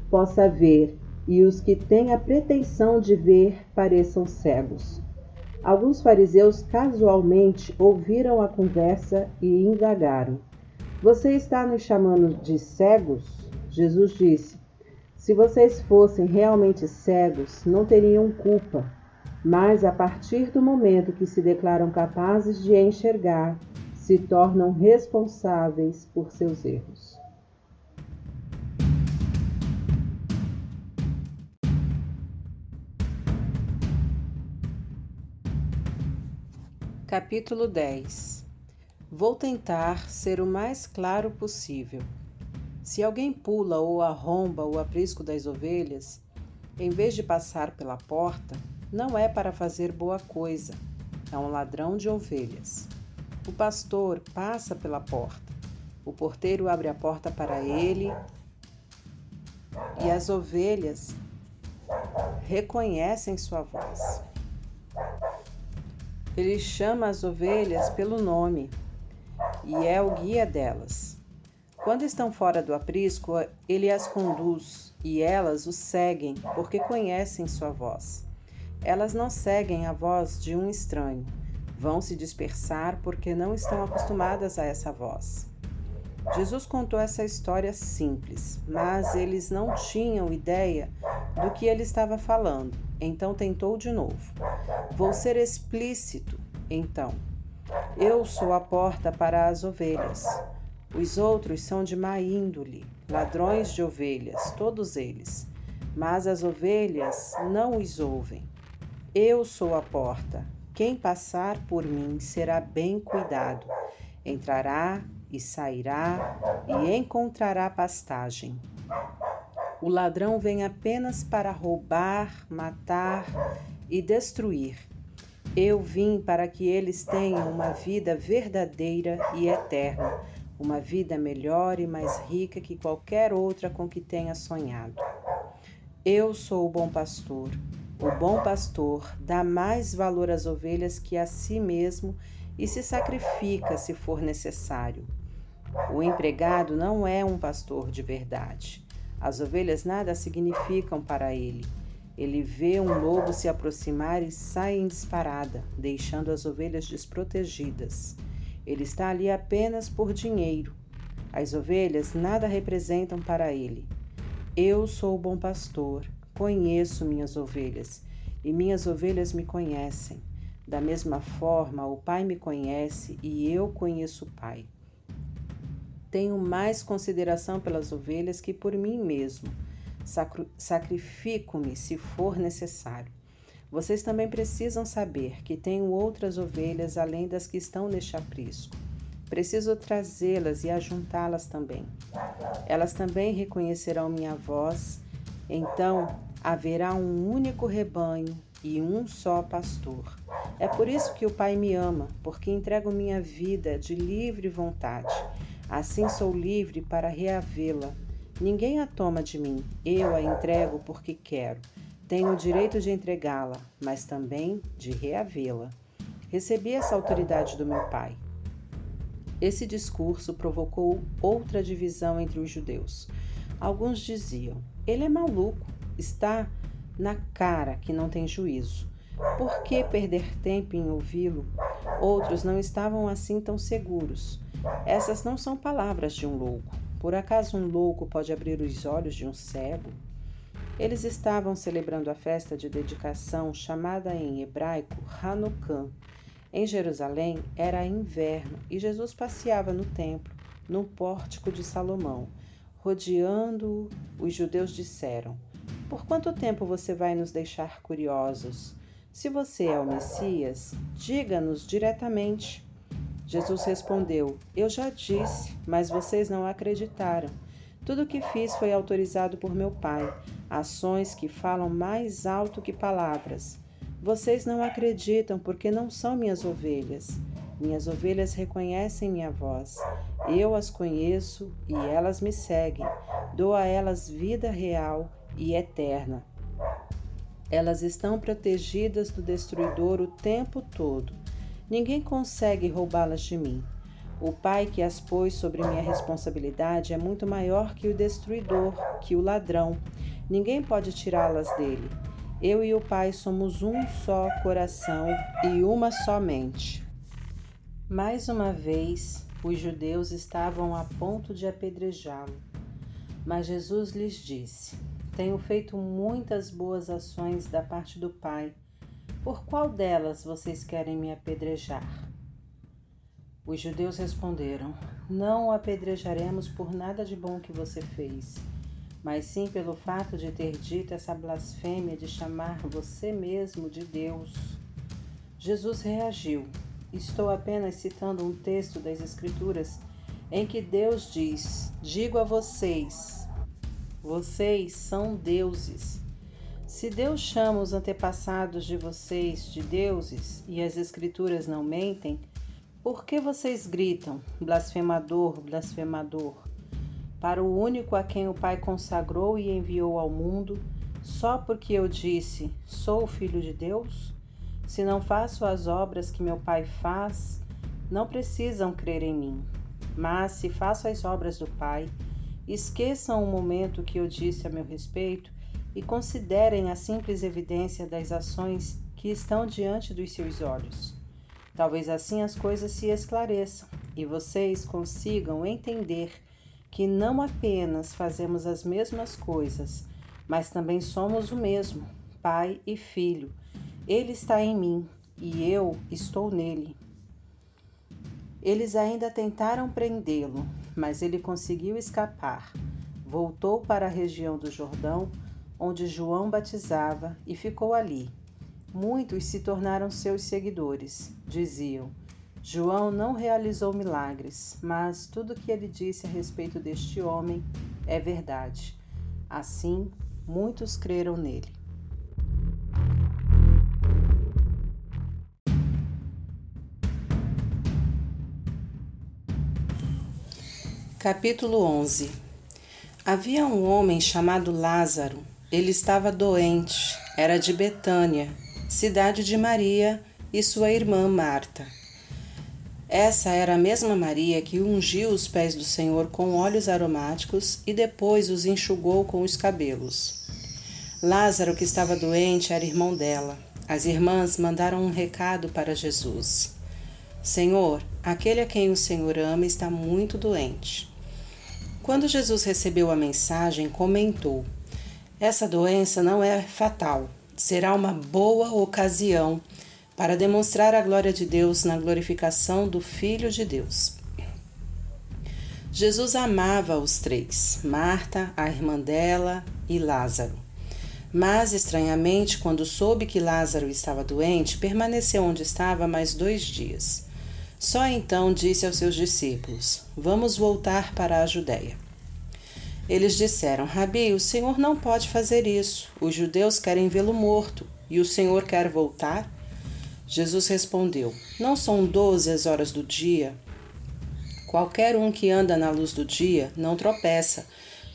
[SPEAKER 1] possa ver e os que têm a pretensão de ver pareçam cegos. Alguns fariseus casualmente ouviram a conversa e indagaram: Você está nos chamando de cegos? Jesus disse: Se vocês fossem realmente cegos, não teriam culpa. Mas a partir do momento que se declaram capazes de enxergar, se tornam responsáveis por seus erros. Capítulo 10 Vou tentar ser o mais claro possível. Se alguém pula ou arromba o aprisco das ovelhas, em vez de passar pela porta, não é para fazer boa coisa, é um ladrão de ovelhas. O pastor passa pela porta. O porteiro abre a porta para ele e as ovelhas reconhecem sua voz. Ele chama as ovelhas pelo nome e é o guia delas. Quando estão fora do aprisco, ele as conduz e elas o seguem porque conhecem sua voz. Elas não seguem a voz de um estranho, vão se dispersar porque não estão acostumadas a essa voz. Jesus contou essa história simples, mas eles não tinham ideia do que ele estava falando. Então tentou de novo. Vou ser explícito, então. Eu sou a porta para as ovelhas. Os outros são de má índole, ladrões de ovelhas, todos eles. Mas as ovelhas não os ouvem. Eu sou a porta. Quem passar por mim será bem cuidado. Entrará e sairá e encontrará pastagem. O ladrão vem apenas para roubar, matar e destruir. Eu vim para que eles tenham uma vida verdadeira e eterna, uma vida melhor e mais rica que qualquer outra com que tenha sonhado. Eu sou o bom pastor. O bom pastor dá mais valor às ovelhas que a si mesmo e se sacrifica se for necessário. O empregado não é um pastor de verdade. As ovelhas nada significam para ele. Ele vê um lobo se aproximar e sai em disparada, deixando as ovelhas desprotegidas. Ele está ali apenas por dinheiro. As ovelhas nada representam para ele. Eu sou o bom pastor, conheço minhas ovelhas, e minhas ovelhas me conhecem. Da mesma forma, o Pai me conhece e eu conheço o Pai. Tenho mais consideração pelas ovelhas que por mim mesmo. Sacrifico-me se for necessário. Vocês também precisam saber que tenho outras ovelhas além das que estão neste aprisco. Preciso trazê-las e ajuntá-las também. Elas também reconhecerão minha voz. Então haverá um único rebanho e um só pastor. É por isso que o Pai me ama, porque entrego minha vida de livre vontade. Assim sou livre para reavê-la. Ninguém a toma de mim, eu a entrego porque quero. Tenho o direito de entregá-la, mas também de reavê-la. Recebi essa autoridade do meu pai. Esse discurso provocou outra divisão entre os judeus. Alguns diziam: ele é maluco, está na cara que não tem juízo. Por que perder tempo em ouvi-lo? Outros não estavam assim tão seguros. Essas não são palavras de um louco. Por acaso um louco pode abrir os olhos de um cego? Eles estavam celebrando a festa de dedicação chamada em hebraico Hanukkah. Em Jerusalém era inverno e Jesus passeava no templo, no pórtico de Salomão. Rodeando-o, os judeus disseram: Por quanto tempo você vai nos deixar curiosos? Se você é o Messias, diga-nos diretamente. Jesus respondeu: Eu já disse, mas vocês não acreditaram. Tudo o que fiz foi autorizado por meu Pai, ações que falam mais alto que palavras. Vocês não acreditam porque não são minhas ovelhas. Minhas ovelhas reconhecem minha voz. Eu as conheço e elas me seguem. Dou a elas vida real e eterna. Elas estão protegidas do destruidor o tempo todo. Ninguém consegue roubá-las de mim. O Pai que as pôs sobre minha responsabilidade é muito maior que o destruidor, que o ladrão. Ninguém pode tirá-las dele. Eu e o Pai somos um só coração e uma só mente. Mais uma vez, os judeus estavam a ponto de apedrejá-lo. Mas Jesus lhes disse: Tenho feito muitas boas ações da parte do Pai. Por qual delas vocês querem me apedrejar? Os judeus responderam: Não o apedrejaremos por nada de bom que você fez mas sim pelo fato de ter dito essa blasfêmia de chamar você mesmo de Deus. Jesus reagiu. Estou apenas citando um texto das Escrituras em que Deus diz: Digo a vocês, vocês são deuses. Se Deus chama os antepassados de vocês de deuses e as Escrituras não mentem, por que vocês gritam, blasfemador, blasfemador? para o único a quem o Pai consagrou e enviou ao mundo, só porque eu disse: Sou filho de Deus? Se não faço as obras que meu Pai faz, não precisam crer em mim. Mas se faço as obras do Pai, esqueçam o momento que eu disse a meu respeito e considerem a simples evidência das ações que estão diante dos seus olhos. Talvez assim as coisas se esclareçam e vocês consigam entender que não apenas fazemos as mesmas coisas, mas também somos o mesmo, Pai e Filho. Ele está em mim e eu estou nele. Eles ainda tentaram prendê-lo, mas ele conseguiu escapar. Voltou para a região do Jordão, onde João batizava, e ficou ali. Muitos se tornaram seus seguidores. Diziam: João não realizou milagres, mas tudo o que ele disse a respeito deste homem é verdade. Assim, muitos creram nele. Capítulo 11 Havia um homem chamado Lázaro. Ele estava doente, era de Betânia, cidade de Maria e sua irmã Marta. Essa era a mesma Maria que ungiu os pés do Senhor com óleos aromáticos e depois os enxugou com os cabelos. Lázaro, que estava doente, era irmão dela. As irmãs mandaram um recado para Jesus: Senhor, aquele a quem o Senhor ama está muito doente. Quando Jesus recebeu a mensagem, comentou: Essa doença não é fatal, será uma boa ocasião para demonstrar a glória de Deus na glorificação do Filho de Deus. Jesus amava os três, Marta, a irmã dela e Lázaro. Mas, estranhamente, quando soube que Lázaro estava doente, permaneceu onde estava mais dois dias. Só então disse aos seus discípulos: Vamos voltar para a Judéia. Eles disseram: Rabi, o Senhor não pode fazer isso. Os judeus querem vê-lo morto e o Senhor quer voltar? Jesus respondeu: Não são doze as horas do dia? Qualquer um que anda na luz do dia não tropeça,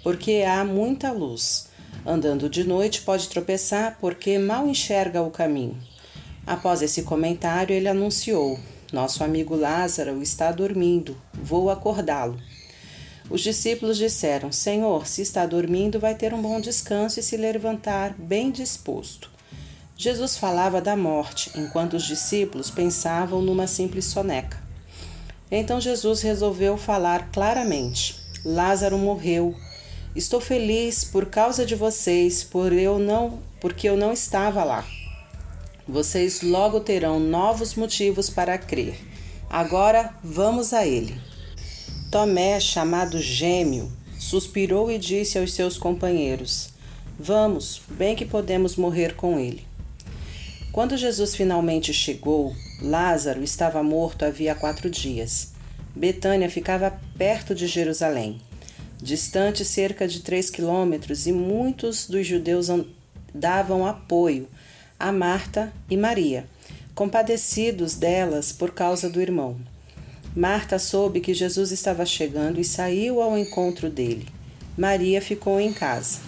[SPEAKER 1] porque há muita luz. Andando de noite pode tropeçar porque mal enxerga o caminho. Após esse comentário, ele anunciou: Nosso amigo Lázaro está dormindo, vou acordá-lo. Os discípulos disseram: Senhor, se está dormindo, vai ter um bom descanso e se levantar bem disposto. Jesus falava da morte, enquanto os discípulos pensavam numa simples soneca. Então Jesus resolveu falar claramente: Lázaro morreu. Estou feliz por causa de vocês, por eu não, porque eu não estava lá. Vocês logo terão novos motivos para crer. Agora vamos a ele. Tomé, chamado Gêmeo, suspirou e disse aos seus companheiros: Vamos, bem que podemos morrer com ele. Quando Jesus finalmente chegou, Lázaro estava morto havia quatro dias. Betânia ficava perto de Jerusalém, distante cerca de três quilômetros, e muitos dos judeus davam apoio a Marta e Maria, compadecidos delas por causa do irmão. Marta soube que Jesus estava chegando e saiu ao encontro dele. Maria ficou em casa.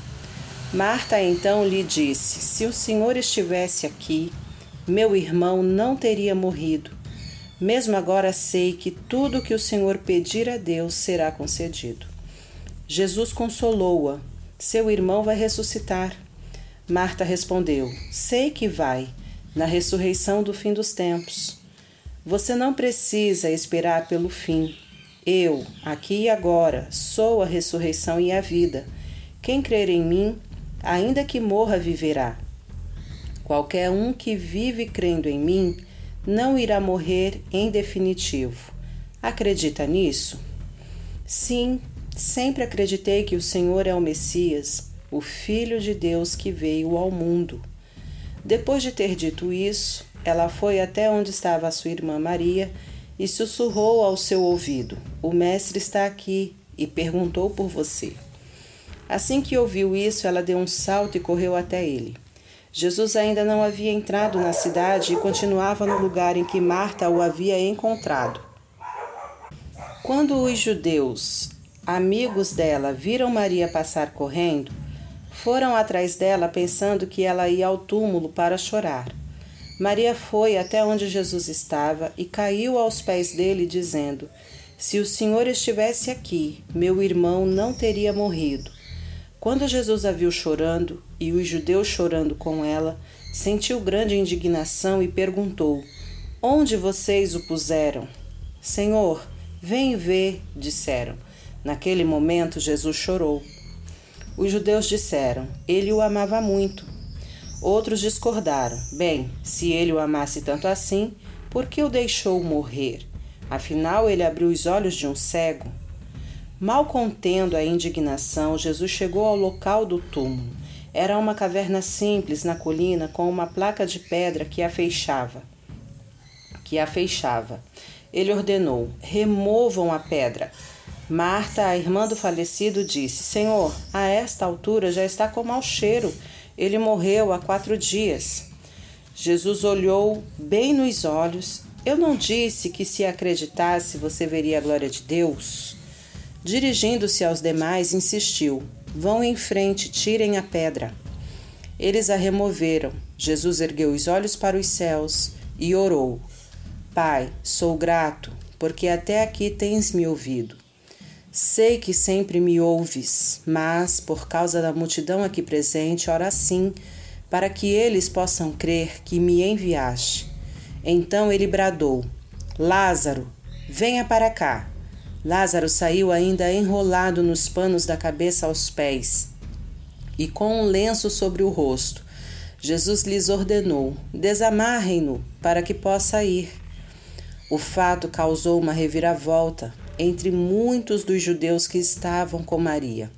[SPEAKER 2] Marta então lhe disse: Se o Senhor estivesse aqui, meu irmão não teria morrido. Mesmo agora sei que tudo que o Senhor pedir a Deus será concedido. Jesus consolou-a: Seu irmão vai ressuscitar. Marta respondeu: Sei que vai, na ressurreição do fim dos tempos. Você não precisa esperar pelo fim. Eu, aqui e agora, sou a ressurreição e a vida. Quem crer em mim, ainda que morra, viverá. Qualquer um que vive crendo em mim não irá morrer em definitivo. Acredita nisso? Sim, sempre acreditei que o Senhor é o Messias, o Filho de Deus que veio ao mundo. Depois de ter dito isso, ela foi até onde estava sua irmã Maria e sussurrou ao seu ouvido: O Mestre está aqui e perguntou por você. Assim que ouviu isso, ela deu um salto e correu até ele. Jesus ainda não havia entrado na cidade e continuava no lugar em que Marta o havia encontrado. Quando os judeus, amigos dela, viram Maria passar correndo, foram atrás dela pensando que ela ia ao túmulo para chorar. Maria foi até onde Jesus estava e caiu aos pés dele, dizendo: Se o Senhor estivesse aqui, meu irmão não teria morrido. Quando Jesus a viu chorando e os judeus chorando com ela, sentiu grande indignação e perguntou: Onde vocês o puseram? Senhor, vem ver, disseram. Naquele momento, Jesus chorou. Os judeus disseram: Ele o amava muito. Outros discordaram: Bem, se ele o amasse tanto assim, por que o deixou morrer? Afinal, ele abriu os olhos de um cego. Mal contendo a indignação, Jesus chegou ao local do túmulo. Era uma caverna simples na colina com uma placa de pedra que a fechava. Que a fechava. Ele ordenou: removam a pedra. Marta, a irmã do falecido, disse: Senhor, a esta altura já está com mau cheiro. Ele morreu há quatro dias. Jesus olhou bem nos olhos. Eu não disse que se acreditasse você veria a glória de Deus? Dirigindo-se aos demais, insistiu: Vão em frente, tirem a pedra. Eles a removeram. Jesus ergueu os olhos para os céus e orou: Pai, sou grato, porque até aqui tens me ouvido. Sei que sempre me ouves, mas, por causa da multidão aqui presente, ora sim, para que eles possam crer que me enviaste. Então ele bradou: Lázaro, venha para cá. Lázaro saiu ainda enrolado nos panos da cabeça aos pés e com um lenço sobre o rosto. Jesus lhes ordenou: desamarrem-no para que possa ir. O fato causou uma reviravolta entre muitos dos judeus que estavam com Maria.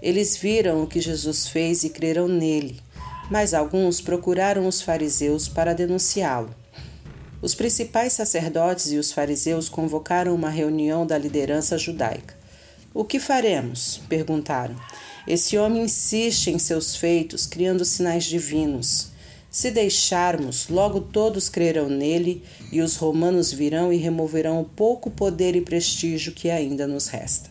[SPEAKER 2] Eles viram o que Jesus fez e creram nele, mas alguns procuraram os fariseus para denunciá-lo. Os principais sacerdotes e os fariseus convocaram uma reunião da liderança judaica. O que faremos? perguntaram. Esse homem insiste em seus feitos, criando sinais divinos. Se deixarmos, logo todos crerão nele e os romanos virão e removerão o pouco poder e prestígio que ainda nos resta.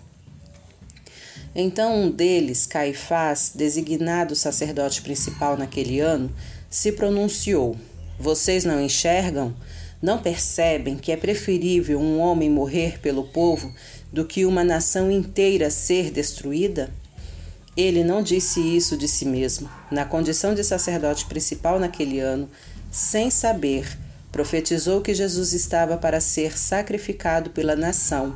[SPEAKER 2] Então um deles, Caifás, designado sacerdote principal naquele ano, se pronunciou: Vocês não enxergam? Não percebem que é preferível um homem morrer pelo povo do que uma nação inteira ser destruída? Ele não disse isso de si mesmo. Na condição de sacerdote principal naquele ano, sem saber, profetizou que Jesus estava para ser sacrificado pela nação,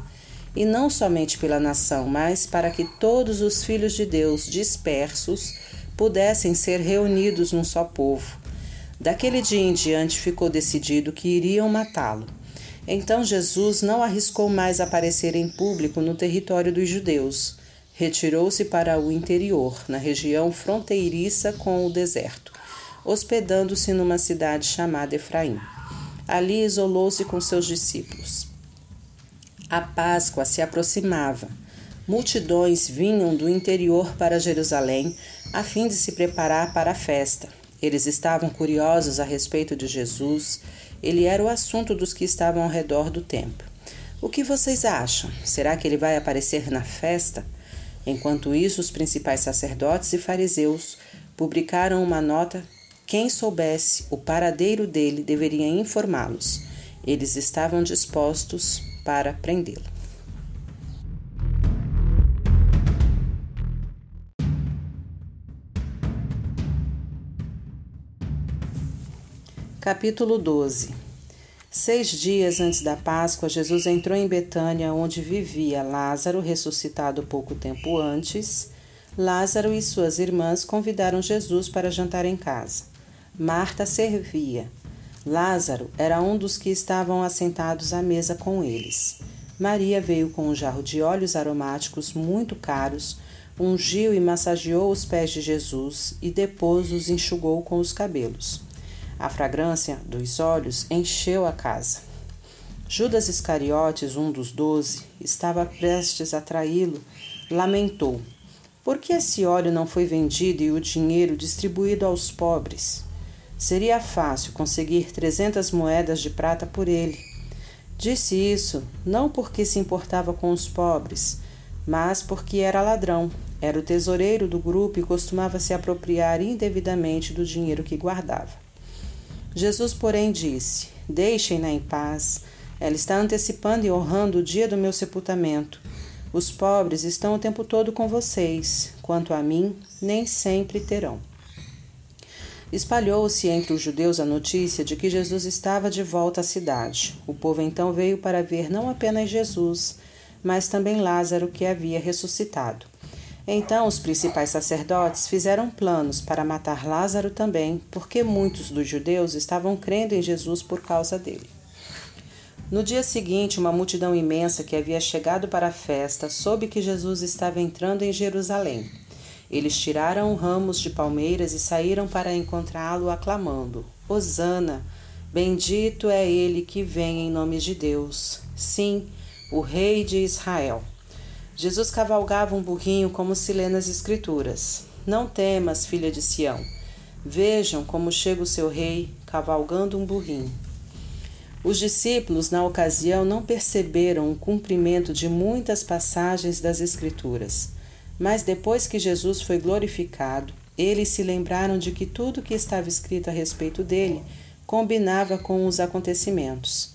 [SPEAKER 2] e não somente pela nação, mas para que todos os filhos de Deus dispersos pudessem ser reunidos num só povo. Daquele dia em diante ficou decidido que iriam matá-lo. Então Jesus não arriscou mais aparecer em público no território dos judeus retirou-se para o interior, na região fronteiriça com o deserto, hospedando-se numa cidade chamada Efraim. Ali isolou-se com seus discípulos. A Páscoa se aproximava. Multidões vinham do interior para Jerusalém a fim de se preparar para a festa. Eles estavam curiosos a respeito de Jesus. Ele era o assunto dos que estavam ao redor do templo. O que vocês acham? Será que ele vai aparecer na festa? Enquanto isso, os principais sacerdotes e fariseus publicaram uma nota. Quem soubesse o paradeiro dele deveria informá-los. Eles estavam dispostos para prendê-lo. Capítulo 12 Seis dias antes da Páscoa, Jesus entrou em Betânia, onde vivia Lázaro, ressuscitado pouco tempo antes. Lázaro e suas irmãs convidaram Jesus para jantar em casa. Marta servia. Lázaro era um dos que estavam assentados à mesa com eles. Maria veio com um jarro de óleos aromáticos muito caros, ungiu e massageou os pés de Jesus e depois os enxugou com os cabelos. A fragrância dos olhos encheu a casa. Judas Iscariotes, um dos doze, estava prestes a traí-lo, lamentou: Por que esse óleo não foi vendido e o dinheiro distribuído aos pobres? Seria fácil conseguir trezentas moedas de prata por ele. Disse isso não porque se importava com os pobres, mas porque era ladrão, era o tesoureiro do grupo e costumava se apropriar indevidamente do dinheiro que guardava. Jesus, porém, disse: Deixem-na em paz. Ela está antecipando e honrando o dia do meu sepultamento. Os pobres estão o tempo todo com vocês. Quanto a mim, nem sempre terão. Espalhou-se entre os judeus a notícia de que Jesus estava de volta à cidade. O povo então veio para ver não apenas Jesus, mas também Lázaro, que havia ressuscitado. Então os principais sacerdotes fizeram planos para matar Lázaro também, porque muitos dos judeus estavam crendo em Jesus por causa dele. No dia seguinte, uma multidão imensa que havia chegado para a festa soube que Jesus estava entrando em Jerusalém. Eles tiraram ramos de palmeiras e saíram para encontrá-lo, aclamando: Hosana! Bendito é ele que vem em nome de Deus. Sim, o Rei de Israel. Jesus cavalgava um burrinho como se lê nas Escrituras. Não temas, filha de Sião. Vejam como chega o seu rei cavalgando um burrinho. Os discípulos, na ocasião, não perceberam o cumprimento de muitas passagens das Escrituras, mas depois que Jesus foi glorificado, eles se lembraram de que tudo que estava escrito a respeito dele combinava com os acontecimentos.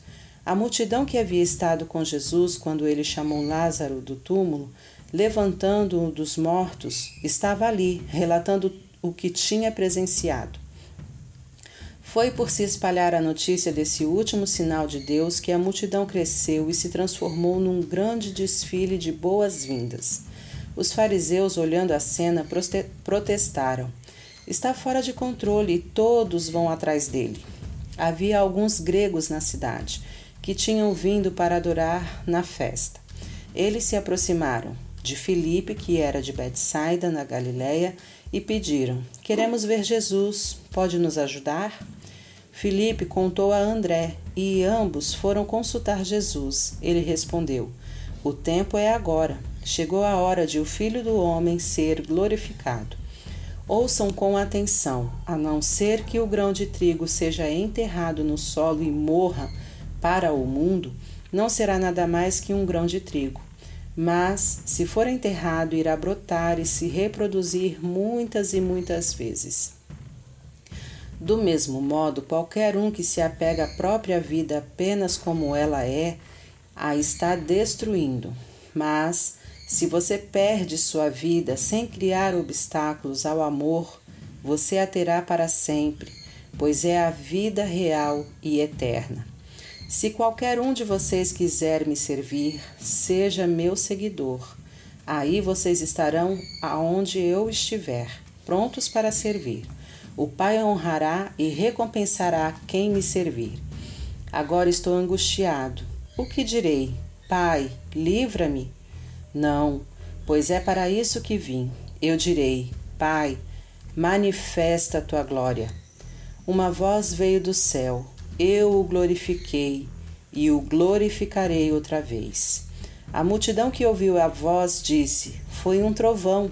[SPEAKER 2] A multidão que havia estado com Jesus quando ele chamou Lázaro do túmulo, levantando-o dos mortos, estava ali, relatando o que tinha presenciado. Foi por se espalhar a notícia desse último sinal de Deus que a multidão cresceu e se transformou num grande desfile de boas-vindas. Os fariseus, olhando a cena, protestaram: Está fora de controle e todos vão atrás dele. Havia alguns gregos na cidade que tinham vindo para adorar na festa. Eles se aproximaram de Filipe, que era de Betsaida, na Galiléia, e pediram: Queremos ver Jesus, pode nos ajudar? Filipe contou a André, e ambos foram consultar Jesus. Ele respondeu: O tempo é agora. Chegou a hora de o Filho do Homem ser glorificado. Ouçam com atenção, a não ser que o grão de trigo seja enterrado no solo e morra, para o mundo, não será nada mais que um grão de trigo. Mas, se for enterrado, irá brotar e se reproduzir muitas e muitas vezes. Do mesmo modo, qualquer um que se apega à própria vida apenas como ela é, a está destruindo. Mas, se você perde sua vida sem criar obstáculos ao amor, você a terá para sempre, pois é a vida real e eterna. Se qualquer um de vocês quiser me servir, seja meu seguidor. Aí vocês estarão aonde eu estiver, prontos para servir. O Pai honrará e recompensará quem me servir. Agora estou angustiado. O que direi? Pai, livra-me? Não, pois é para isso que vim. Eu direi: Pai, manifesta a tua glória. Uma voz veio do céu eu o glorifiquei e o glorificarei outra vez. A multidão que ouviu a voz disse: Foi um trovão.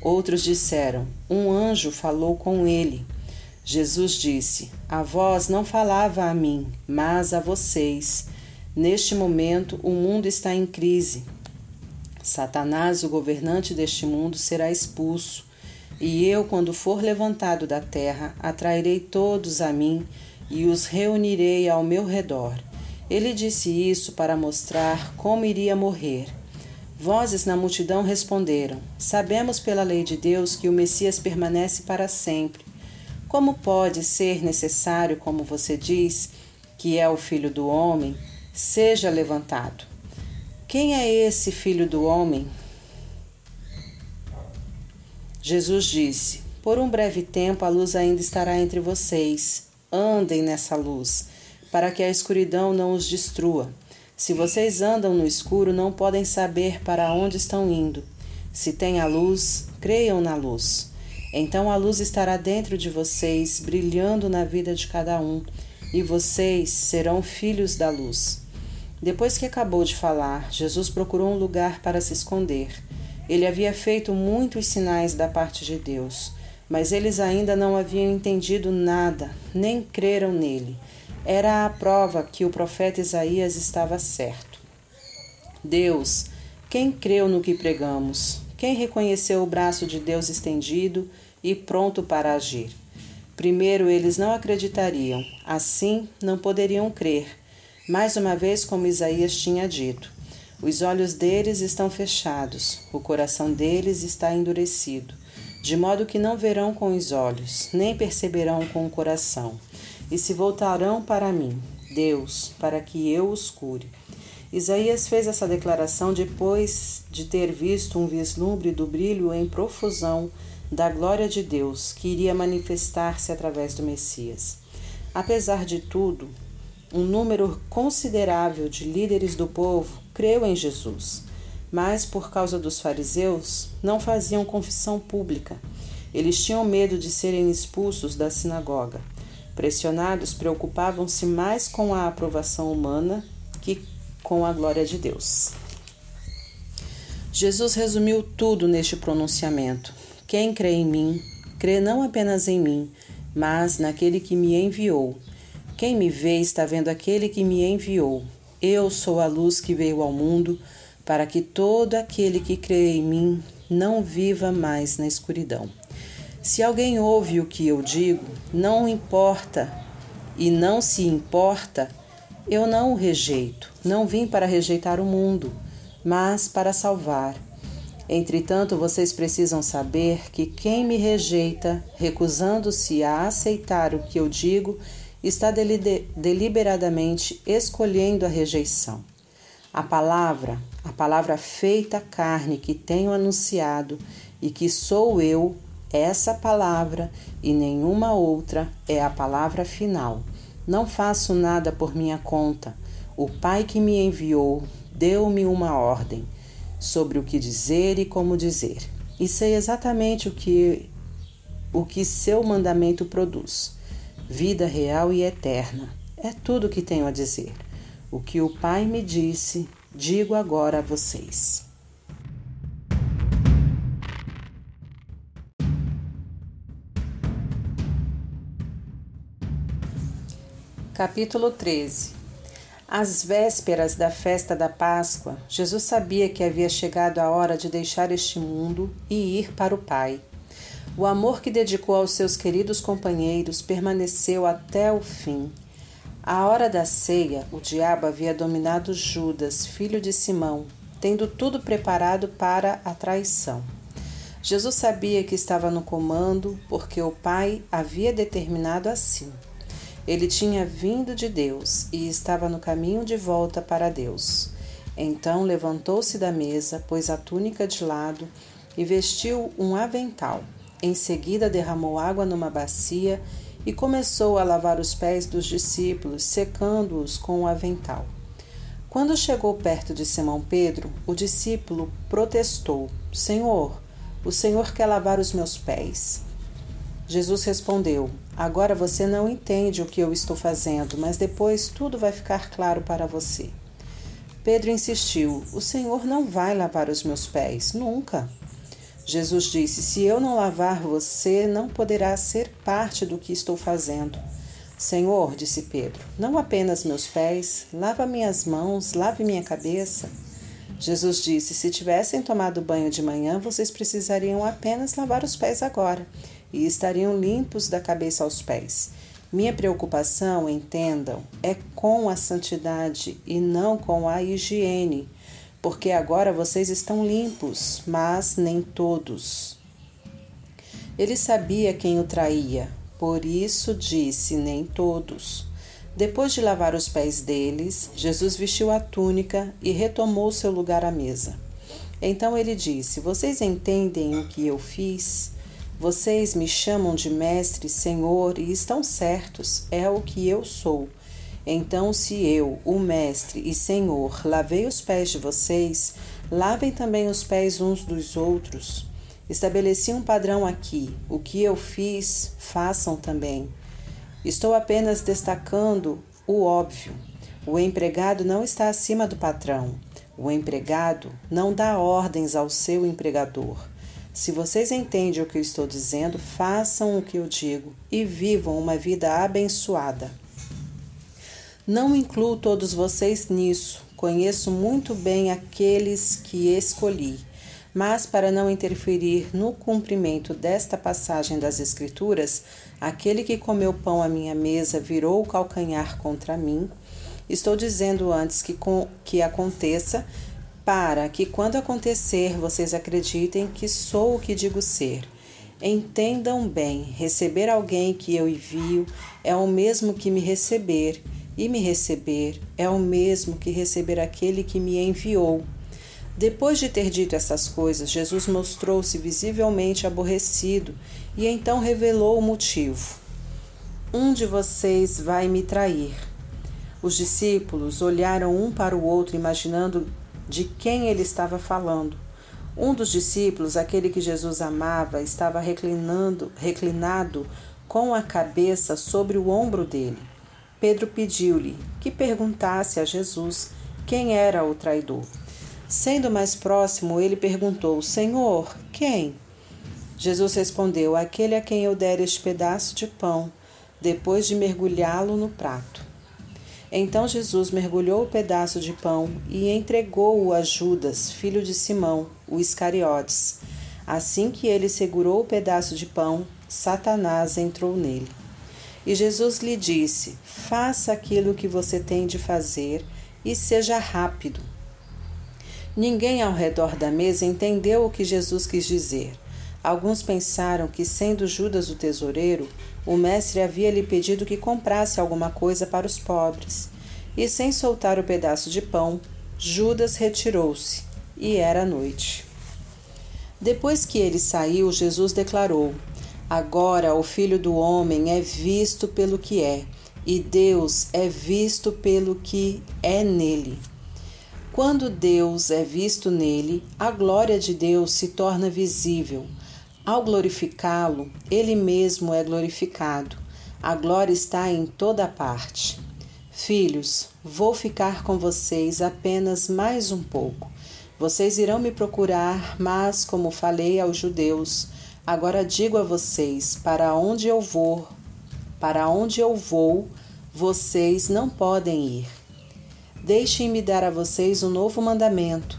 [SPEAKER 2] Outros disseram: Um anjo falou com ele. Jesus disse: A voz não falava a mim, mas a vocês. Neste momento, o mundo está em crise. Satanás, o governante deste mundo, será expulso. E eu, quando for levantado da terra, atrairei todos a mim e os reunirei ao meu redor. Ele disse isso para mostrar como iria morrer. Vozes na multidão responderam: Sabemos pela lei de Deus que o Messias permanece para sempre. Como pode ser necessário, como você diz, que é o filho do homem, seja levantado? Quem é esse filho do homem? Jesus disse: Por um breve tempo a luz ainda estará entre vocês. Andem nessa luz, para que a escuridão não os destrua. Se vocês andam no escuro, não podem saber para onde estão indo. Se têm a luz, creiam na luz. Então a luz estará dentro de vocês, brilhando na vida de cada um, e vocês serão filhos da luz. Depois que acabou de falar, Jesus procurou um lugar para se esconder. Ele havia feito muitos sinais da parte de Deus, mas eles ainda não haviam entendido nada, nem creram nele. Era a prova que o profeta Isaías estava certo. Deus, quem creu no que pregamos? Quem reconheceu o braço de Deus estendido e pronto para agir? Primeiro, eles não acreditariam, assim não poderiam crer, mais uma vez, como Isaías tinha dito. Os olhos deles estão fechados, o coração deles está endurecido, de modo que não verão com os olhos, nem perceberão com o coração, e se voltarão para mim, Deus, para que eu os cure. Isaías fez essa declaração depois de ter visto um vislumbre do brilho em profusão da glória de Deus que iria manifestar-se através do Messias. Apesar de tudo, um número considerável de líderes do povo creu em Jesus, mas por causa dos fariseus não faziam confissão pública. Eles tinham medo de serem expulsos da sinagoga. Pressionados, preocupavam-se mais com a aprovação humana que com a glória de Deus. Jesus resumiu tudo neste pronunciamento. Quem crê em mim, crê não apenas em mim, mas naquele que me enviou. Quem me vê está vendo aquele que me enviou. Eu sou a luz que veio ao mundo, para que todo aquele que crê em mim não viva mais na escuridão. Se alguém ouve o que eu digo, não importa e não se importa, eu não o rejeito. Não vim para rejeitar o mundo, mas para salvar. Entretanto, vocês precisam saber que quem me rejeita, recusando-se a aceitar o que eu digo, está deliberadamente escolhendo a rejeição. A palavra, a palavra feita carne que tenho anunciado e que sou eu, essa palavra e nenhuma outra é a palavra final. Não faço nada por minha conta. O Pai que me enviou deu-me uma ordem sobre o que dizer e como dizer. E sei exatamente o que o que seu mandamento produz vida real e eterna. É tudo o que tenho a dizer. O que o Pai me disse, digo agora a vocês. Capítulo 13 Às vésperas da festa da Páscoa, Jesus sabia que havia chegado a hora de deixar este mundo e ir para o Pai. O amor que dedicou aos seus queridos companheiros permaneceu até o fim. À hora da ceia, o diabo havia dominado Judas, filho de Simão, tendo tudo preparado para a traição. Jesus sabia que estava no comando porque o Pai havia determinado assim. Ele tinha vindo de Deus e estava no caminho de volta para Deus. Então levantou-se da mesa, pôs a túnica de lado e vestiu um avental. Em seguida, derramou água numa bacia e começou a lavar os pés dos discípulos, secando-os com o avental. Quando chegou perto de Simão Pedro, o discípulo protestou: Senhor, o Senhor quer lavar os meus pés. Jesus respondeu: Agora você não entende o que eu estou fazendo, mas depois tudo vai ficar claro para você. Pedro insistiu: O Senhor não vai lavar os meus pés, nunca. Jesus disse: Se eu não lavar você, não poderá ser parte do que estou fazendo. Senhor, disse Pedro, não apenas meus pés, lava minhas mãos, lave minha cabeça. Jesus disse: Se tivessem tomado banho de manhã, vocês precisariam apenas lavar os pés agora e estariam limpos da cabeça aos pés. Minha preocupação, entendam, é com a santidade e não com a higiene, porque agora vocês estão limpos, mas nem todos. Ele sabia quem o traía, por isso disse: nem todos. Depois de lavar os pés deles, Jesus vestiu a túnica e retomou seu lugar à mesa. Então ele disse: Vocês entendem o que eu fiz? Vocês me chamam de mestre, senhor, e estão certos, é o que eu sou. Então, se eu, o mestre e senhor, lavei os pés de vocês, lavem também os pés uns dos outros. Estabeleci um padrão aqui. O que eu fiz, façam também. Estou apenas destacando o óbvio. O empregado não está acima do patrão. O empregado não dá ordens ao seu empregador. Se vocês entendem o que eu estou dizendo, façam o que eu digo e vivam uma vida abençoada. Não incluo todos vocês nisso. Conheço muito bem aqueles que escolhi. Mas, para não interferir no cumprimento desta passagem das Escrituras, aquele que comeu pão à minha mesa virou o calcanhar contra mim. Estou dizendo antes que, com, que aconteça, para que, quando acontecer, vocês acreditem que sou o que digo ser. Entendam bem: receber alguém que eu envio é o mesmo que me receber, e me receber é o mesmo que receber aquele que me enviou. Depois de ter dito essas coisas, Jesus mostrou-se visivelmente aborrecido e então revelou o motivo. Um de vocês vai me trair. Os discípulos olharam um para o outro, imaginando de quem ele estava falando. Um dos discípulos, aquele que Jesus amava, estava reclinando, reclinado com a cabeça sobre o ombro dele. Pedro pediu-lhe que perguntasse a Jesus quem era o traidor. Sendo mais próximo, ele perguntou: Senhor, quem? Jesus respondeu: Aquele a quem eu der este pedaço de pão, depois de mergulhá-lo no prato. Então Jesus mergulhou o pedaço de pão e entregou-o a Judas, filho de Simão, o Iscariotes. Assim que ele segurou o pedaço de pão, Satanás entrou nele. E Jesus lhe disse: Faça aquilo que você tem de fazer e seja rápido. Ninguém ao redor da mesa entendeu o que Jesus quis dizer. Alguns pensaram que, sendo Judas o tesoureiro, o mestre havia lhe pedido que comprasse alguma coisa para os pobres. E sem soltar o pedaço de pão, Judas retirou-se, e era noite. Depois que ele saiu, Jesus declarou: Agora o filho do homem é visto pelo que é, e Deus é visto pelo que é nele. Quando Deus é visto nele, a glória de Deus se torna visível. Ao glorificá-lo, ele mesmo é glorificado. A glória está em toda parte. Filhos, vou ficar com vocês apenas mais um pouco. Vocês irão me procurar, mas, como falei aos judeus, agora digo a vocês: para onde eu vou, para onde eu vou, vocês não podem ir. Deixem-me dar a vocês um novo mandamento.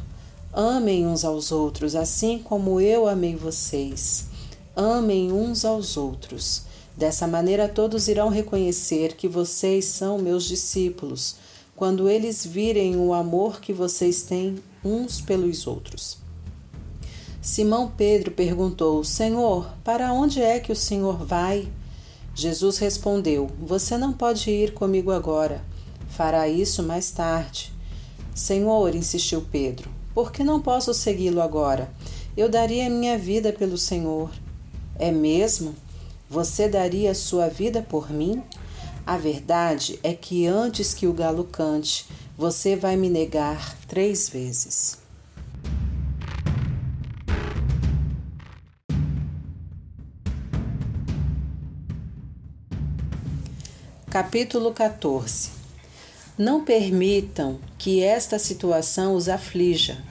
[SPEAKER 2] Amem uns aos outros, assim como eu amei vocês. Amem uns aos outros. Dessa maneira, todos irão reconhecer que vocês são meus discípulos, quando eles virem o amor que vocês têm uns pelos outros. Simão Pedro perguntou: Senhor, para onde é que o Senhor vai? Jesus respondeu: Você não pode ir comigo agora Fará isso mais tarde. Senhor, insistiu Pedro, por que não posso segui-lo agora? Eu daria minha vida pelo Senhor. É mesmo? Você daria sua vida por mim? A verdade é que antes que o galo cante, você vai me negar três vezes. Capítulo 14 não permitam que esta situação os aflija.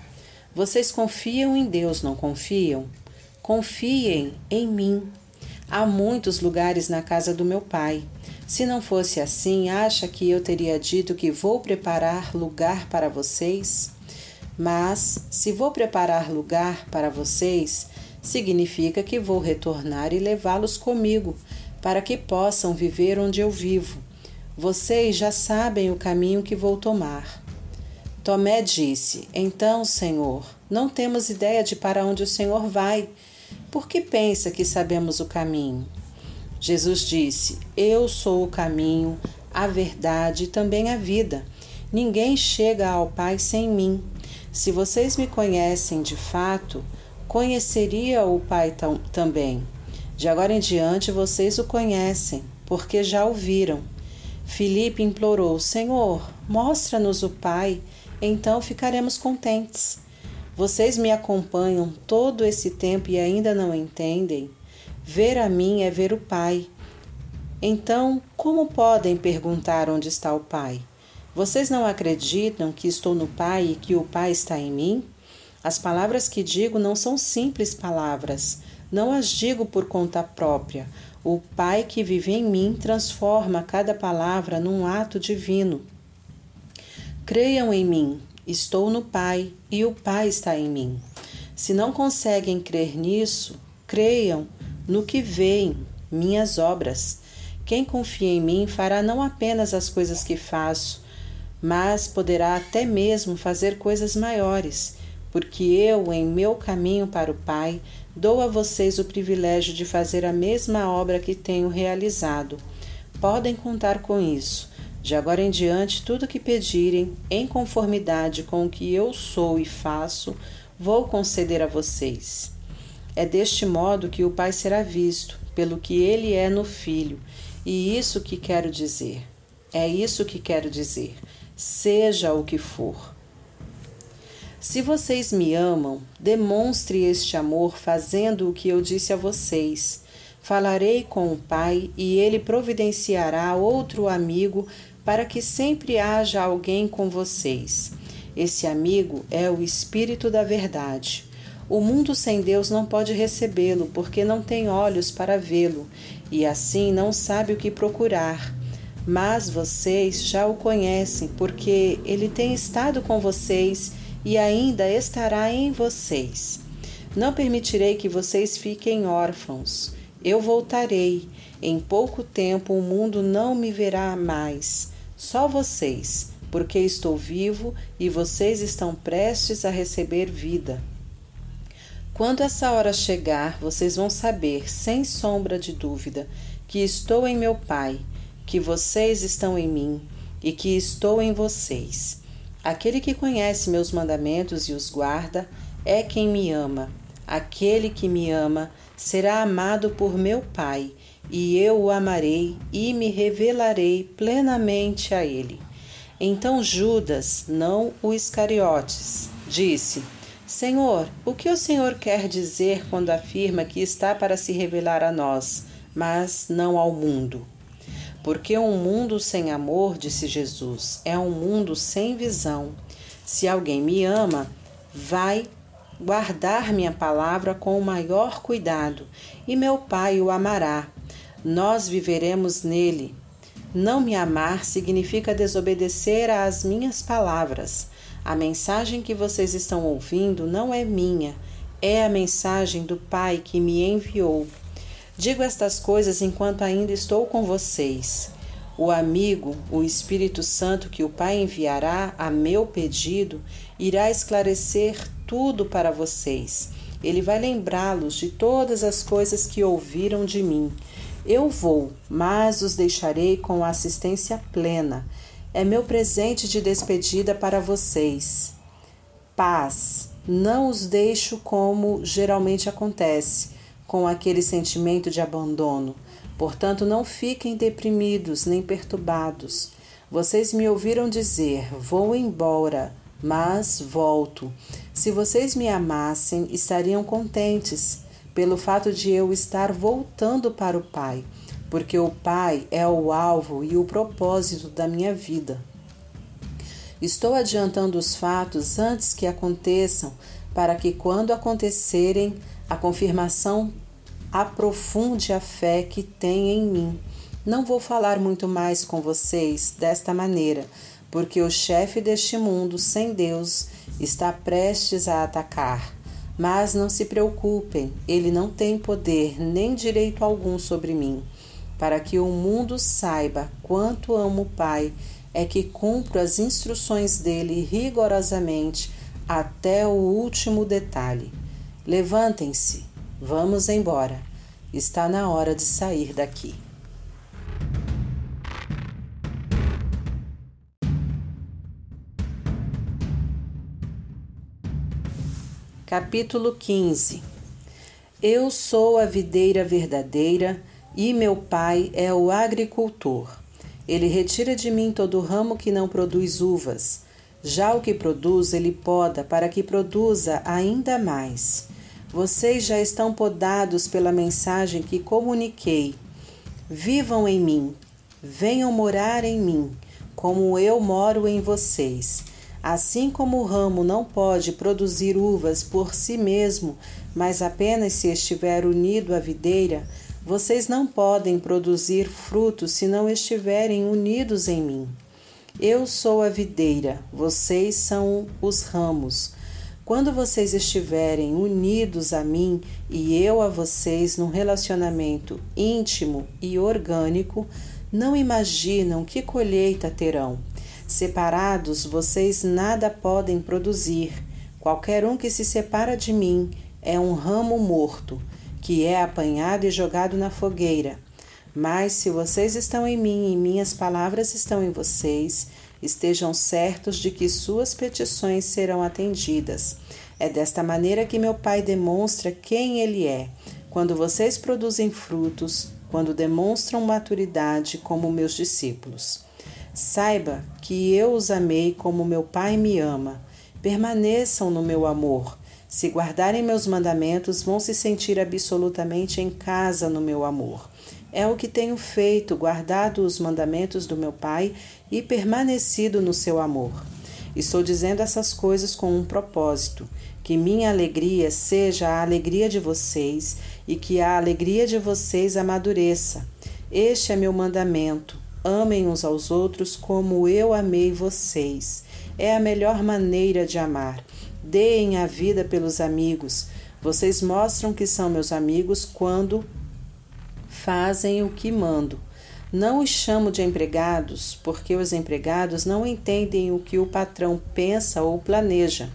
[SPEAKER 2] Vocês confiam em Deus, não confiam? Confiem em mim. Há muitos lugares na casa do meu pai. Se não fosse assim, acha que eu teria dito que vou preparar lugar para vocês? Mas, se vou preparar lugar para vocês, significa que vou retornar e levá-los comigo, para que possam viver onde eu vivo. Vocês já sabem o caminho que vou tomar. Tomé disse: Então, Senhor, não temos ideia de para onde o Senhor vai. Por que pensa que sabemos o caminho? Jesus disse: Eu sou o caminho, a verdade e também a vida. Ninguém chega ao Pai sem mim. Se vocês me conhecem de fato, conheceria o Pai também. De agora em diante vocês o conhecem, porque já o viram. Filipe implorou: Senhor, mostra-nos o Pai, então ficaremos contentes. Vocês me acompanham todo esse tempo e ainda não entendem? Ver a mim é ver o Pai. Então, como podem perguntar onde está o Pai? Vocês não acreditam que estou no Pai e que o Pai está em mim? As palavras que digo não são simples palavras, não as digo por conta própria. O Pai que vive em mim transforma cada palavra num ato divino. Creiam em mim, estou no Pai e o Pai está em mim. Se não conseguem crer nisso, creiam no que veem, minhas obras. Quem confia em mim fará não apenas as coisas que faço, mas poderá até mesmo fazer coisas maiores, porque eu, em meu caminho para o Pai, Dou a vocês o privilégio de fazer a mesma obra que tenho realizado. Podem contar com isso. De agora em diante, tudo que pedirem, em conformidade com o que eu sou e faço, vou conceder a vocês. É deste modo que o Pai será visto, pelo que ele é no Filho. E isso que quero dizer. É isso que quero dizer. Seja o que for. Se vocês me amam, demonstre este amor fazendo o que eu disse a vocês. Falarei com o Pai e ele providenciará outro amigo para que sempre haja alguém com vocês. Esse amigo é o Espírito da Verdade. O mundo sem Deus não pode recebê-lo, porque não tem olhos para vê-lo, e assim não sabe o que procurar. Mas vocês já o conhecem, porque ele tem estado com vocês e ainda estará em vocês. Não permitirei que vocês fiquem órfãos. Eu voltarei. Em pouco tempo o mundo não me verá mais. Só vocês, porque estou vivo e vocês estão prestes a receber vida. Quando essa hora chegar, vocês vão saber, sem sombra de dúvida, que estou em meu Pai, que vocês estão em mim e que estou em vocês. Aquele que conhece meus mandamentos e os guarda é quem me ama. Aquele que me ama será amado por meu Pai, e eu o amarei e me revelarei plenamente a ele. Então Judas, não o Iscariotes, disse: Senhor, o que o Senhor quer dizer quando afirma que está para se revelar a nós, mas não ao mundo? Porque um mundo sem amor, disse Jesus, é um mundo sem visão. Se alguém me ama, vai guardar minha palavra com o maior cuidado, e meu Pai o amará. Nós viveremos nele. Não me amar significa desobedecer às minhas palavras. A mensagem que vocês estão ouvindo não é minha, é a mensagem do Pai que me enviou. Digo estas coisas enquanto ainda estou com vocês. O amigo, o Espírito Santo que o Pai enviará a meu pedido, irá esclarecer tudo para vocês. Ele vai lembrá-los de todas as coisas que ouviram de mim. Eu vou, mas os deixarei com assistência plena. É meu presente de despedida para vocês. Paz. Não os deixo como geralmente acontece com aquele sentimento de abandono. Portanto, não fiquem deprimidos nem perturbados. Vocês me ouviram dizer: Vou embora, mas volto. Se vocês me amassem, estariam contentes pelo fato de eu estar voltando para o Pai, porque o Pai é o alvo e o propósito da minha vida. Estou adiantando os fatos antes que aconteçam, para que, quando acontecerem, a confirmação aprofunde a fé que tem em mim. Não vou falar muito mais com vocês desta maneira, porque o chefe deste mundo sem Deus está prestes a atacar. Mas não se preocupem, ele não tem poder nem direito algum sobre mim. Para que o mundo saiba quanto amo o Pai, é que cumpro as instruções dele rigorosamente até o último detalhe. Levantem-se, vamos embora. Está na hora de sair daqui. Capítulo 15 Eu sou a videira verdadeira e meu pai é o agricultor. Ele retira de mim todo ramo que não produz uvas. Já o que produz, ele poda para que produza ainda mais. Vocês já estão podados pela mensagem que comuniquei. Vivam em mim, venham morar em mim, como eu moro em vocês. Assim como o ramo não pode produzir uvas por si mesmo, mas apenas se estiver unido à videira, vocês não podem produzir frutos se não estiverem unidos em mim. Eu sou a videira, vocês são os ramos. Quando vocês estiverem unidos a mim e eu a vocês num relacionamento íntimo e orgânico, não imaginam que colheita terão. Separados, vocês nada podem produzir. Qualquer um que se separa de mim é um ramo morto, que é apanhado e jogado na fogueira. Mas se vocês estão em mim e minhas palavras estão em vocês, estejam certos de que suas petições serão atendidas. É desta maneira que meu Pai demonstra quem Ele é. Quando vocês produzem frutos, quando demonstram maturidade como meus discípulos. Saiba que eu os amei como meu Pai me ama. Permaneçam no meu amor. Se guardarem meus mandamentos, vão se sentir absolutamente em casa no meu amor. É o que tenho feito, guardado os mandamentos do meu Pai e permanecido no seu amor. Estou dizendo essas coisas com um propósito: que minha alegria seja a alegria de vocês e que a alegria de vocês amadureça. Este é meu mandamento Amem uns aos outros como eu amei vocês. É a melhor maneira de amar. Deem a vida pelos amigos. Vocês mostram que são meus amigos quando fazem o que mando. Não os chamo de empregados, porque os empregados não entendem o que o patrão pensa ou planeja.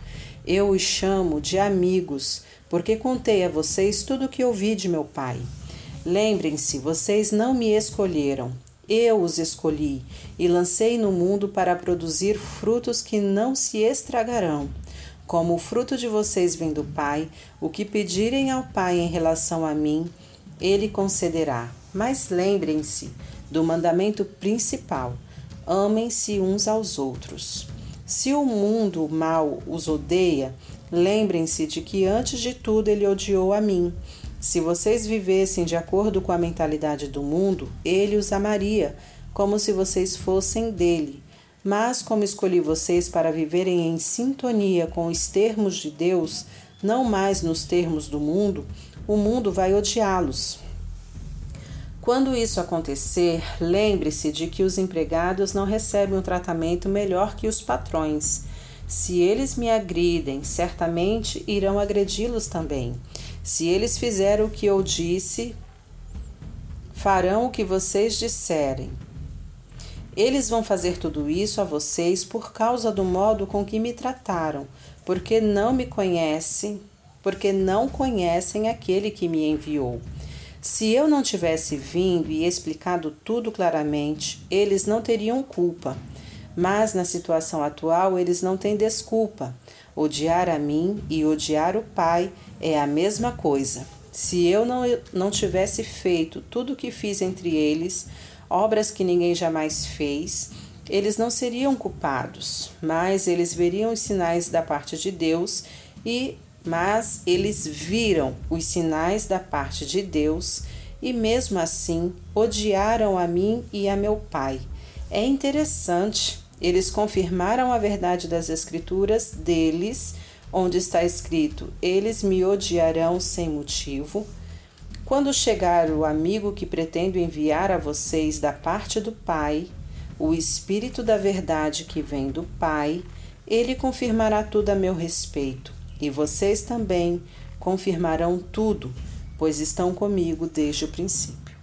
[SPEAKER 2] Eu os chamo de amigos, porque contei a vocês tudo o que ouvi de meu pai. Lembrem-se, vocês não me escolheram, eu os escolhi e lancei no mundo para produzir frutos que não se estragarão. Como o fruto de vocês vem do Pai, o que pedirem ao Pai em relação a mim, ele concederá. Mas lembrem-se do mandamento principal: amem-se uns aos outros. Se o mundo mal os odeia, lembrem-se de que antes de tudo ele odiou a mim se vocês vivessem de acordo com a mentalidade do mundo, ele os amaria, como se vocês fossem dele. Mas, como escolhi vocês para viverem em sintonia com os termos de Deus, não mais nos termos do mundo, o mundo vai odiá-los. Quando isso acontecer, lembre-se de que os empregados não recebem um tratamento melhor que os patrões. Se eles me agridem, certamente irão agredi-los também. Se eles fizeram o que eu disse, farão o que vocês disserem. Eles vão fazer tudo isso a vocês por causa do modo com que me trataram, porque não me conhecem, porque não conhecem aquele que me enviou. Se eu não tivesse vindo e explicado tudo claramente, eles não teriam culpa. Mas na situação atual, eles não têm desculpa. Odiar a mim e odiar o Pai é a mesma coisa. Se eu não, não tivesse feito tudo o que fiz entre eles, obras que ninguém jamais fez, eles não seriam culpados, mas eles veriam os sinais da parte de Deus e mas eles viram os sinais da parte de Deus e mesmo assim odiaram a mim e a meu pai. É interessante eles confirmaram a verdade das Escrituras deles, onde está escrito: Eles me odiarão sem motivo. Quando chegar o amigo que pretendo enviar a vocês da parte do Pai, o Espírito da Verdade que vem do Pai, ele confirmará tudo a meu respeito, e vocês também confirmarão tudo, pois estão comigo desde o princípio.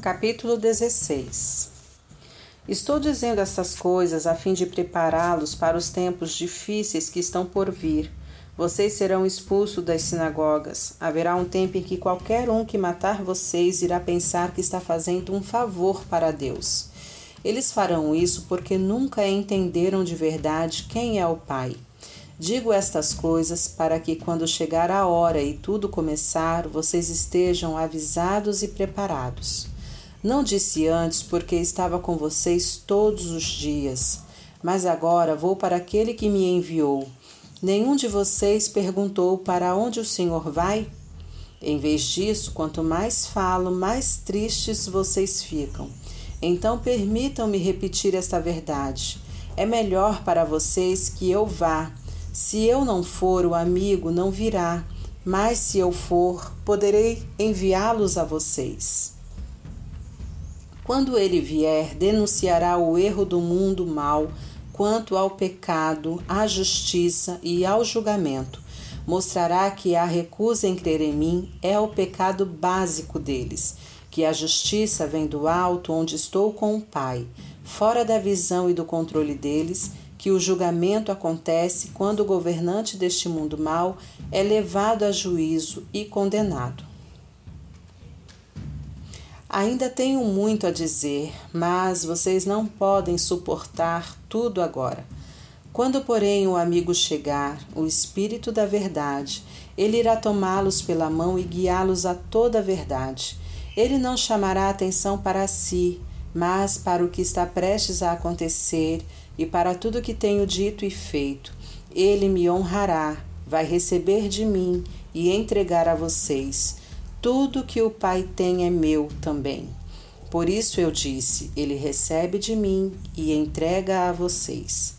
[SPEAKER 2] Capítulo 16 Estou dizendo estas coisas a fim de prepará-los para os tempos difíceis que estão por vir. Vocês serão expulsos das sinagogas. Haverá um tempo em que qualquer um que matar vocês irá pensar que está fazendo um favor para Deus. Eles farão isso porque nunca entenderam de verdade quem é o Pai. Digo estas coisas para que, quando chegar a hora e tudo começar, vocês estejam avisados e preparados. Não disse antes, porque estava com vocês todos os dias. Mas agora vou para aquele que me enviou. Nenhum de vocês perguntou para onde o Senhor vai? Em vez disso, quanto mais falo, mais tristes vocês ficam. Então permitam-me repetir esta verdade. É melhor para vocês que eu vá. Se eu não for, o amigo não virá, mas se eu for, poderei enviá-los a vocês. Quando ele vier, denunciará o erro do mundo mal quanto ao pecado, à justiça e ao julgamento. Mostrará que a recusa em crer em mim é o pecado básico deles, que a justiça vem do alto, onde estou com o Pai, fora da visão e do controle deles, que o julgamento acontece quando o governante deste mundo mal é levado a juízo e condenado. Ainda tenho muito a dizer, mas vocês não podem suportar tudo agora. Quando, porém, o amigo chegar, o Espírito da Verdade, ele irá tomá-los pela mão e guiá-los a toda a verdade. Ele não chamará atenção para si, mas para o que está prestes a acontecer e para tudo que tenho dito e feito. Ele me honrará, vai receber de mim e entregar a vocês. Tudo que o Pai tem é meu também. Por isso eu disse: Ele recebe de mim e entrega a vocês.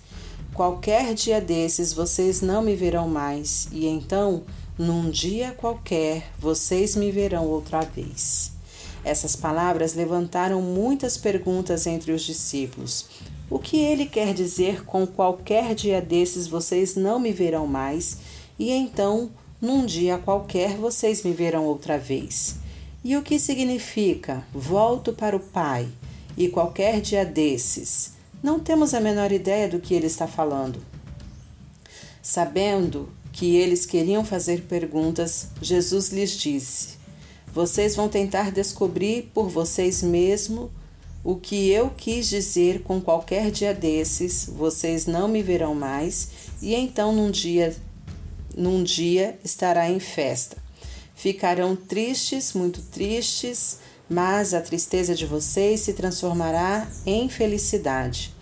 [SPEAKER 2] Qualquer dia desses vocês não me verão mais, e então, num dia qualquer, vocês me verão outra vez. Essas palavras levantaram muitas perguntas entre os discípulos. O que ele quer dizer com qualquer dia desses vocês não me verão mais, e então num dia qualquer vocês me verão outra vez. E o que significa volto para o Pai e qualquer dia desses? Não temos a menor ideia do que ele está falando. Sabendo que eles queriam fazer perguntas, Jesus lhes disse: Vocês vão tentar descobrir por vocês mesmos o que eu quis dizer com qualquer dia desses, vocês não me verão mais, e então num dia num dia estará em festa. Ficarão tristes, muito tristes, mas a tristeza de vocês se transformará em felicidade.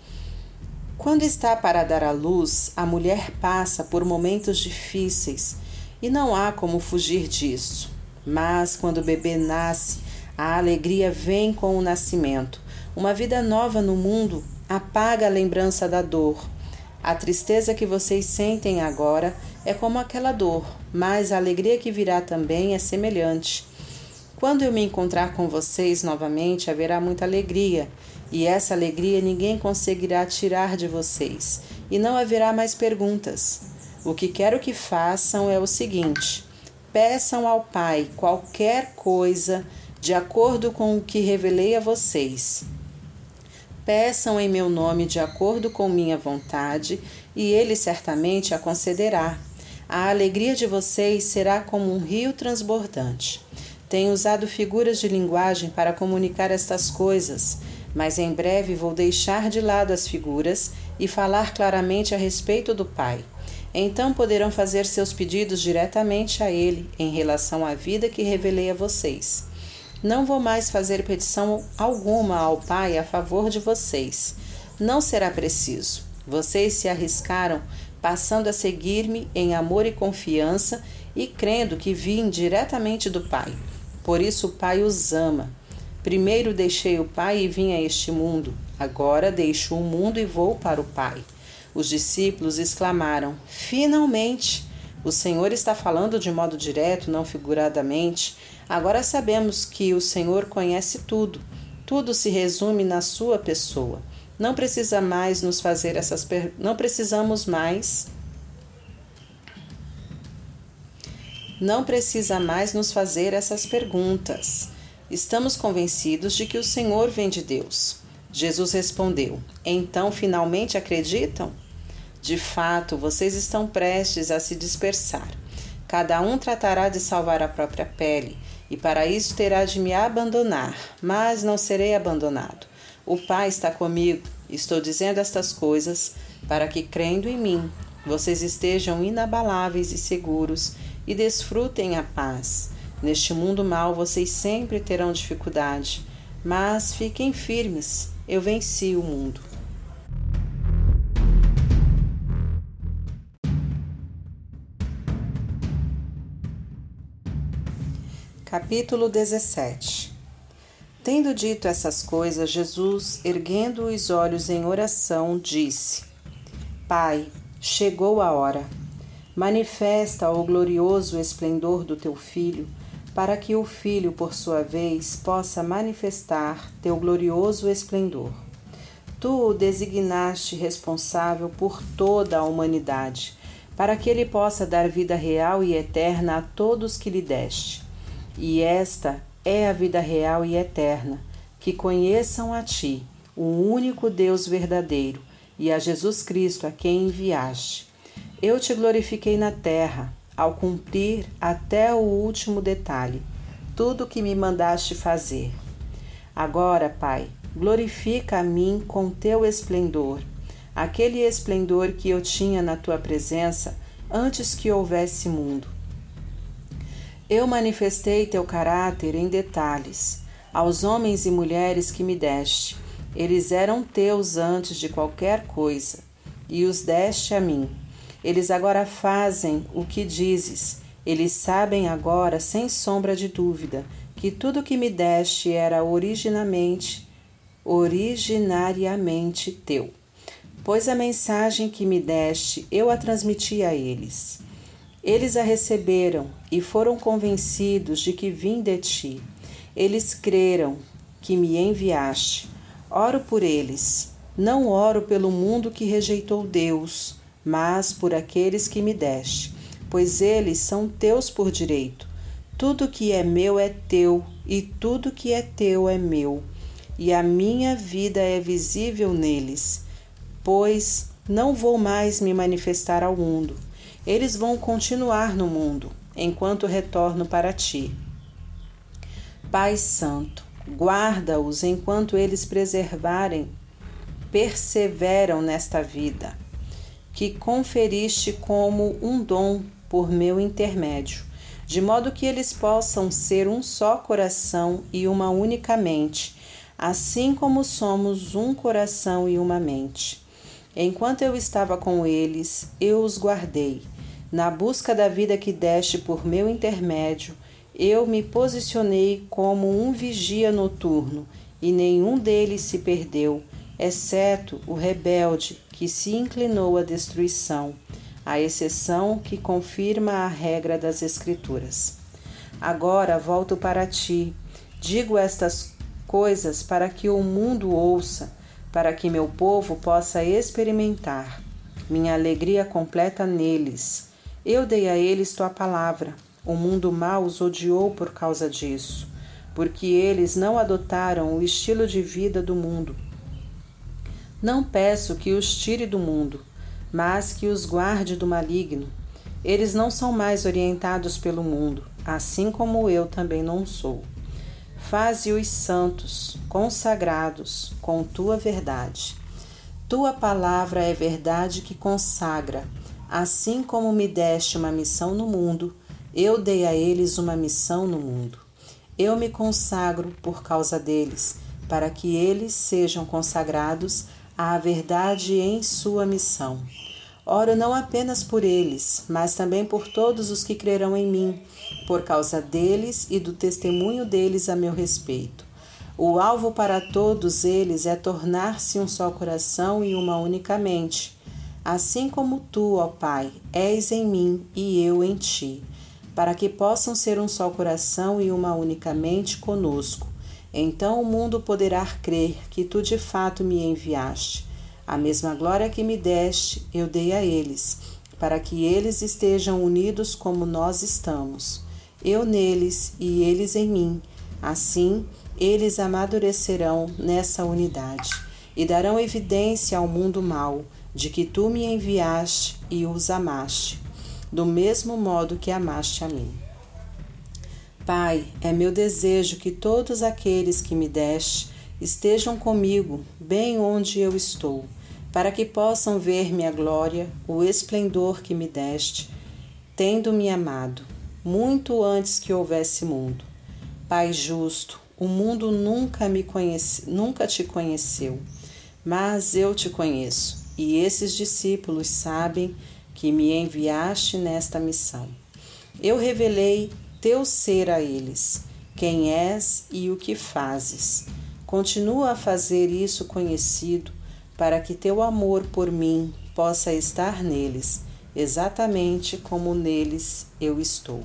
[SPEAKER 2] Quando está para dar à luz, a mulher passa por momentos difíceis e não há como fugir disso. Mas quando o bebê nasce, a alegria vem com o nascimento. Uma vida nova no mundo apaga a lembrança da dor a tristeza que vocês sentem agora é como aquela dor, mas a alegria que virá também é semelhante. Quando eu me encontrar com vocês novamente, haverá muita alegria, e essa alegria ninguém conseguirá tirar de vocês, e não haverá mais perguntas. O que quero que façam é o seguinte: peçam ao Pai qualquer coisa de acordo com o que revelei a vocês. Peçam em meu nome de acordo com minha vontade, e ele certamente a concederá. A alegria de vocês será como um rio transbordante. Tenho usado figuras de linguagem para comunicar estas coisas, mas em breve vou deixar de lado as figuras e falar claramente a respeito do Pai. Então poderão fazer seus pedidos diretamente a Ele em relação à vida que revelei a vocês. Não vou mais fazer petição alguma ao Pai a favor de vocês. Não será preciso. Vocês se arriscaram passando a seguir-me em amor e confiança e crendo que vim diretamente do Pai. Por isso o Pai os ama. Primeiro deixei o Pai e vim a este mundo. Agora deixo o mundo e vou para o Pai. Os discípulos exclamaram: Finalmente! O Senhor está falando de modo direto, não figuradamente. Agora sabemos que o Senhor conhece tudo. Tudo se resume na sua pessoa. Não precisa mais nos fazer essas per... não precisamos mais não precisa mais nos fazer essas perguntas. Estamos convencidos de que o Senhor vem de Deus. Jesus respondeu: Então finalmente acreditam? De fato, vocês estão prestes a se dispersar. Cada um tratará de salvar a própria pele, e para isso terá de me abandonar, mas não serei abandonado. O Pai está comigo. Estou dizendo estas coisas para que, crendo em mim, vocês estejam inabaláveis e seguros e desfrutem a paz. Neste mundo mal vocês sempre terão dificuldade, mas fiquem firmes. Eu venci o mundo. Capítulo 17 Tendo dito essas coisas, Jesus, erguendo os olhos em oração, disse: Pai, chegou a hora. Manifesta o glorioso esplendor do teu Filho, para que o Filho, por sua vez, possa manifestar teu glorioso esplendor. Tu o designaste responsável por toda a humanidade, para que ele possa dar vida real e eterna a todos que lhe deste. E esta é a vida real e eterna, que conheçam a Ti, o único Deus verdadeiro, e a Jesus Cristo, a quem enviaste. Eu te glorifiquei na terra, ao cumprir até o último detalhe tudo o que me mandaste fazer. Agora, Pai, glorifica a mim com teu esplendor, aquele esplendor que eu tinha na tua presença antes que houvesse mundo. Eu manifestei teu caráter em detalhes aos homens e mulheres que me deste. Eles eram teus antes de qualquer coisa, e os deste a mim. Eles agora fazem o que dizes. Eles sabem agora, sem sombra de dúvida, que tudo que me deste era originalmente, originariamente teu. Pois a mensagem que me deste eu a transmiti a eles. Eles a receberam e foram convencidos de que vim de ti. Eles creram que me enviaste. Oro por eles. Não oro pelo mundo que rejeitou Deus, mas por aqueles que me deste, pois eles são teus por direito. Tudo que é meu é teu, e tudo que é teu é meu, e a minha vida é visível neles, pois não vou mais me manifestar ao mundo eles vão continuar no mundo, enquanto retorno para ti. Pai Santo, guarda-os enquanto eles preservarem, perseveram nesta vida, que conferiste como um dom por meu intermédio, de modo que eles possam ser um só coração e uma única mente, assim como somos um coração e uma mente. Enquanto eu estava com eles, eu os guardei na busca da vida que deste por meu intermédio, eu me posicionei como um vigia noturno, e nenhum deles se perdeu, exceto o rebelde que se inclinou à destruição, a exceção que confirma a regra das Escrituras. Agora volto para ti, digo estas coisas para que o mundo ouça, para que meu povo possa experimentar. Minha alegria completa neles eu dei a eles tua palavra. O mundo mau os odiou por causa disso, porque eles não adotaram o estilo de vida do mundo. Não peço que os tire do mundo, mas que os guarde do maligno. Eles não são mais orientados pelo mundo, assim como eu também não sou. Faze-os santos, consagrados com tua verdade. Tua palavra é verdade que consagra Assim como me deste uma missão no mundo, eu dei a eles uma missão no mundo. Eu me consagro por causa deles, para que eles sejam consagrados à verdade em sua missão. Oro não apenas por eles, mas também por todos os que crerão em mim, por causa deles e do testemunho deles a meu respeito. O alvo para todos eles é tornar-se um só coração e uma única mente assim como tu, ó Pai, és em mim e eu em ti, para que possam ser um só coração e uma única mente conosco. Então o mundo poderá crer que tu de fato me enviaste. A mesma glória que me deste, eu dei a eles, para que eles estejam unidos como nós estamos. Eu neles e eles em mim. Assim, eles amadurecerão nessa unidade e darão evidência ao mundo mau de que tu me enviaste e os amaste, do mesmo modo que amaste a mim. Pai, é meu desejo que todos aqueles que me deste estejam comigo, bem onde eu estou, para que possam ver minha glória, o esplendor que me deste, tendo-me amado, muito antes que houvesse mundo. Pai justo, o mundo nunca me conhece, nunca te conheceu, mas eu te conheço, e esses discípulos sabem que me enviaste nesta missão. Eu revelei teu ser a eles, quem és e o que fazes. Continua a fazer isso conhecido, para que teu amor por mim possa estar neles, exatamente como neles eu estou.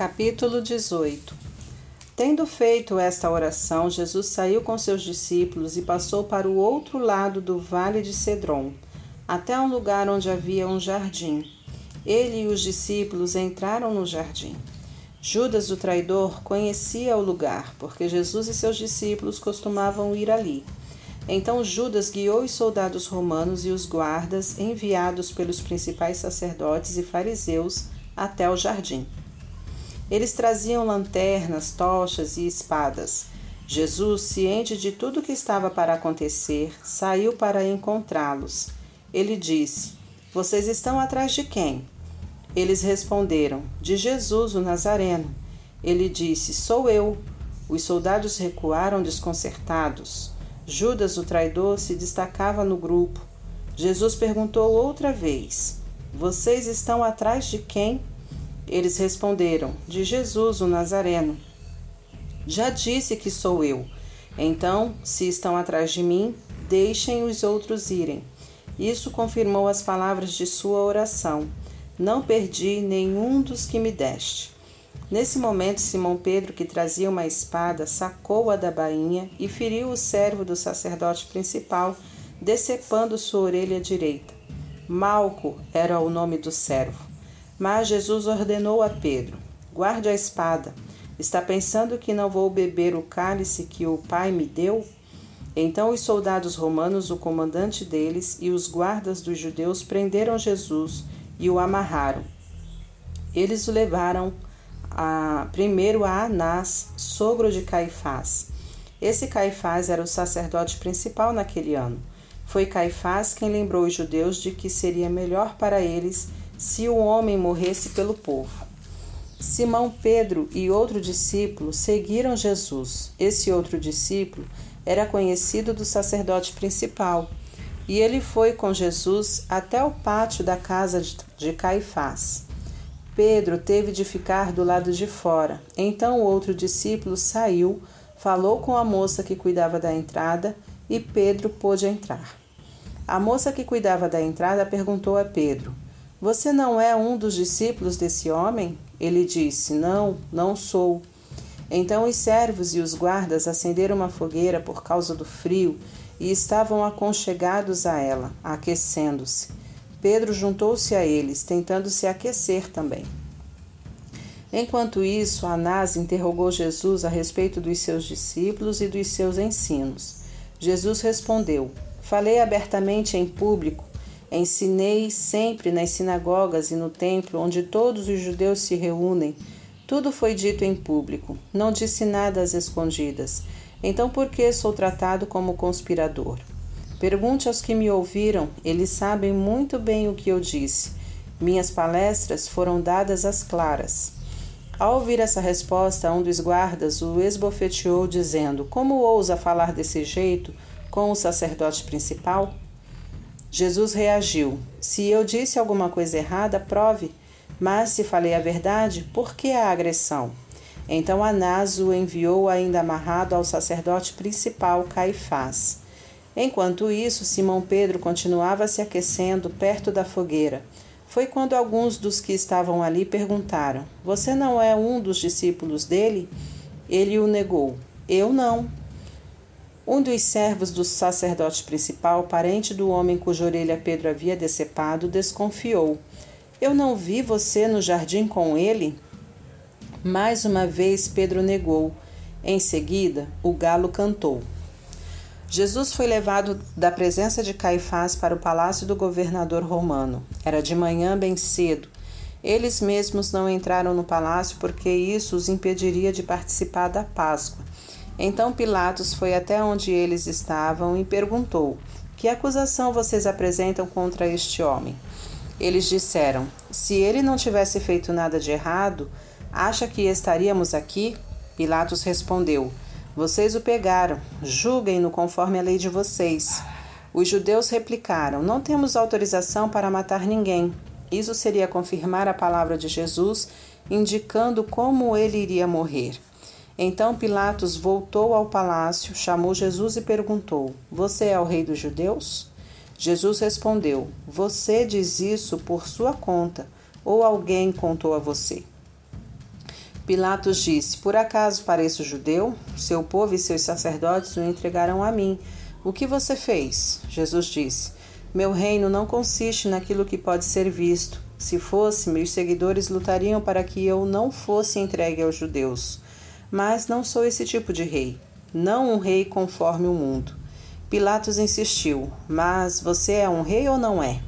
[SPEAKER 2] Capítulo 18 Tendo feito esta oração, Jesus saiu com seus discípulos e passou para o outro lado do vale de Cedron, até um lugar onde havia um jardim. Ele e os discípulos entraram no jardim. Judas, o traidor, conhecia o lugar, porque Jesus e seus discípulos costumavam ir ali. Então Judas guiou os soldados romanos e os guardas enviados pelos principais sacerdotes e fariseus até o jardim. Eles traziam lanternas, tochas e espadas. Jesus, ciente de tudo o que estava para acontecer, saiu para encontrá-los. Ele disse: Vocês estão atrás de quem? Eles responderam: De Jesus, o Nazareno. Ele disse: Sou eu. Os soldados recuaram desconcertados. Judas, o traidor, se destacava no grupo. Jesus perguntou outra vez: Vocês estão atrás de quem? Eles responderam: De Jesus, o Nazareno. Já disse que sou eu. Então, se estão atrás de mim, deixem os outros irem. Isso confirmou as palavras de sua oração. Não perdi nenhum dos que me deste. Nesse momento, Simão Pedro, que trazia uma espada, sacou-a da bainha e feriu o servo do sacerdote principal, decepando sua orelha direita. Malco era o nome do servo. Mas Jesus ordenou a Pedro: Guarde a espada. Está pensando que não vou beber o cálice que o Pai me deu? Então os soldados romanos, o comandante deles e os guardas dos judeus prenderam Jesus e o amarraram. Eles o levaram a, primeiro a Anás, sogro de Caifás. Esse Caifás era o sacerdote principal naquele ano. Foi Caifás quem lembrou os judeus de que seria melhor para eles se o homem morresse pelo povo. Simão Pedro e outro discípulo seguiram Jesus. Esse outro discípulo era conhecido do sacerdote principal, e ele foi com Jesus até o pátio da casa de Caifás. Pedro teve de ficar do lado de fora. Então o outro discípulo saiu, falou com a moça que cuidava da entrada e Pedro pôde entrar. A moça que cuidava da entrada perguntou a Pedro: você não é um dos discípulos desse homem? Ele disse: Não, não sou. Então os servos e os guardas acenderam uma fogueira por causa do frio e estavam aconchegados a ela, aquecendo-se. Pedro juntou-se a eles, tentando se aquecer também. Enquanto isso, Anás interrogou Jesus a respeito dos seus discípulos e dos seus ensinos. Jesus respondeu: Falei abertamente em público Ensinei sempre nas sinagogas e no templo, onde todos os judeus se reúnem. Tudo foi dito em público. Não disse nada às escondidas. Então, por que sou tratado como conspirador? Pergunte aos que me ouviram, eles sabem muito bem o que eu disse. Minhas palestras foram dadas às claras. Ao ouvir essa resposta, um dos guardas o esbofeteou, dizendo: Como ousa falar desse jeito com o sacerdote principal? Jesus reagiu: Se eu disse alguma coisa errada, prove. Mas se falei a verdade, por que a agressão? Então Anás o enviou ainda amarrado ao sacerdote principal Caifás. Enquanto isso, Simão Pedro continuava se aquecendo perto da fogueira. Foi quando alguns dos que estavam ali perguntaram: Você não é um dos discípulos dele? Ele o negou: Eu não. Um dos servos do sacerdote principal, parente do homem cuja orelha Pedro havia decepado, desconfiou: Eu não vi você no jardim com ele? Mais uma vez Pedro negou. Em seguida, o galo cantou. Jesus foi levado da presença de Caifás para o palácio do governador romano. Era de manhã bem cedo. Eles mesmos não entraram no palácio porque isso os impediria de participar da Páscoa. Então Pilatos foi até onde eles estavam e perguntou: Que acusação vocês apresentam contra este homem? Eles disseram: Se ele não tivesse feito nada de errado, acha que estaríamos aqui? Pilatos respondeu: vocês o pegaram, julguem-no conforme a lei de vocês. Os judeus replicaram: Não temos autorização para matar ninguém. Isso seria confirmar a palavra de Jesus, indicando como ele iria morrer. Então Pilatos voltou ao palácio, chamou Jesus e perguntou: Você é o rei dos judeus? Jesus respondeu: Você diz isso por sua conta, ou alguém contou a você? Pilatos disse: Por acaso pareço judeu? Seu povo e seus sacerdotes o entregarão a mim. O que você fez? Jesus disse: Meu reino não consiste naquilo que pode ser visto. Se fosse, meus seguidores lutariam para que eu não fosse entregue aos judeus. Mas não sou esse tipo de rei, não um rei conforme o mundo. Pilatos insistiu: Mas você é um rei ou não é?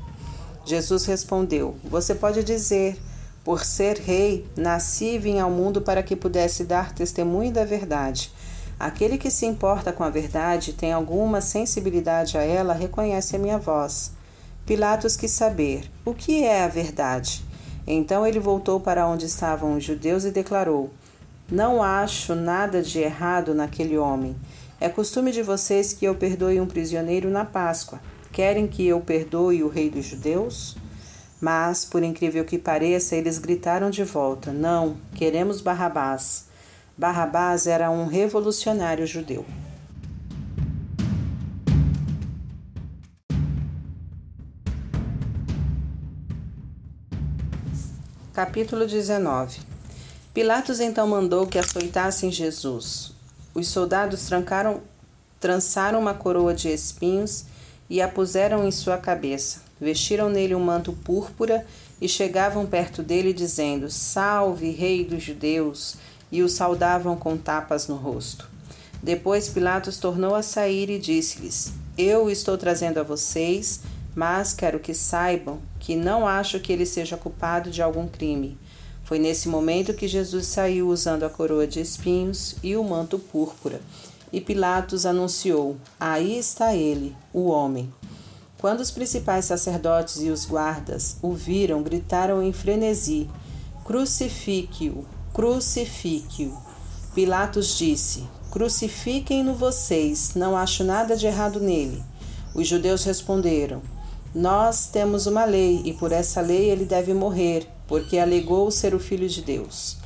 [SPEAKER 2] Jesus respondeu: Você pode dizer. Por ser rei, nasci e vim ao mundo para que pudesse dar testemunho da verdade. Aquele que se importa com a verdade, tem alguma sensibilidade a ela, reconhece a minha voz. Pilatos quis saber: o que é a verdade? Então ele voltou para onde estavam os judeus e declarou: Não acho nada de errado naquele homem. É costume de vocês que eu perdoe um prisioneiro na Páscoa. Querem que eu perdoe o rei dos judeus? Mas, por incrível que pareça, eles gritaram de volta: Não, queremos Barrabás. Barrabás era um revolucionário judeu. Capítulo 19 Pilatos então mandou que açoitassem Jesus. Os soldados trancaram, trançaram uma coroa de espinhos e a puseram em sua cabeça vestiram nele um manto púrpura e chegavam perto dele, dizendo: Salve, Rei dos Judeus! E o saudavam com tapas no rosto. Depois Pilatos tornou a sair e disse-lhes: Eu estou trazendo a vocês, mas quero que saibam que não acho que ele seja culpado de algum crime. Foi nesse momento que Jesus saiu usando a coroa de espinhos e o manto púrpura. E Pilatos anunciou: Aí está ele, o homem. Quando os principais sacerdotes e os guardas o viram, gritaram em frenesi: Crucifique-o! Crucifique-o! Pilatos disse: Crucifiquem-no vocês, não acho nada de errado nele. Os judeus responderam: Nós temos uma lei e por essa lei ele deve morrer, porque alegou ser o filho de Deus.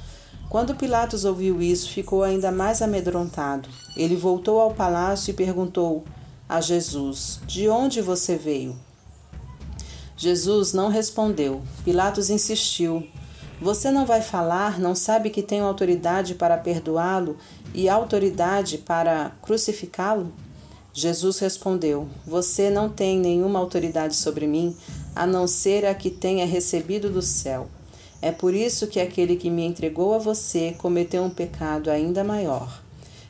[SPEAKER 2] Quando Pilatos ouviu isso, ficou ainda mais amedrontado. Ele voltou ao palácio e perguntou: a Jesus: De onde você veio? Jesus não respondeu. Pilatos insistiu: Você não vai falar? Não sabe que tenho autoridade para perdoá-lo e autoridade para crucificá-lo? Jesus respondeu: Você não tem nenhuma autoridade sobre mim, a não ser a que tenha recebido do céu. É por isso que aquele que me entregou a você cometeu um pecado ainda maior.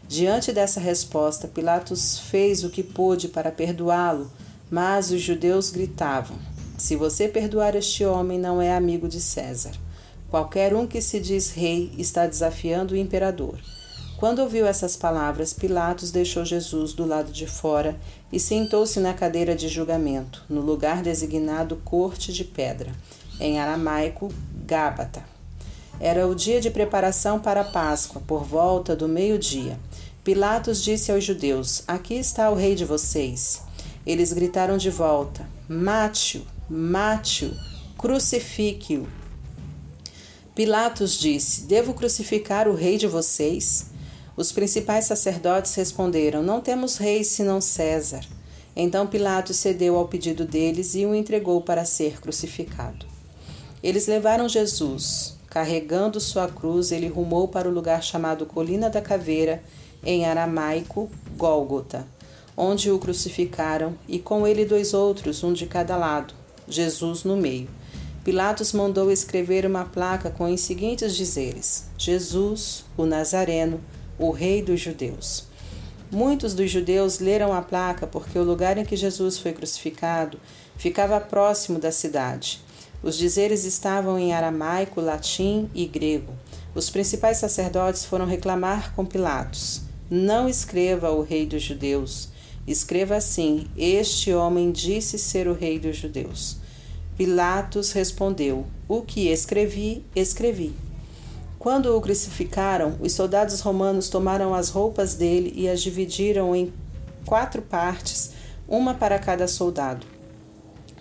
[SPEAKER 2] Diante dessa resposta, Pilatos fez o que pôde para perdoá-lo, mas os judeus gritavam: Se você perdoar este homem, não é amigo de César. Qualquer um que se diz rei está desafiando o imperador. Quando ouviu essas palavras, Pilatos deixou Jesus do lado de fora e sentou-se na cadeira de julgamento, no lugar designado Corte de Pedra, em aramaico, Gábata. Era o dia de preparação para a Páscoa, por volta do meio-dia. Pilatos disse aos judeus: Aqui está o rei de vocês. Eles gritaram de volta: Mate-o, mate-o, crucifique-o. Pilatos disse: Devo crucificar o rei de vocês? Os principais sacerdotes responderam: Não temos rei senão César. Então Pilatos cedeu ao pedido deles e o entregou para ser crucificado. Eles levaram Jesus. Carregando sua cruz, ele rumou para o lugar chamado Colina da Caveira, em aramaico, Gólgota, onde o crucificaram, e com ele dois outros, um de cada lado, Jesus no meio. Pilatos mandou escrever uma placa com os seguintes dizeres: Jesus, o Nazareno, o Rei dos Judeus. Muitos dos judeus leram a placa porque o lugar em que Jesus foi crucificado ficava próximo da cidade. Os dizeres estavam em aramaico, latim e grego. Os principais sacerdotes foram reclamar com Pilatos: Não escreva o Rei dos Judeus. Escreva assim: Este homem disse ser o Rei dos Judeus. Pilatos respondeu: O que escrevi, escrevi. Quando o crucificaram, os soldados romanos tomaram as roupas dele e as dividiram em quatro partes, uma para cada soldado.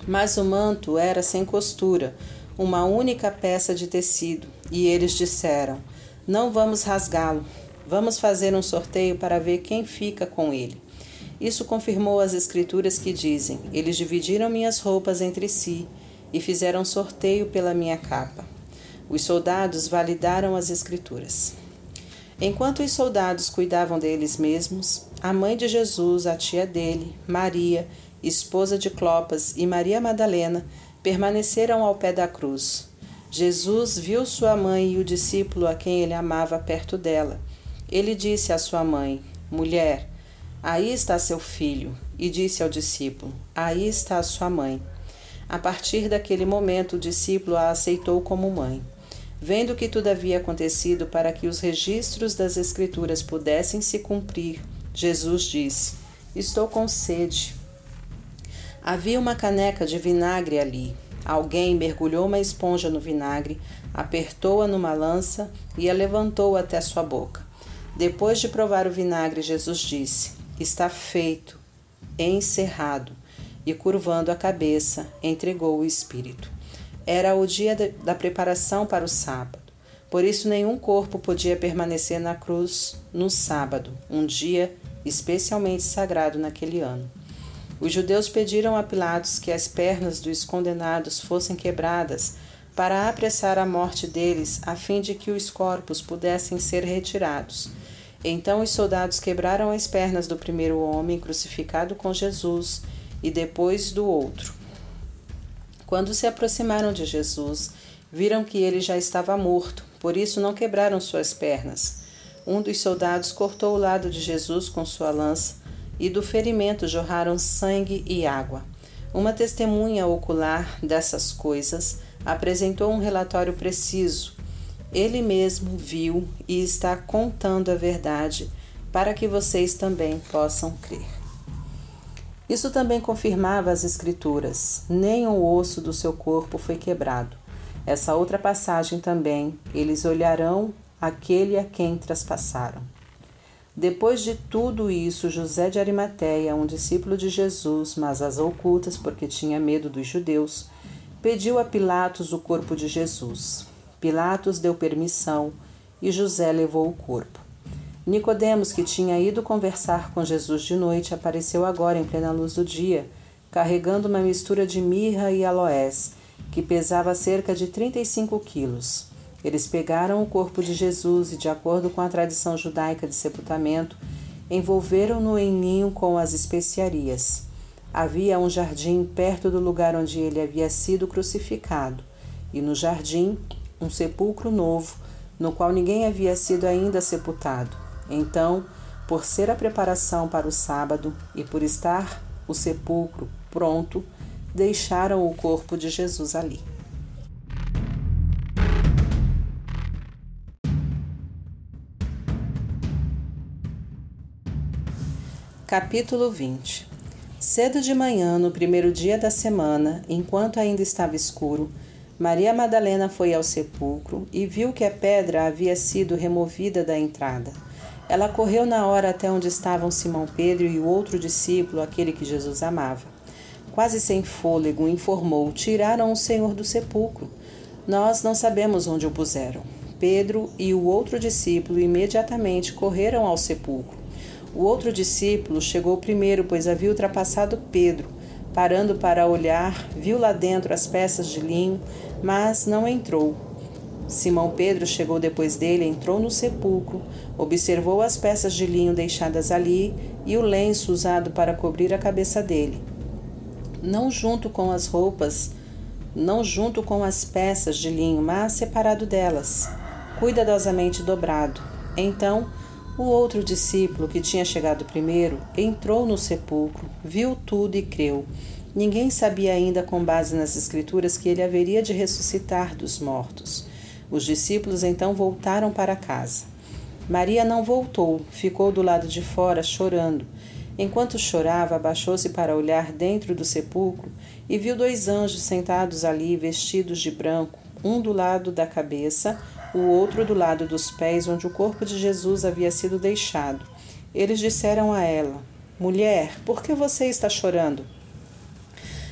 [SPEAKER 2] Mas o manto era sem costura, uma única peça de tecido, e eles disseram: Não vamos rasgá-lo, vamos fazer um sorteio para ver quem fica com ele. Isso confirmou as escrituras que dizem: Eles dividiram minhas roupas entre si e fizeram sorteio pela minha capa. Os soldados validaram as escrituras. Enquanto os soldados cuidavam deles mesmos, a mãe de Jesus, a tia dele, Maria, esposa de Clopas, e Maria Madalena permaneceram ao pé da cruz. Jesus viu sua mãe e o discípulo a quem ele amava perto dela. Ele disse à sua mãe: Mulher, aí está seu filho. E disse ao discípulo: Aí está sua mãe. A partir daquele momento, o discípulo a aceitou como mãe. Vendo que tudo havia acontecido para que os registros das Escrituras pudessem se cumprir, Jesus disse: Estou com sede. Havia uma caneca de vinagre ali. Alguém mergulhou uma esponja no vinagre, apertou-a numa lança e a levantou até sua boca. Depois de provar o vinagre, Jesus disse: Está feito, encerrado. E curvando a cabeça, entregou o espírito. Era o dia da preparação para o sábado. Por isso, nenhum corpo podia permanecer na cruz no sábado, um dia especialmente sagrado naquele ano. Os judeus pediram a Pilatos que as pernas dos condenados fossem quebradas para apressar a morte deles, a fim de que os corpos pudessem ser retirados. Então os soldados quebraram as pernas do primeiro homem crucificado com Jesus e depois do outro. Quando se aproximaram de Jesus, viram que ele já estava morto, por isso não quebraram suas pernas. Um dos soldados cortou o lado de Jesus com sua lança, e do ferimento jorraram sangue e água. Uma testemunha ocular dessas coisas apresentou um relatório preciso. Ele mesmo viu e está contando a verdade para que vocês também possam crer. Isso também confirmava as Escrituras: nem um osso do seu corpo foi quebrado. Essa outra passagem também: eles olharão aquele a quem traspassaram. Depois de tudo isso, José de Arimateia, um discípulo de Jesus, mas às ocultas porque tinha medo dos judeus, pediu a Pilatos o corpo de Jesus. Pilatos deu permissão e José levou o corpo. Nicodemos, que tinha ido conversar com Jesus de noite, apareceu agora em plena luz do dia, carregando uma mistura de mirra e aloés, que pesava cerca de 35 quilos. Eles pegaram o corpo de Jesus e, de acordo com a tradição judaica de sepultamento, envolveram-no em ninho com as especiarias. Havia um jardim perto do lugar onde ele havia sido crucificado, e no jardim um sepulcro novo, no qual ninguém havia sido ainda sepultado. Então, por ser a preparação para o sábado e por estar o sepulcro pronto, deixaram o corpo de Jesus ali. Capítulo 20 Cedo de manhã, no primeiro dia da semana, enquanto ainda estava escuro, Maria Madalena foi ao sepulcro e viu que a pedra havia sido removida da entrada. Ela correu na hora até onde estavam Simão Pedro e o outro discípulo, aquele que Jesus amava. Quase sem fôlego, informou: Tiraram o Senhor do sepulcro. Nós não sabemos onde o puseram. Pedro e o outro discípulo imediatamente correram ao sepulcro. O outro discípulo chegou primeiro, pois havia ultrapassado Pedro. Parando para olhar, viu lá dentro as peças de linho, mas não entrou. Simão Pedro chegou depois dele, entrou no sepulcro, observou as peças de linho deixadas ali e o lenço usado para cobrir a cabeça dele. Não junto com as roupas, não junto com as peças de linho, mas separado delas, cuidadosamente dobrado. Então, o outro discípulo, que tinha chegado primeiro, entrou no sepulcro, viu tudo e creu. Ninguém sabia ainda, com base nas Escrituras, que ele haveria de ressuscitar dos mortos. Os discípulos então voltaram para casa. Maria não voltou, ficou do lado de fora chorando. Enquanto chorava, abaixou-se para olhar dentro do sepulcro e viu dois anjos sentados ali, vestidos de branco, um do lado da cabeça, o outro do lado dos pés, onde o corpo de Jesus havia sido deixado. Eles disseram a ela: Mulher, por que você está chorando?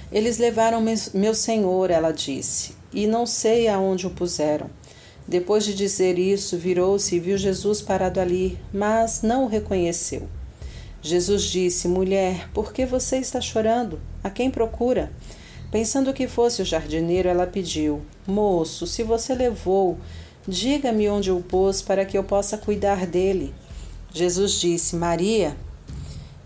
[SPEAKER 2] Eles levaram meu senhor, ela disse, e não sei aonde o puseram. Depois de dizer isso, virou-se e viu Jesus parado ali, mas não o reconheceu. Jesus disse: Mulher, por que você está chorando? A quem procura? Pensando que fosse o jardineiro, ela pediu: Moço, se você levou, diga-me onde o pôs para que eu possa cuidar dele. Jesus disse: Maria.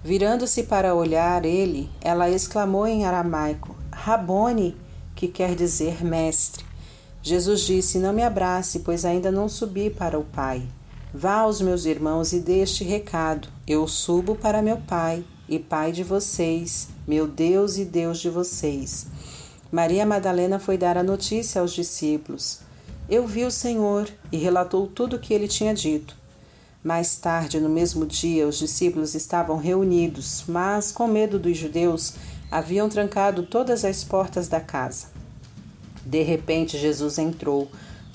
[SPEAKER 2] Virando-se para olhar ele, ela exclamou em aramaico: Rabone, que quer dizer mestre. Jesus disse: Não me abrace, pois ainda não subi para o Pai. Vá aos meus irmãos e dê este recado: Eu subo para meu Pai e Pai de vocês, meu Deus e Deus de vocês. Maria Madalena foi dar a notícia aos discípulos. Eu vi o Senhor e relatou tudo o que ele tinha dito. Mais tarde, no mesmo dia, os discípulos estavam reunidos, mas, com medo dos judeus, haviam trancado todas as portas da casa. De repente, Jesus entrou,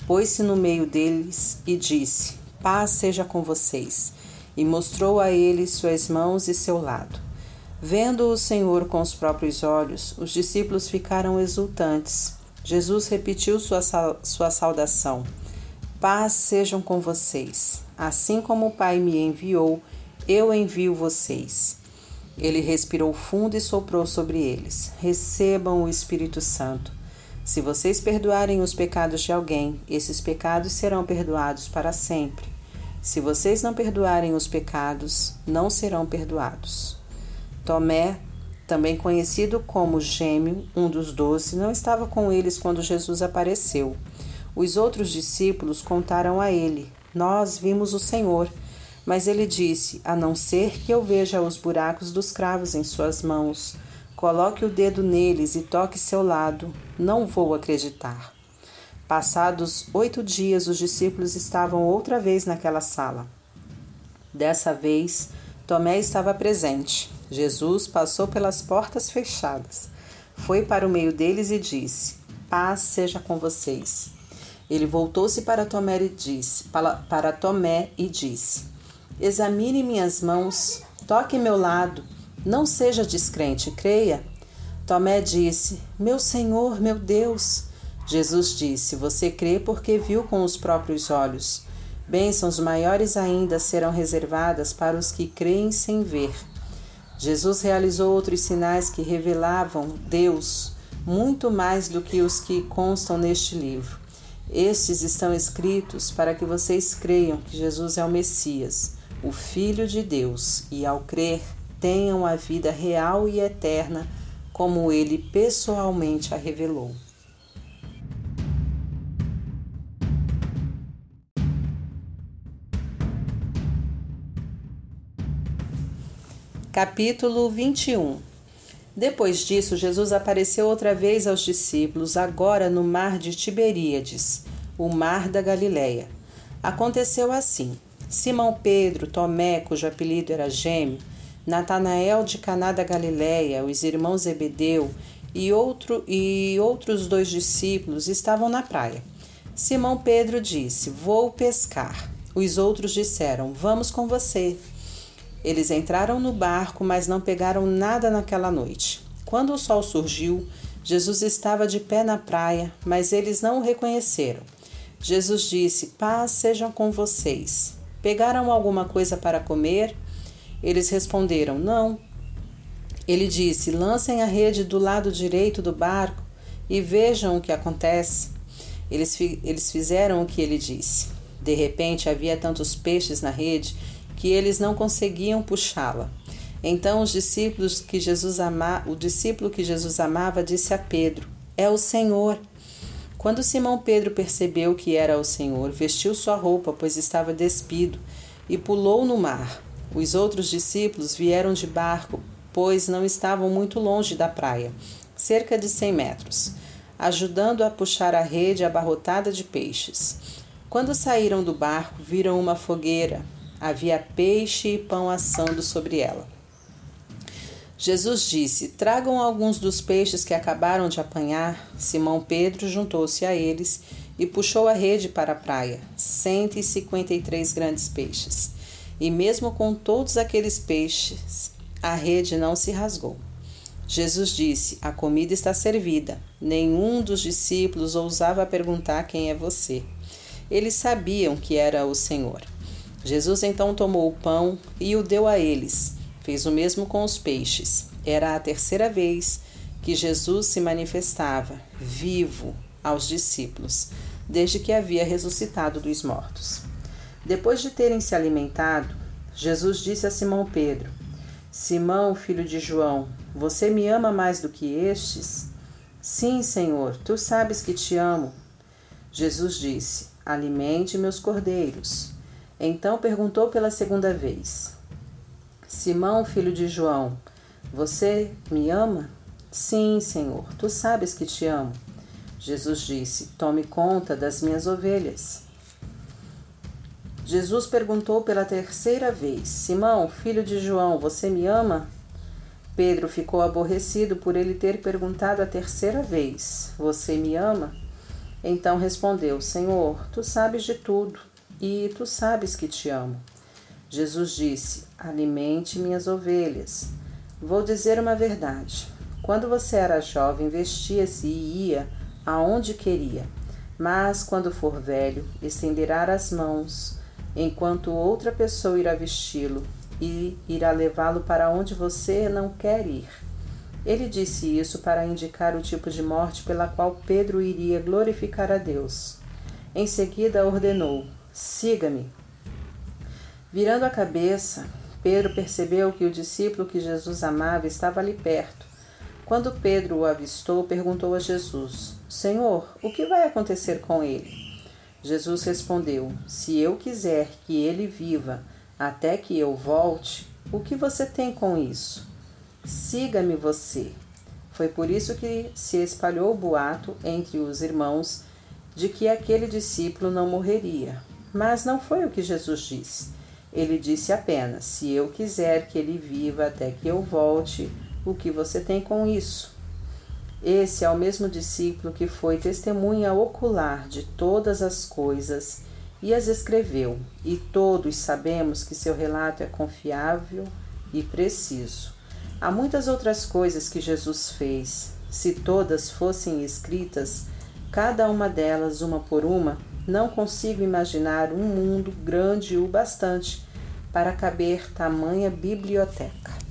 [SPEAKER 2] pôs-se no meio deles e disse: Paz seja com vocês. E mostrou a eles suas mãos e seu lado. Vendo o Senhor com os próprios olhos, os discípulos ficaram exultantes. Jesus repetiu sua, sua saudação: Paz sejam com vocês. Assim como o Pai me enviou, eu envio vocês. Ele respirou fundo e soprou sobre eles: Recebam o Espírito Santo. Se vocês perdoarem os pecados de alguém, esses pecados serão perdoados para sempre. Se vocês não perdoarem os pecados, não serão perdoados. Tomé, também conhecido como Gêmeo, um dos doze, não estava com eles quando Jesus apareceu. Os outros discípulos contaram a ele: Nós vimos o Senhor. Mas ele disse: A não ser que eu veja os buracos dos cravos em suas mãos Coloque o dedo neles e toque seu lado. Não vou acreditar. Passados oito dias, os discípulos estavam outra vez naquela sala. Dessa vez, Tomé estava presente. Jesus passou pelas portas fechadas, foi para o meio deles e disse: Paz seja com vocês. Ele voltou-se para Tomé e disse: para, para Tomé e disse: Examine minhas mãos, toque meu lado não seja descrente, creia. Tomé disse: Meu Senhor, meu Deus. Jesus disse: Você crê porque viu com os próprios olhos. Bênçãos maiores ainda serão reservadas para os que creem sem ver. Jesus realizou outros sinais que revelavam Deus muito mais do que os que constam neste livro. Estes estão escritos para que vocês creiam que Jesus é o Messias, o Filho de Deus, e ao crer, tenham a vida real e eterna, como ele pessoalmente a revelou. Capítulo 21 Depois disso, Jesus apareceu outra vez aos discípulos, agora no mar de Tiberíades, o mar da Galileia. Aconteceu assim: Simão Pedro, Tomé, cujo apelido era Gêmeo, Natanael de Caná da Galileia, os irmãos Zebedeu e, outro, e outros dois discípulos estavam na praia. Simão Pedro disse: Vou pescar. Os outros disseram: Vamos com você. Eles entraram no barco, mas não pegaram nada naquela noite. Quando o sol surgiu, Jesus estava de pé na praia, mas eles não o reconheceram. Jesus disse: Paz seja com vocês. Pegaram alguma coisa para comer? Eles responderam: Não. Ele disse: Lancem a rede do lado direito do barco e vejam o que acontece. Eles, eles fizeram o que ele disse. De repente havia tantos peixes na rede que eles não conseguiam puxá-la. Então os discípulos que Jesus ama, o discípulo que Jesus amava disse a Pedro: É o Senhor. Quando Simão Pedro percebeu que era o Senhor, vestiu sua roupa, pois estava despido, e pulou no mar. Os outros discípulos vieram de barco, pois não estavam muito longe da praia, cerca de cem metros, ajudando a puxar a rede abarrotada de peixes. Quando saíram do barco, viram uma fogueira. Havia peixe e pão assando sobre ela. Jesus disse: Tragam alguns dos peixes que acabaram de apanhar. Simão Pedro juntou-se a eles e puxou a rede para a praia, 153 grandes peixes. E mesmo com todos aqueles peixes, a rede não se rasgou. Jesus disse: A comida está servida. Nenhum dos discípulos ousava perguntar quem é você. Eles sabiam que era o Senhor. Jesus então tomou o pão e o deu a eles Fez o mesmo com os peixes. Era a terceira vez que Jesus se manifestava vivo aos discípulos, desde que havia ressuscitado dos mortos. Depois de terem se alimentado, Jesus disse a Simão Pedro: Simão, filho de João, você me ama mais do que estes? Sim, Senhor, tu sabes que te amo. Jesus disse: Alimente meus cordeiros. Então perguntou pela segunda vez: Simão, filho de João, você me ama? Sim, Senhor, tu sabes que te amo. Jesus disse: Tome conta das minhas ovelhas. Jesus perguntou pela terceira vez: Simão, filho de João, você me ama? Pedro ficou aborrecido por ele ter perguntado a terceira vez: Você me ama? Então respondeu: Senhor, tu sabes de tudo e tu sabes que te amo. Jesus disse: Alimente minhas ovelhas. Vou dizer uma verdade. Quando você era jovem, vestia-se e ia aonde queria. Mas quando for velho, estenderá as mãos, enquanto outra pessoa irá vesti-lo e irá levá-lo para onde você não quer ir. Ele disse isso para indicar o tipo de morte pela qual Pedro iria glorificar a Deus. Em seguida ordenou: Siga-me. Virando a cabeça, Pedro percebeu que o discípulo que Jesus amava estava ali perto. Quando Pedro o avistou, perguntou a Jesus: Senhor, o que vai acontecer com ele? Jesus respondeu: Se eu quiser que ele viva até que eu volte, o que você tem com isso? Siga-me você. Foi por isso que se espalhou o boato entre os irmãos de que aquele discípulo não morreria. Mas não foi o que Jesus disse. Ele disse apenas: Se eu quiser que ele viva até que eu volte, o que você tem com isso? Esse é o mesmo discípulo que foi testemunha ocular de todas as coisas e as escreveu, e todos sabemos que seu relato é confiável e preciso. Há muitas outras coisas que Jesus fez. Se todas fossem escritas, cada uma delas, uma por uma, não consigo imaginar um mundo grande o bastante para caber tamanha biblioteca.